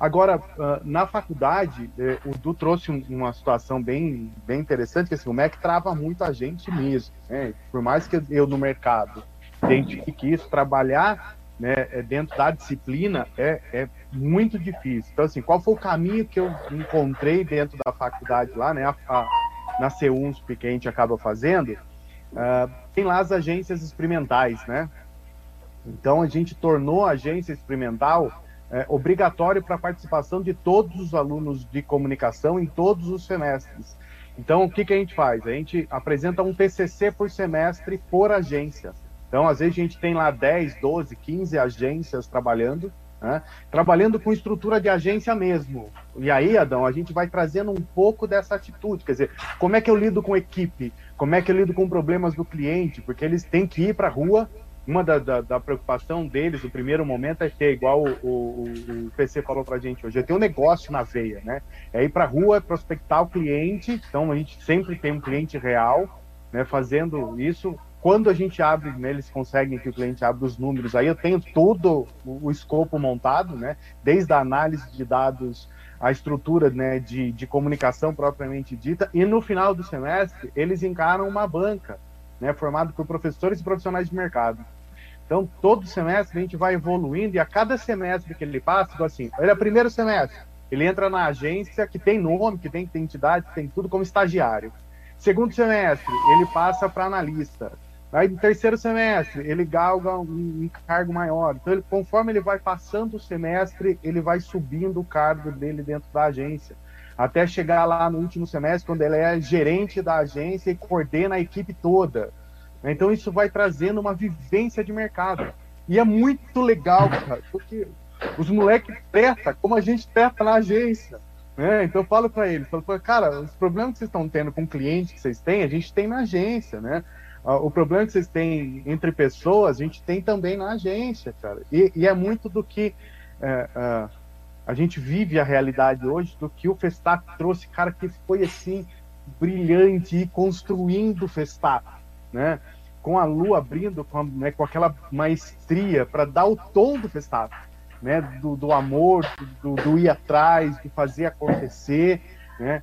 Agora, ah, na faculdade, é, o Du trouxe uma situação bem, bem interessante, que assim, o MEC trava muito a gente mesmo. Né? Por mais que eu no mercado identifique isso, trabalhar né, é, dentro da disciplina é, é muito difícil. Então, assim, qual foi o caminho que eu encontrei dentro da faculdade lá, né, a, a, na CEUNSP que a gente acaba fazendo? Uh, tem lá as agências experimentais, né? Então, a gente tornou a agência experimental é, obrigatório para a participação de todos os alunos de comunicação em todos os semestres. Então, o que, que a gente faz? A gente apresenta um TCC por semestre por agência. Então, às vezes, a gente tem lá 10, 12, 15 agências trabalhando, né? trabalhando com estrutura de agência mesmo. E aí, Adão, a gente vai trazendo um pouco dessa atitude. Quer dizer, como é que eu lido com equipe? Como é que eu lido com problemas do cliente? Porque eles têm que ir para a rua uma da, da, da, preocupação deles, o primeiro momento, é ter, igual o, o, o PC falou pra gente hoje, é ter um negócio na veia, né? É ir pra rua, prospectar o cliente, então a gente sempre tem um cliente real, né, fazendo isso. Quando a gente abre, né, eles conseguem que o cliente abra os números, aí eu tenho todo o, o escopo montado, né? Desde a análise de dados, a estrutura né, de, de comunicação propriamente dita, e no final do semestre eles encaram uma banca, né, formada por professores e profissionais de mercado. Então, todo semestre a gente vai evoluindo e a cada semestre que ele passa, assim, ele é o primeiro semestre, ele entra na agência que tem nome, que tem identidade, que tem tudo como estagiário. Segundo semestre, ele passa para analista. Aí no terceiro semestre, ele galga um, um, cargo maior. Então, ele, conforme ele vai passando o semestre, ele vai subindo o cargo dele dentro da agência. Até chegar lá no último semestre, quando ele é gerente da agência e coordena a equipe toda. Então isso vai trazendo uma vivência de mercado. E é muito legal, cara, porque os moleques treta como a gente treta na agência. Né? Então eu falo para eles, falo, cara, os problemas que vocês estão tendo com cliente que vocês têm, a gente tem na agência, né? Ah, o problema que vocês têm entre pessoas, a gente tem também na agência, cara. E, e é muito do que é, é, a gente vive a realidade hoje, do que o Festap trouxe, cara, que foi assim, brilhante e construindo o Festap né? Com a lua abrindo com, a, né, com aquela maestria para dar o tom do festado, né? Do, do amor, do, do, ir atrás, do fazer acontecer, né?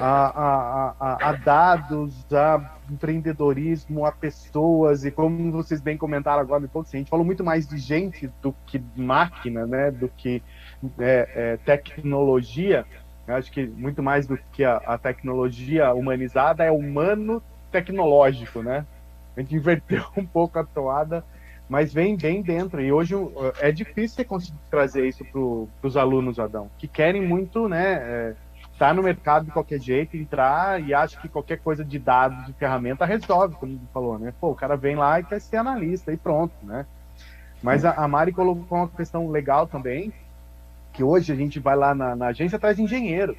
A, a, a, dados, a empreendedorismo, a pessoas, e como vocês bem comentaram agora, depois, a gente falou muito mais de gente do que máquina, né? Do que é, é, tecnologia. Eu acho que muito mais do que a, a tecnologia humanizada é humano tecnológico, né? A gente inverteu um pouco a toada, mas vem bem dentro. E hoje é difícil você conseguir trazer isso para os alunos, Adão, que querem muito, né? É, tá no mercado de qualquer jeito, entrar e acha que qualquer coisa de dados, de ferramenta, resolve, como ele falou, né? Pô, o cara vem lá e quer ser analista e pronto, né? Mas a, a Mari colocou uma questão legal também, que hoje a gente vai lá na, na agência atrás de engenheiro.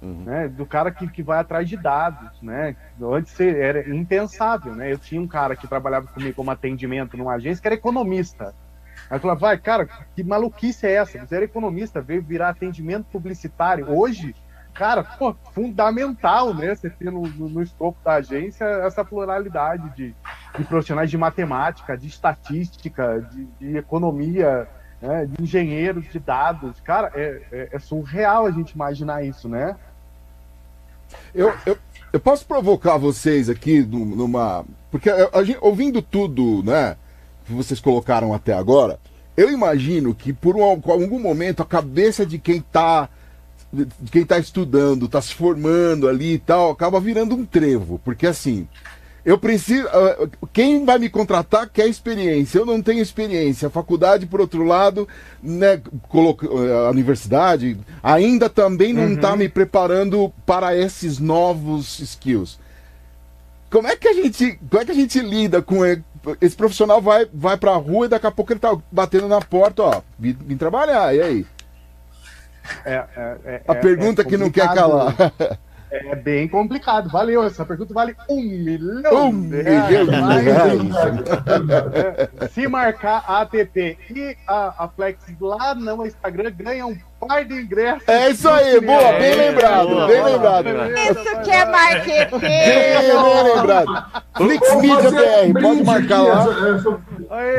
Uhum. Né, do cara que, que vai atrás de dados, né? Antes era impensável, né? Eu tinha um cara que trabalhava comigo como atendimento numa agência que era economista. Aí falava, vai, cara, que maluquice é essa? Você era economista, veio virar atendimento publicitário. Hoje, cara, pô, fundamental, né? Você ter no, no, no escopo da agência essa pluralidade de, de profissionais de matemática, de estatística, de, de economia, né, de engenheiros de dados. Cara, é, é, é surreal a gente imaginar isso, né? Eu, eu, eu posso provocar vocês aqui numa. Porque gente, ouvindo tudo, né? Que vocês colocaram até agora, eu imagino que por um, algum momento a cabeça de quem está de quem está estudando, está se formando ali e tal, acaba virando um trevo. Porque assim, eu preciso. Uh, quem vai me contratar quer experiência. Eu não tenho experiência. A faculdade, por outro lado, né, coloca, a universidade ainda também não está uhum. me preparando para esses novos skills. como é que a gente, como é que a gente lida com ele? esse profissional vai vai para a rua e daqui a pouco ele tá batendo na porta, ó, vim, vim trabalhar, e aí? É, é, é, a pergunta que não quer calar. É bem complicado. Valeu. Essa pergunta vale um milhão um de reais. Milhão de reais. É, se marcar a ATP e a, a Flex lá no Instagram, ganha um par de ingressos. É isso aí, boa, bem lembrado, boa, bem boa, lembrado. Isso que é marketing. Bem, lembrado. Flix Media BR, pode marcar lá.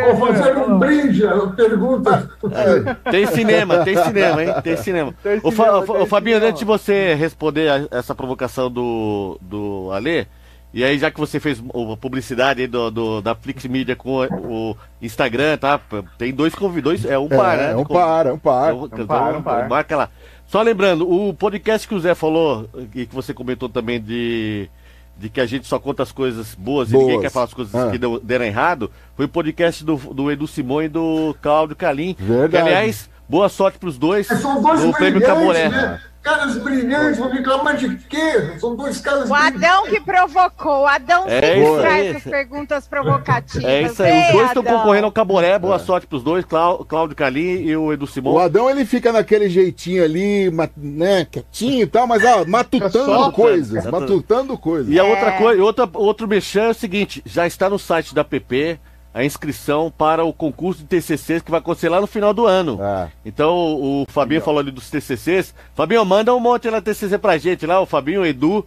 Vou fazer um brinde, pergunta. É, tem cinema, tem cinema, hein? Tem cinema. Tem cinema, Fa, tem Fabinho, cinema. antes de você responder a, essa provocação do, do Alê, e aí, já que você fez a publicidade do, do, da Flix Media com o, Instagram, tá? Tem dois convidados, é um par, é, né? É um par, é um par. Então, é um par, um par. Marca lá. Só lembrando, o podcast que o Zé falou, e que você comentou também de, de que a gente só conta as coisas boas, boas. e ninguém quer falar as coisas ah. que deu, deram errado, foi o podcast do, do Edu Simão e do Cláudio Calim. Verdade. Que, aliás, boa sorte pros dois. São dois no Prêmio Caboré. Né? Caras brilhantes, vão reclamar de quê? São dois caras O Adão que provocou, o Adão é sempre traz essas perguntas provocativas. É isso aí, os dois estão concorrendo ao Caboré, boa é. sorte pros dois, Cláudio Calim e o Edu Simão. O Adão ele fica naquele jeitinho ali, né, quietinho e tal, mas ó, matutando coisas, matutando coisas. E a outra é. coisa, outra, outro mexer é o seguinte, já está no site da PP, a inscrição para o concurso de TCCs que vai acontecer lá no final do ano. É. Então o, o Fabinho Legal. falou ali dos TCCs. Fabinho, manda um monte lá TCC pra gente lá, o Fabinho, o Edu,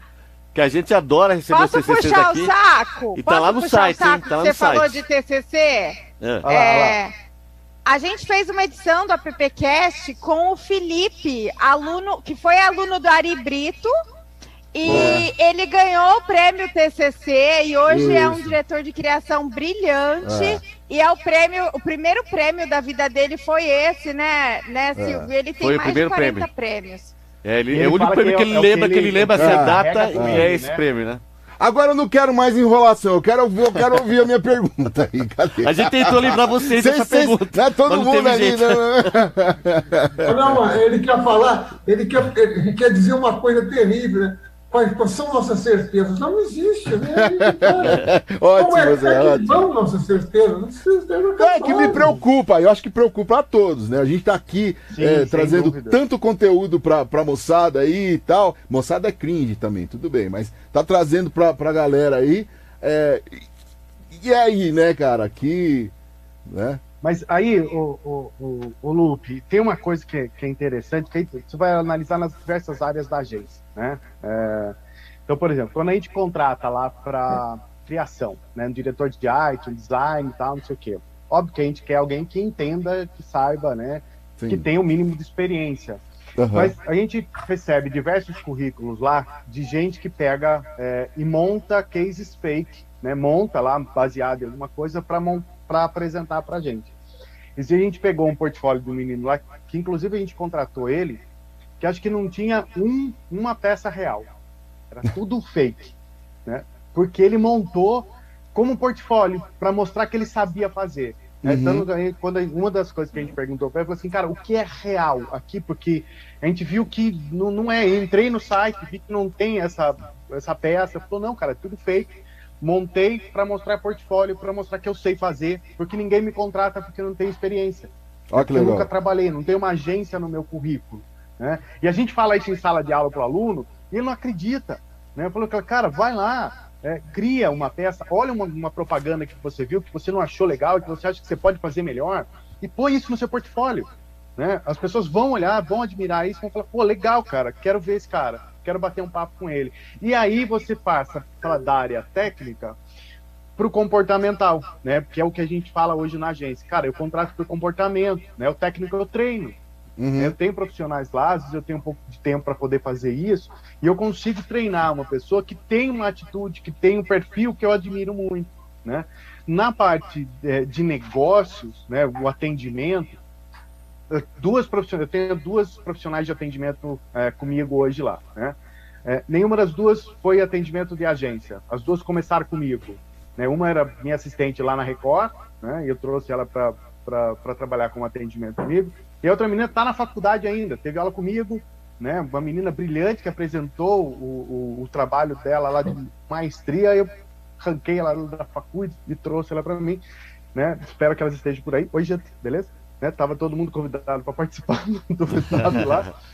que a gente adora receber Posso os TCCs puxar aqui. o saco? E tá lá no site, hein? Tá lá Você no falou site. de TCC? É. é... A gente fez uma edição do AppCast com o Felipe, aluno que foi aluno do Ari Brito e é. ele ganhou o prêmio TCC e hoje Isso. é um diretor de criação brilhante. É. E é o prêmio, o primeiro prêmio da vida dele foi esse, né, né, é. Silvio? Ele tem foi mais de 40 prêmio. prêmios. É, ele, é o único prêmio que, ele, é lembra, que ele, lembra essa é. data e é esse né? prêmio, né? Agora eu não quero mais enrolação, eu quero, eu quero ouvir a minha pergunta aí. Cadê? A gente tentou livrar vocês dessa pergunta. Não é todo mundo ali, não. não, ele quer falar, ele quer, ele quer dizer uma coisa terrível, né? Quais são nossas certezas? Não existe, né? ótimo, Como é, Zé, é que vão nossas certezas? É que me preocupa, eu acho que preocupa a todos, né? A gente tá aqui Sim, é, trazendo dúvida. tanto conteúdo pra, pra moçada aí e tal. Moçada é cringe também, tudo bem, mas tá trazendo pra, pra galera aí. É, e aí, né, cara, aqui, né? Mas aí, o, o, o, o Lupe, tem uma coisa que, que é interessante, que você vai analisar nas diversas áreas da agência, né? É, então, por exemplo, quando a gente contrata lá para criação, né, um diretor de arte, um design e tal, não sei o quê, óbvio que a gente quer alguém que entenda, que saiba, né, Sim. que tenha o um mínimo de experiência. Uhum. Mas a gente recebe diversos currículos lá de gente que pega é, e monta cases fake, né, monta lá baseado em alguma coisa para para apresentar para a gente. E se a gente pegou um portfólio do menino lá, que inclusive a gente contratou ele, que acho que não tinha um, uma peça real. Era tudo fake. Né? Porque ele montou como um portfólio para mostrar que ele sabia fazer. Né? Uhum. Então, quando uma das coisas que a gente perguntou para ele, falou assim, cara, o que é real aqui? Porque a gente viu que não, não é. Entrei no site, vi que não tem essa, essa peça. Falou, não, cara, é tudo fake montei para mostrar portfólio, para mostrar que eu sei fazer, porque ninguém me contrata porque eu não tenho experiência. Olha que legal. Eu nunca trabalhei, não tenho uma agência no meu currículo. Né? E a gente fala isso em sala de aula para o aluno e ele não acredita. Né? Eu falo, cara, vai lá, é, cria uma peça, olha uma, uma, propaganda que você viu, que você não achou legal, que você acha que você pode fazer melhor, e põe isso no seu portfólio. Né? As pessoas vão olhar, vão admirar isso, vão falar, pô, legal, cara, quero ver esse cara quero bater um papo com ele. E aí você passa da área técnica para o comportamental, né? Que é o que a gente fala hoje na agência. Cara, eu contrato por comportamento, né? O técnico eu treino. Uhum. Eu tenho profissionais lá, eu tenho um pouco de tempo para poder fazer isso, e eu consigo treinar uma pessoa que tem uma atitude, que tem um perfil que eu admiro muito, né? Na parte é, de negócios, né, o atendimento, duas profissionais, eu tenho duas profissionais de atendimento é, comigo hoje lá, né? É, nenhuma das duas foi atendimento de agência. As duas começaram comigo. Né? Uma era minha assistente lá na Record, né? E eu trouxe ela para trabalhar com atendimento comigo. E a outra menina está na faculdade ainda, teve aula comigo, né? Uma menina brilhante que apresentou o, o, o trabalho dela lá de maestria. Eu ranquei ela da faculdade e trouxe ela para mim, né? Espero que elas estejam por aí. Oi, gente, beleza? Né? Tava todo mundo convidado para participar do festival lá.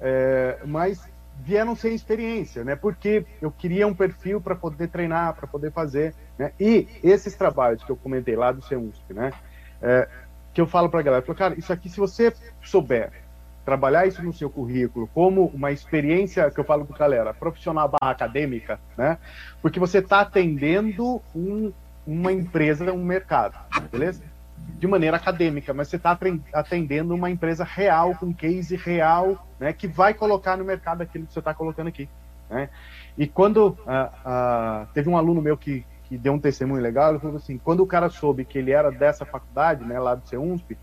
É, mas vieram sem experiência, né? Porque eu queria um perfil para poder treinar, para poder fazer, né? E esses trabalhos que eu comentei lá do CEUNSP, né? É, que eu falo para a galera, eu falo, cara, isso aqui se você souber trabalhar isso no seu currículo como uma experiência que eu falo para a galera, profissional barra acadêmica, né? Porque você está atendendo um, uma empresa, um mercado, beleza? De maneira acadêmica, mas você está atendendo uma empresa real, com case real, né? Que vai colocar no mercado aquilo que você está colocando aqui, né? E quando uh, uh, teve um aluno meu que, que deu um testemunho legal, ele falou assim, quando o cara soube que ele era dessa faculdade, né, lá do CEUNSP,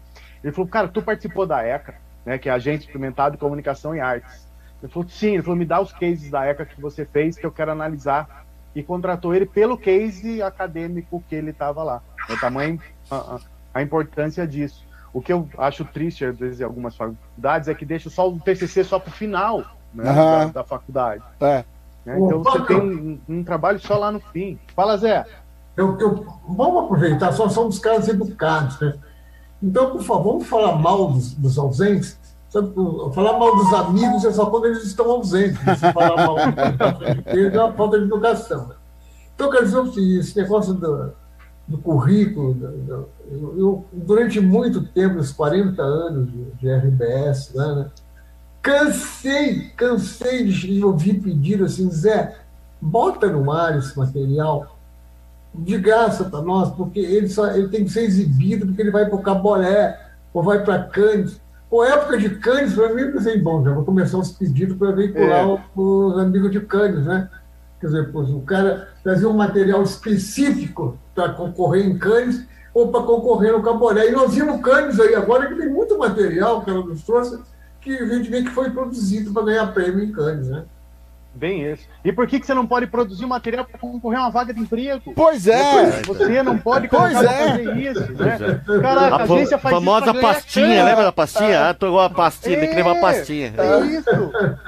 ele falou, cara, tu participou da ECA, né, que é Agente Experimentado de Comunicação e Artes. Ele falou, sim, ele falou, me dá os cases da ECA que você fez, que eu quero analisar. E contratou ele pelo case acadêmico que ele estava lá. O tamanho, a, a, importância disso. O que eu acho triste, às vezes, em algumas faculdades, é que deixa só o TCC só para o final né, uhum. da, da, faculdade. É. Né? Então você tem um, um, trabalho só lá no fim. Fala, Zé. Eu, eu, vamos aproveitar, só somos caras educados, né? Então, por favor, vamos falar mal dos, dos ausentes. Sabe, falar mal dos amigos é só quando eles estão ausentes. Se falar mal deles é uma falta de educação. Né? Então, quer dizer que esse negócio do, do currículo, do, do, eu, durante muito tempo, os 40 anos de, de RBS, né, cansei, cansei de ouvir pedir assim, Zé, bota no ar esse material de graça para nós, porque ele, só, ele tem que ser exibido porque ele vai para o Caboré ou vai para Cannes. Pô, época de Cannes, para mim, eu pensei, bom, já vou começar os pedidos para veicular é. os amigos de Cannes, né? Quer dizer, o cara trazer um material específico para concorrer em Cannes ou para concorrer no Caboré. E nós vimos Cannes aí agora, que tem muito material que ela nos trouxe, que a gente vê que foi produzido para ganhar prêmio em Cannes, né? Bem isso. E por que, que você não pode produzir material para concorrer a uma vaga de emprego? Pois é! você não pode pois é. fazer isso, né? É. Caraca, a, a agência faz famosa pastinha, lembra da pastinha? Ah, tô igual a pastinha, é, tem que levar a pastinha. É isso.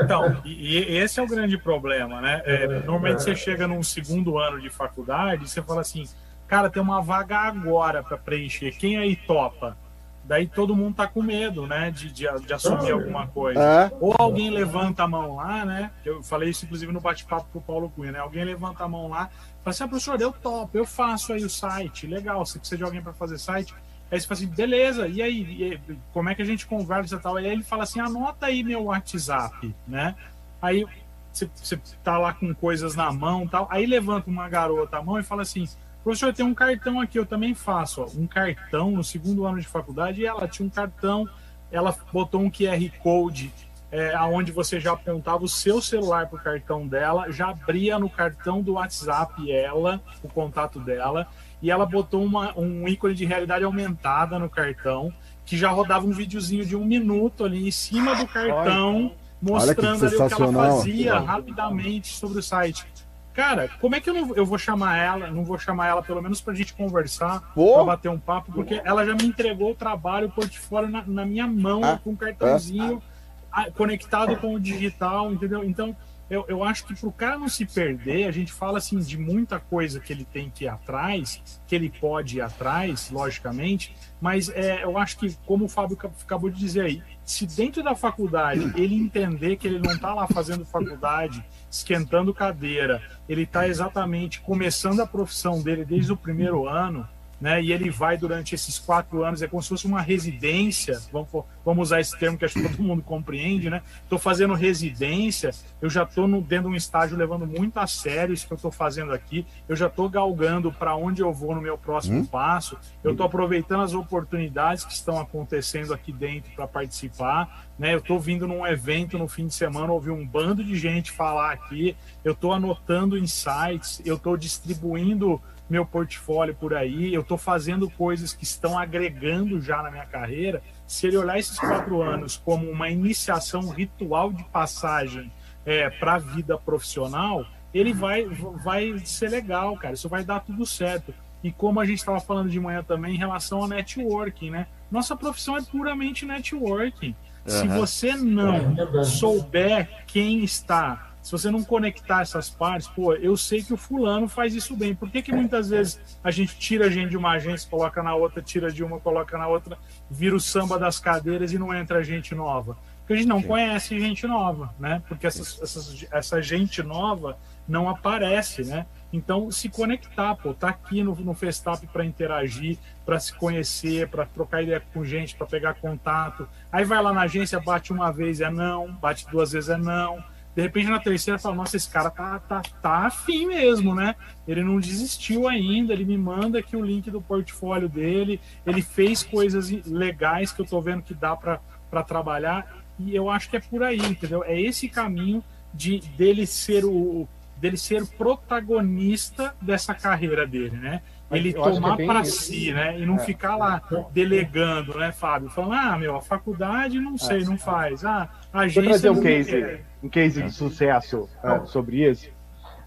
Então, e, e esse é o grande problema, né? É, normalmente você chega num segundo ano de faculdade e você fala assim, cara, tem uma vaga agora para preencher, quem aí topa? daí todo mundo tá com medo, né, de, de, de assumir alguma coisa. É. Ou alguém levanta a mão lá, né, eu falei isso inclusive no bate-papo com o Paulo Cunha, né, alguém levanta a mão lá, fala assim, ah, professor, eu topo, eu faço aí o site, legal, você precisa de alguém para fazer site, aí você fala assim, beleza, e aí, e, como é que a gente conversa e tal, aí ele fala assim, anota aí meu WhatsApp, né, aí você, você tá lá com coisas na mão tal, aí levanta uma garota a mão e fala assim, Professor, tem um cartão aqui, eu também faço. Ó, um cartão no segundo ano de faculdade, e ela tinha um cartão, ela botou um QR Code é, onde você já apontava o seu celular para o cartão dela, já abria no cartão do WhatsApp ela, o contato dela, e ela botou uma, um ícone de realidade aumentada no cartão, que já rodava um videozinho de um minuto ali em cima do cartão, mostrando ali o que ela fazia rapidamente sobre o site. Cara, como é que eu não eu vou chamar ela? Não vou chamar ela pelo menos pra gente conversar, Pô? pra bater um papo, porque ela já me entregou o trabalho, o portfólio na, na minha mão, ah, com um cartãozinho ah, conectado com o digital, entendeu? Então, eu, eu acho que pro cara não se perder, a gente fala assim de muita coisa que ele tem que ir atrás, que ele pode ir atrás, logicamente, mas é, eu acho que, como o Fábio acabou de dizer aí, se dentro da faculdade ele entender que ele não está lá fazendo faculdade, esquentando cadeira, ele está exatamente começando a profissão dele desde o primeiro ano, né? E ele vai durante esses quatro anos, é como se fosse uma residência, vamos, vamos usar esse termo que acho que todo mundo compreende, né? Estou fazendo residência, eu já estou dentro de um estágio levando muito a sério isso que eu estou fazendo aqui, eu já estou galgando para onde eu vou no meu próximo hum? passo, eu estou aproveitando as oportunidades que estão acontecendo aqui dentro para participar, né? Eu estou vindo num evento no fim de semana, ouvi um bando de gente falar aqui, eu estou anotando insights, eu estou distribuindo meu portfólio por aí, eu estou fazendo coisas que estão agregando já na minha carreira. Se ele olhar esses quatro anos como uma iniciação ritual de passagem é, para a vida profissional, ele vai, vai ser legal, cara. Isso vai dar tudo certo. E como a gente estava falando de manhã também em relação ao networking, né? Nossa profissão é puramente networking. Uhum. Se você não souber quem está se você não conectar essas partes, pô, eu sei que o fulano faz isso bem. Por que, que muitas vezes a gente tira a gente de uma agência, coloca na outra, tira de uma, coloca na outra, vira o samba das cadeiras e não entra gente nova? Porque a gente não Sim. conhece gente nova, né? Porque essas, essas, essa gente nova não aparece, né? Então, se conectar, pô, tá aqui no, no Festap para interagir, para se conhecer, para trocar ideia com gente, para pegar contato. Aí vai lá na agência, bate uma vez é não, bate duas vezes é não. De repente na terceira fala, nossa, esse cara tá, tá, tá afim mesmo, né? Ele não desistiu ainda, ele me manda aqui o link do portfólio dele, ele fez coisas legais que eu tô vendo que dá para trabalhar, e eu acho que é por aí, entendeu? É esse caminho de dele ser o dele ser protagonista dessa carreira dele, né? Ele tomar é para si, né? E não é, ficar lá é. delegando, né, Fábio? Falando, ah, meu, a faculdade não sei, não faz. Ah, a agência. Vou trazer um case, um case de sucesso uh, sobre isso.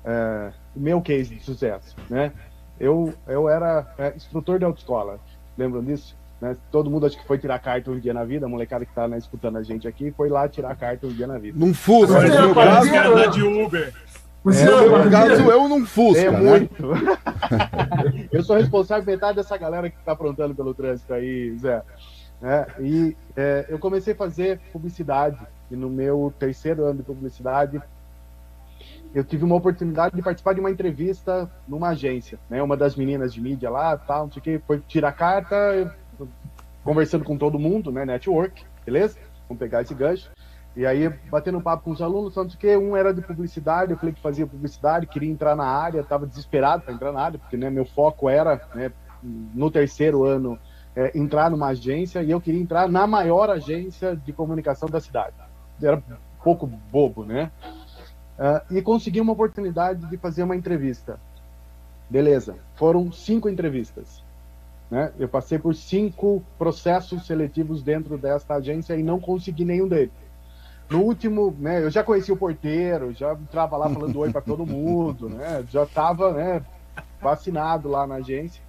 Uh, meu case de sucesso, né? Eu, eu era uh, instrutor de autoescola, lembram disso? Né? Todo mundo acho que foi tirar carta um dia na vida, a molecada que está né, escutando a gente aqui foi lá tirar carta um dia na vida. Num Fusca, no meu caso. de Uber. É, no meu caso, eu não Fusca, é né? muito. eu sou responsável metade dessa galera que está aprontando pelo trânsito aí, Zé. É, e é, eu comecei a fazer publicidade, e no meu terceiro ano de publicidade, eu tive uma oportunidade de participar de uma entrevista numa agência, né? Uma das meninas de mídia lá, tal, não sei o que, foi tirar carta, conversando com todo mundo, né? Network, beleza? Vamos pegar esse gancho. E aí, batendo papo com os alunos, tanto que um era de publicidade, eu falei que fazia publicidade, queria entrar na área, estava desesperado para entrar na área, porque né, meu foco era, né, no terceiro ano, é, entrar numa agência, e eu queria entrar na maior agência de comunicação da cidade. Era um pouco bobo, né? Uh, e consegui uma oportunidade de fazer uma entrevista. Beleza, foram cinco entrevistas. Né? Eu passei por cinco processos seletivos dentro desta agência e não consegui nenhum deles. No último, né, eu já conheci o porteiro, já entrava lá falando oi para todo mundo, né? Já estava, né, vacinado lá na agência.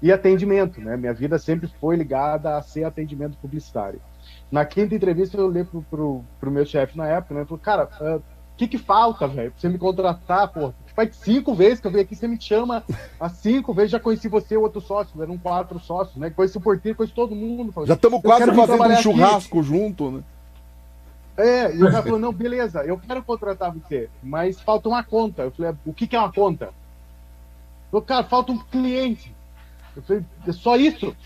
E atendimento, né? Minha vida sempre foi ligada a ser atendimento publicitário. Na quinta entrevista eu olhei pro, pro, pro meu chefe na época, né? Falei, cara, o uh, que que falta, velho, pra você me contratar, pô? Faz cinco vezes que eu venho aqui, você me chama há cinco vezes, já conheci você e outro sócio, eram quatro sócios, né? Conheci o porteiro, conheci todo mundo. Falei, já estamos quase fazendo um churrasco aqui. junto, né? É, e o cara falou, não, beleza, eu quero contratar você, mas falta uma conta. Eu falei, o que, que é uma conta? Falei, cara, falta um cliente. Eu falei, é só isso?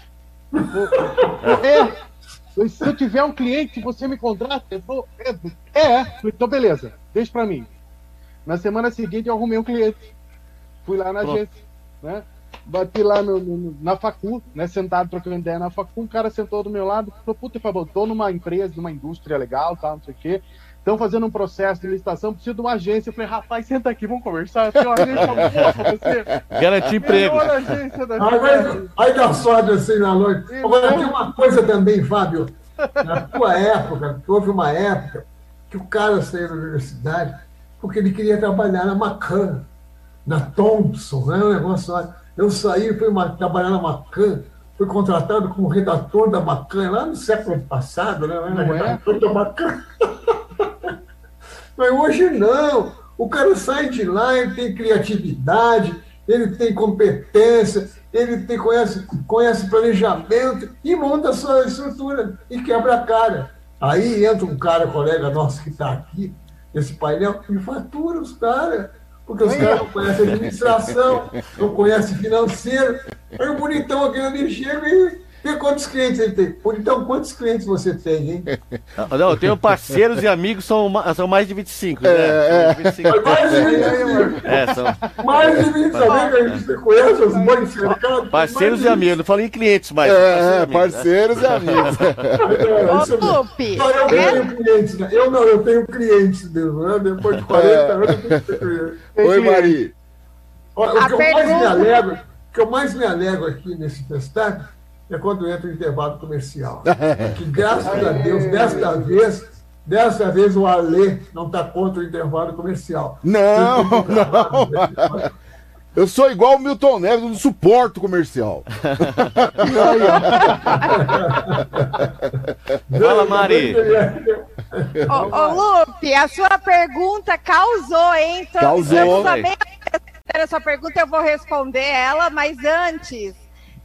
é, se eu tiver um cliente, você me contrata? Ele falou, é, é. então beleza, deixa pra mim. Na semana seguinte eu arrumei um cliente. Fui lá na Pronto. agência, né? Bati lá no, no, na facu, né, sentado trocando ideia na facu, um cara sentou do meu lado, falou, puta, Fabio, tô numa empresa, numa indústria legal, tal, não sei o quê, estão fazendo um processo de licitação, preciso de uma agência. Eu falei, rapaz, senta aqui, vamos conversar. Tem uma agência boa pra você. Garantir emprego. Agência da aí, aí dá sorte assim na noite. Agora, tem uma coisa também, Fábio. Na tua época, houve uma época que o cara saiu da universidade porque ele queria trabalhar na Macan, na Thompson, né? Um negócio lá. Eu saí, fui uma, trabalhar na Macan, fui contratado como redator da Macan, lá no século passado, né? Não é? redator da Macan. Mas hoje não. O cara sai de lá, ele tem criatividade, ele tem competência, ele tem, conhece, conhece planejamento e monta a sua estrutura e quebra a cara. Aí entra um cara, colega nosso que está aqui, esse painel, e fatura os caras porque os caras não conhecem administração, não conhecem financeiro. Aí o bonitão aqui ali chega e vê quantos clientes ele tem. Bonitão, quantos clientes você tem, hein? Não, eu tenho parceiros e amigos, são, são mais de 25, né? É, 25. É. Mais de 25. É, são... Mais de 25, sabia que a gente conhece os bons cercados? Parceiros e amigos, não falei em clientes, mas... É, parceiros e amigos. Ô, Lupe! Eu tenho clientes, né? Eu não, eu tenho clientes né? Depois de 40 anos eu tenho clientes. Oi, Mari. Olha, o que, eu mais me alegro, o que eu mais me alegro aqui nesse testado é quando entra o intervalo comercial. Que graças a Deus, desta vez, desta vez o Alê não está contra o intervalo comercial. Não, não. Eu sou igual o Milton Neves, não suporto comercial. Fala, Mari. Ô, ô, Lupe, a sua pergunta causou, hein? Então, causou. Eu também a sua pergunta, eu vou responder ela, mas antes,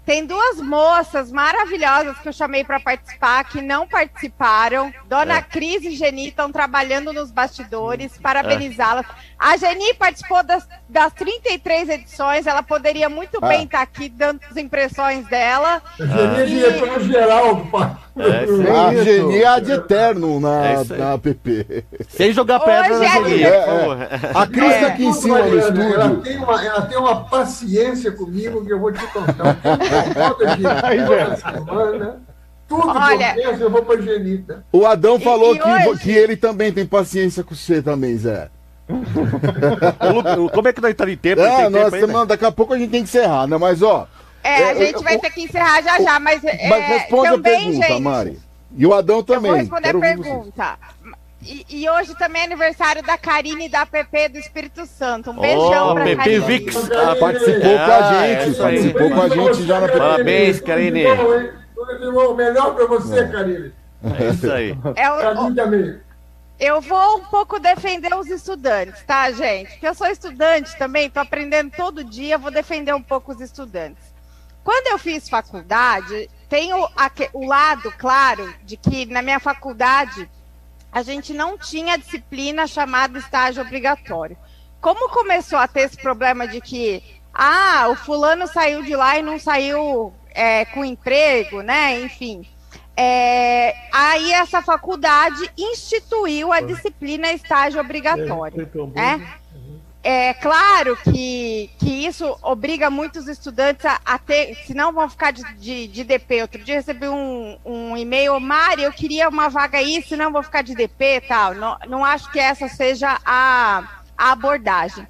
tem duas moças maravilhosas que eu chamei para participar, que não participaram. Dona é. Cris e Geni estão trabalhando nos bastidores, parabenizá-las. É. A Geni participou das, das 33 edições, ela poderia muito ah. bem estar tá aqui dando as impressões dela. A Geni é diretora geral do é, A Geni é de eterno na, é na app. Sem jogar pedra na Geni. É, é. A Cris está aqui em cima do estúdio. Ela tem, uma, ela tem uma paciência comigo que eu vou te contar. Tudo Olha, que eu penso, eu vou pra Genita. O Adão falou e, e que, hoje... que ele também tem paciência com você também, Zé. Como é que nós estamos em tempo? É, nós tempo daqui a pouco a gente tem que encerrar, né? Mas ó. É, a gente vai ter que encerrar já já, mas. Mas é, responde também, a pergunta, gente, Mari. E o Adão também. Eu vou responder Quero a pergunta. E, e, hoje também é aniversário da Karine da PP do Espírito Santo. Um beijão oh, pra PP Karine. Vix. Ela participou com a ah, gente. É participou com a gente já na PP. Parabéns, Karine. O melhor pra você, é. Karine. É isso aí. É o, mim também. Eu vou um pouco defender os estudantes, tá, gente? Porque eu sou estudante também, tô aprendendo todo dia, vou defender um pouco os estudantes. Quando eu fiz faculdade, tem o, o lado, claro, de que na minha faculdade a gente não tinha disciplina chamada estágio obrigatório. Como começou a ter esse problema de que, ah, o fulano saiu de lá e não saiu é, com emprego, né? Enfim. É, aí essa faculdade instituiu a disciplina estágio obrigatório. Né? É claro que, que isso obriga muitos estudantes a, a ter, senão vão ficar de, de, de, DP. Outro dia recebi um, um e-mail, Mari, eu queria uma vaga aí, senão vou ficar de DP e tal. Não, não acho que essa seja a, a abordagem.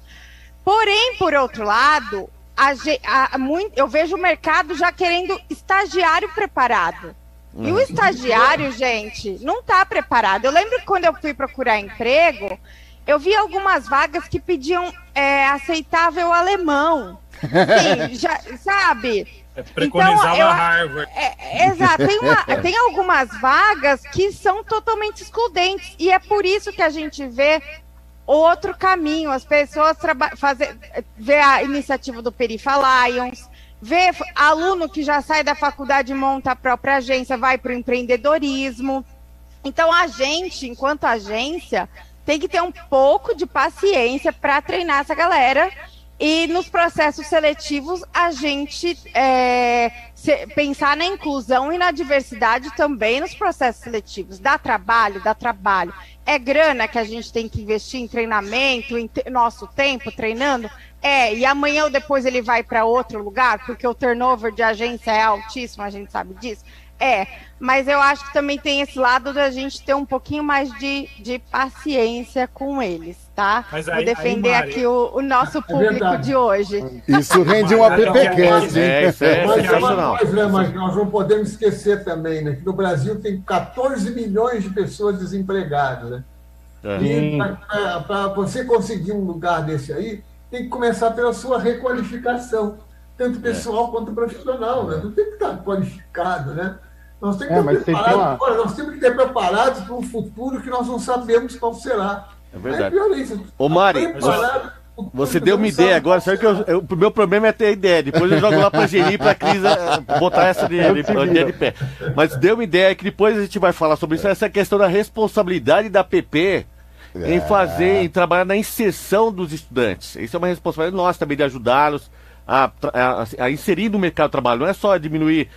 Porém, por outro lado, a, a, muito, eu vejo o mercado já querendo estagiário preparado. E o estagiário, gente, não está preparado. Eu lembro que quando eu fui procurar emprego, eu vi algumas vagas que pediam é, aceitável alemão. Sim, já, sabe? É, preconizava então, eu, Harvard. É, exato. Tem, uma, tem algumas vagas que são totalmente excludentes. E é por isso que a gente vê outro caminho. As pessoas fazer, ver a iniciativa do Perifa Lions, ver aluno que já sai da faculdade monta a própria agência, vai para o empreendedorismo. Então, a gente, enquanto agência, tem que ter um pouco de paciência para treinar essa galera. E nos processos seletivos, a gente é, pensar na inclusão e na diversidade também nos processos seletivos. Dá trabalho, dá trabalho. É grana que a gente tem que investir em treinamento, em nosso tempo treinando? É, e amanhã ou depois ele vai para outro lugar, porque o turnover de agência é altíssimo, a gente sabe disso. É, mas eu acho que também tem esse lado da gente ter um pouquinho mais de, de paciência com eles, tá? Mas aí, Vou defender aí, aqui o, o, nosso é público é de hoje. Isso rende um appcast, é, isso é mas, mas, né, mas nós não podemos esquecer também, né, que no Brasil tem 14 milhões de pessoas desempregadas, né? É. E para você conseguir um lugar desse aí, tem que começar pela sua requalificação, tanto pessoal é. quanto profissional, né? Não tem que estar qualificado, né? Nós temos que, é, ter, preparado, uma... nós temos que ter preparados para um futuro que nós não sabemos qual será. É verdade. É Ô, Mari, você deu uma ideia agora, sabe que eu, eu, o meu problema é ter a ideia. Depois eu jogo lá pra Geni e pra Cris eh, botar essa de, de, de, pé. Mas deu uma ideia que depois a gente vai falar sobre isso, essa questão da responsabilidade da PP é. em fazer, em trabalhar na inserção dos estudantes. Isso é uma responsabilidade nossa também de ajudá-los a, a, a, inserir no mercado de trabalho. Não é só diminuir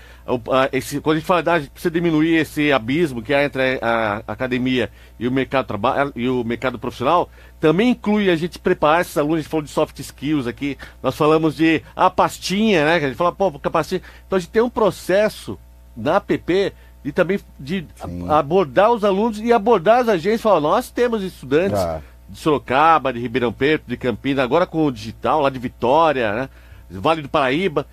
esse, quando a gente fala, ah, a gente precisa diminuir esse abismo que há entre a, a academia e o mercado trabalho e o mercado profissional, também inclui a gente preparar esses alunos, a gente falou de soft skills aqui, nós falamos de a pastinha, né? Que a gente fala, pô, pastinha. Então a gente tem um processo na APP de também de abordar os alunos e abordar as agências, falar, nós temos estudantes ah. de Sorocaba, de Ribeirão Preto, de Campinas, agora com o digital, lá de Vitória, né? Vale do Paraíba.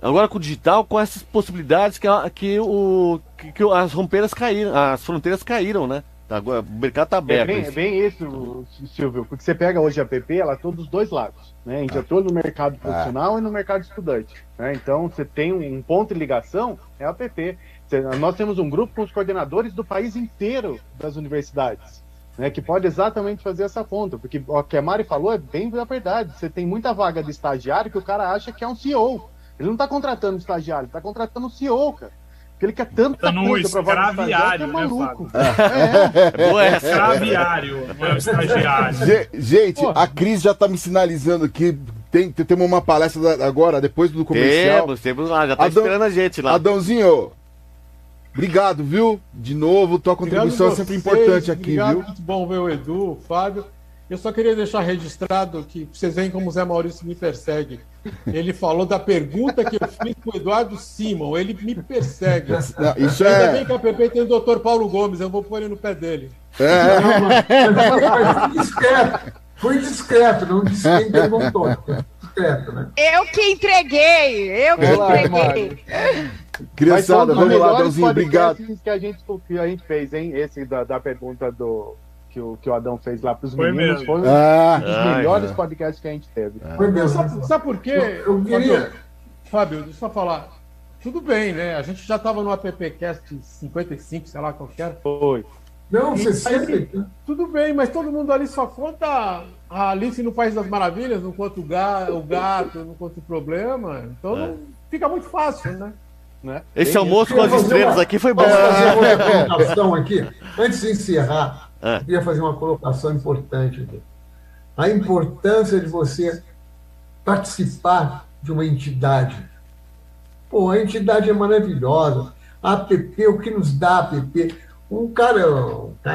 Agora com o digital, com essas possibilidades que, que, o, que, que as rompeiras caíram, as fronteiras caíram, né? Agora, o mercado tá aberto. É bem, é bem isso, Silvio, porque você pega hoje a PP, ela tá dos dois lados. Né? A gente atua no mercado profissional ah. e no mercado estudante. Né? Então, você tem um ponto de ligação, é a PP. Nós temos um grupo com os coordenadores do país inteiro das universidades, né, que pode exatamente fazer essa ponta, porque o que a Mari falou é bem a verdade. Você tem muita vaga de estagiário que o cara acha que é um CEO. Ele não está contratando estagiário, está contratando um CEO, cara. Porque ele quer tanta tá coisa para escraviário, é né, maluco. É. Boa essa. Escraviário, é estagiário. Gente, Pô. a Cris já está me sinalizando que tem, tem uma palestra agora, depois do comercial. Temos, temos lá, já tá Adão, esperando a gente lá. Adãozinho, Obrigado, viu? De novo, tua contribuição é sempre importante aqui, obrigado, viu? Muito bom ver o Edu, o Fábio. Eu só queria deixar registrado que vocês veem como o Zé Maurício me persegue. Ele falou da pergunta que eu fiz para o Eduardo Simon. Ele me persegue. Não, isso Ainda é... bem que a PP tem o doutor Paulo Gomes, eu vou pôr ele no pé dele. É. Não, mas, discreto. Foi discreto, não disse quem perguntou. Discreto, né? Eu que entreguei, eu que entreguei. Criançada, vamos lá, Adãozinho, obrigado. que a gente, que a gente fez, hein? Esse da, da pergunta do, que o, que o Adão fez lá para os meninos mesmo. foi um ah, dos ah, melhores ah, podcasts que a gente teve. Ah. Foi mesmo. Sabe, sabe por quê? Eu, eu queria... Fábio, deixa eu só falar. Tudo bem, né? A gente já estava no AppCast 55, sei lá qual que era. Foi. Não, você sempre. Tudo bem, mas todo mundo ali só conta a Alice no País das Maravilhas, não conta o gato, o gato não conta o problema. Então é. fica muito fácil, né? Né? Esse almoço com as estrelas uma... aqui foi bom. fazer uma colocação aqui. Antes de encerrar, é. eu queria fazer uma colocação importante aqui. A importância de você participar de uma entidade. Pô, a entidade é maravilhosa. A APP, o que nos dá a APP? Um cara,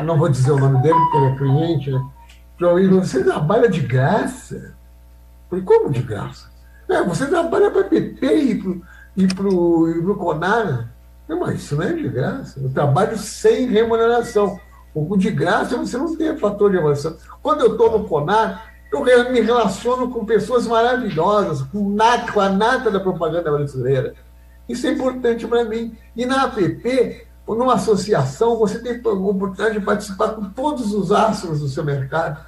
não vou dizer o nome dele, porque ele é cliente, né? Para você trabalha de graça? Falei, como de graça? É, você trabalha para a APP e para e para o Conar. Mas isso não é de graça. Eu trabalho sem remuneração. O de graça você não tem fator de remuneração. Quando eu estou no Conar, eu me relaciono com pessoas maravilhosas, com, nata, com a nata da propaganda brasileira. Isso é importante para mim. E na APP, numa associação, você tem a oportunidade de participar com todos os astros do seu mercado.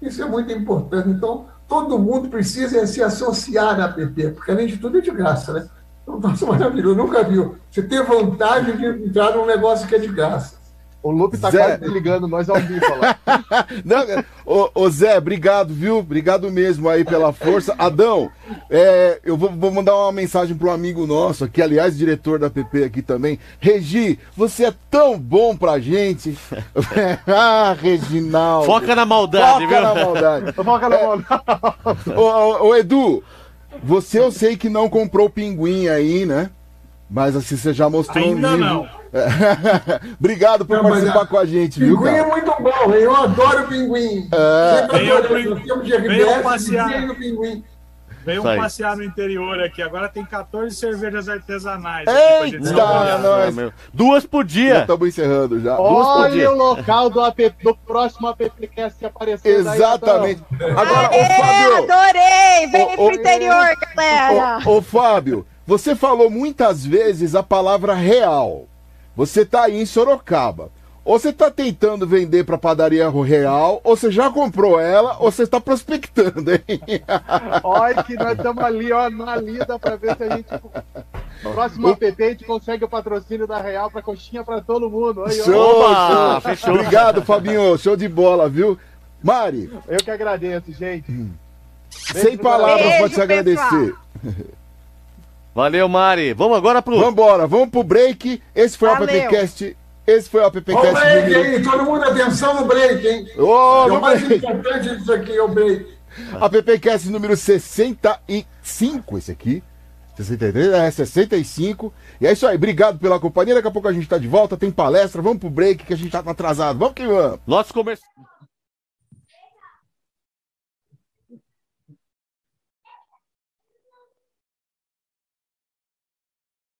Isso é muito importante. Então, todo mundo precisa se associar na APP, porque além de tudo é de graça, né? Nossa, maravilhoso, nunca viu. Você ter vontade de entrar num negócio que é de graça. O Lupe tá Zé... quase ligando nós ao vivo lá. Não, ô, ô, Zé, obrigado, viu? Obrigado mesmo aí pela força. Adão, é, eu vou, vou, mandar uma mensagem pro amigo nosso, que aliás, diretor da PP aqui também. Regi, você é tão bom pra gente. ah, Reginaldo. Foca na maldade, Foca viu? Na maldade. Foca na maldade. É, ô, ô, ô, Edu, você eu sei que não comprou pinguim aí, né? Mas assim, você já mostrou Ainda um livro. não. Obrigado por não, participar com a gente, pinguim viu? Pinguim é muito bom, eu adoro pinguim. É. Venham passear. Pinguim. Venham passear no interior aqui. Agora tem 14 cervejas artesanais. Eita, nós. Duas por dia. Estamos encerrando já. Olha o local do, AP, do próximo AppCast que apareceu. Exatamente. Daí, Agora, Aê, ô, Fábio. Adorei. Vem pro interior, galera. Ô, ô, Fábio, você falou muitas vezes a palavra real. Você tá aí em Sorocaba. Ou você está tentando vender para padaria Real, ou você já comprou ela, ou você está prospectando, hein? Olha que nós estamos ali, ó, na lida para ver se a gente. Próximo app a gente consegue o patrocínio da Real para coxinha para todo mundo. Oi, show, show. Fechou. Obrigado, Fabinho. Show de bola, viu? Mari. Eu que agradeço, gente. Hum. Sem palavras pode te agradecer. Valeu, Mari. Vamos agora pro. Vamos embora, vamos pro break. Esse foi Valeu. o podcast esse foi o AppCast. Ó, break, número... hein? Todo mundo atenção no break, hein? Oh, é o mais break. importante disso aqui, é o break. AppCast número 65, esse aqui. 63, é 65. E é isso aí, obrigado pela companhia. Daqui a pouco a gente tá de volta, tem palestra, vamos pro break que a gente tá atrasado. Vamos que vamos. Nosso comercial.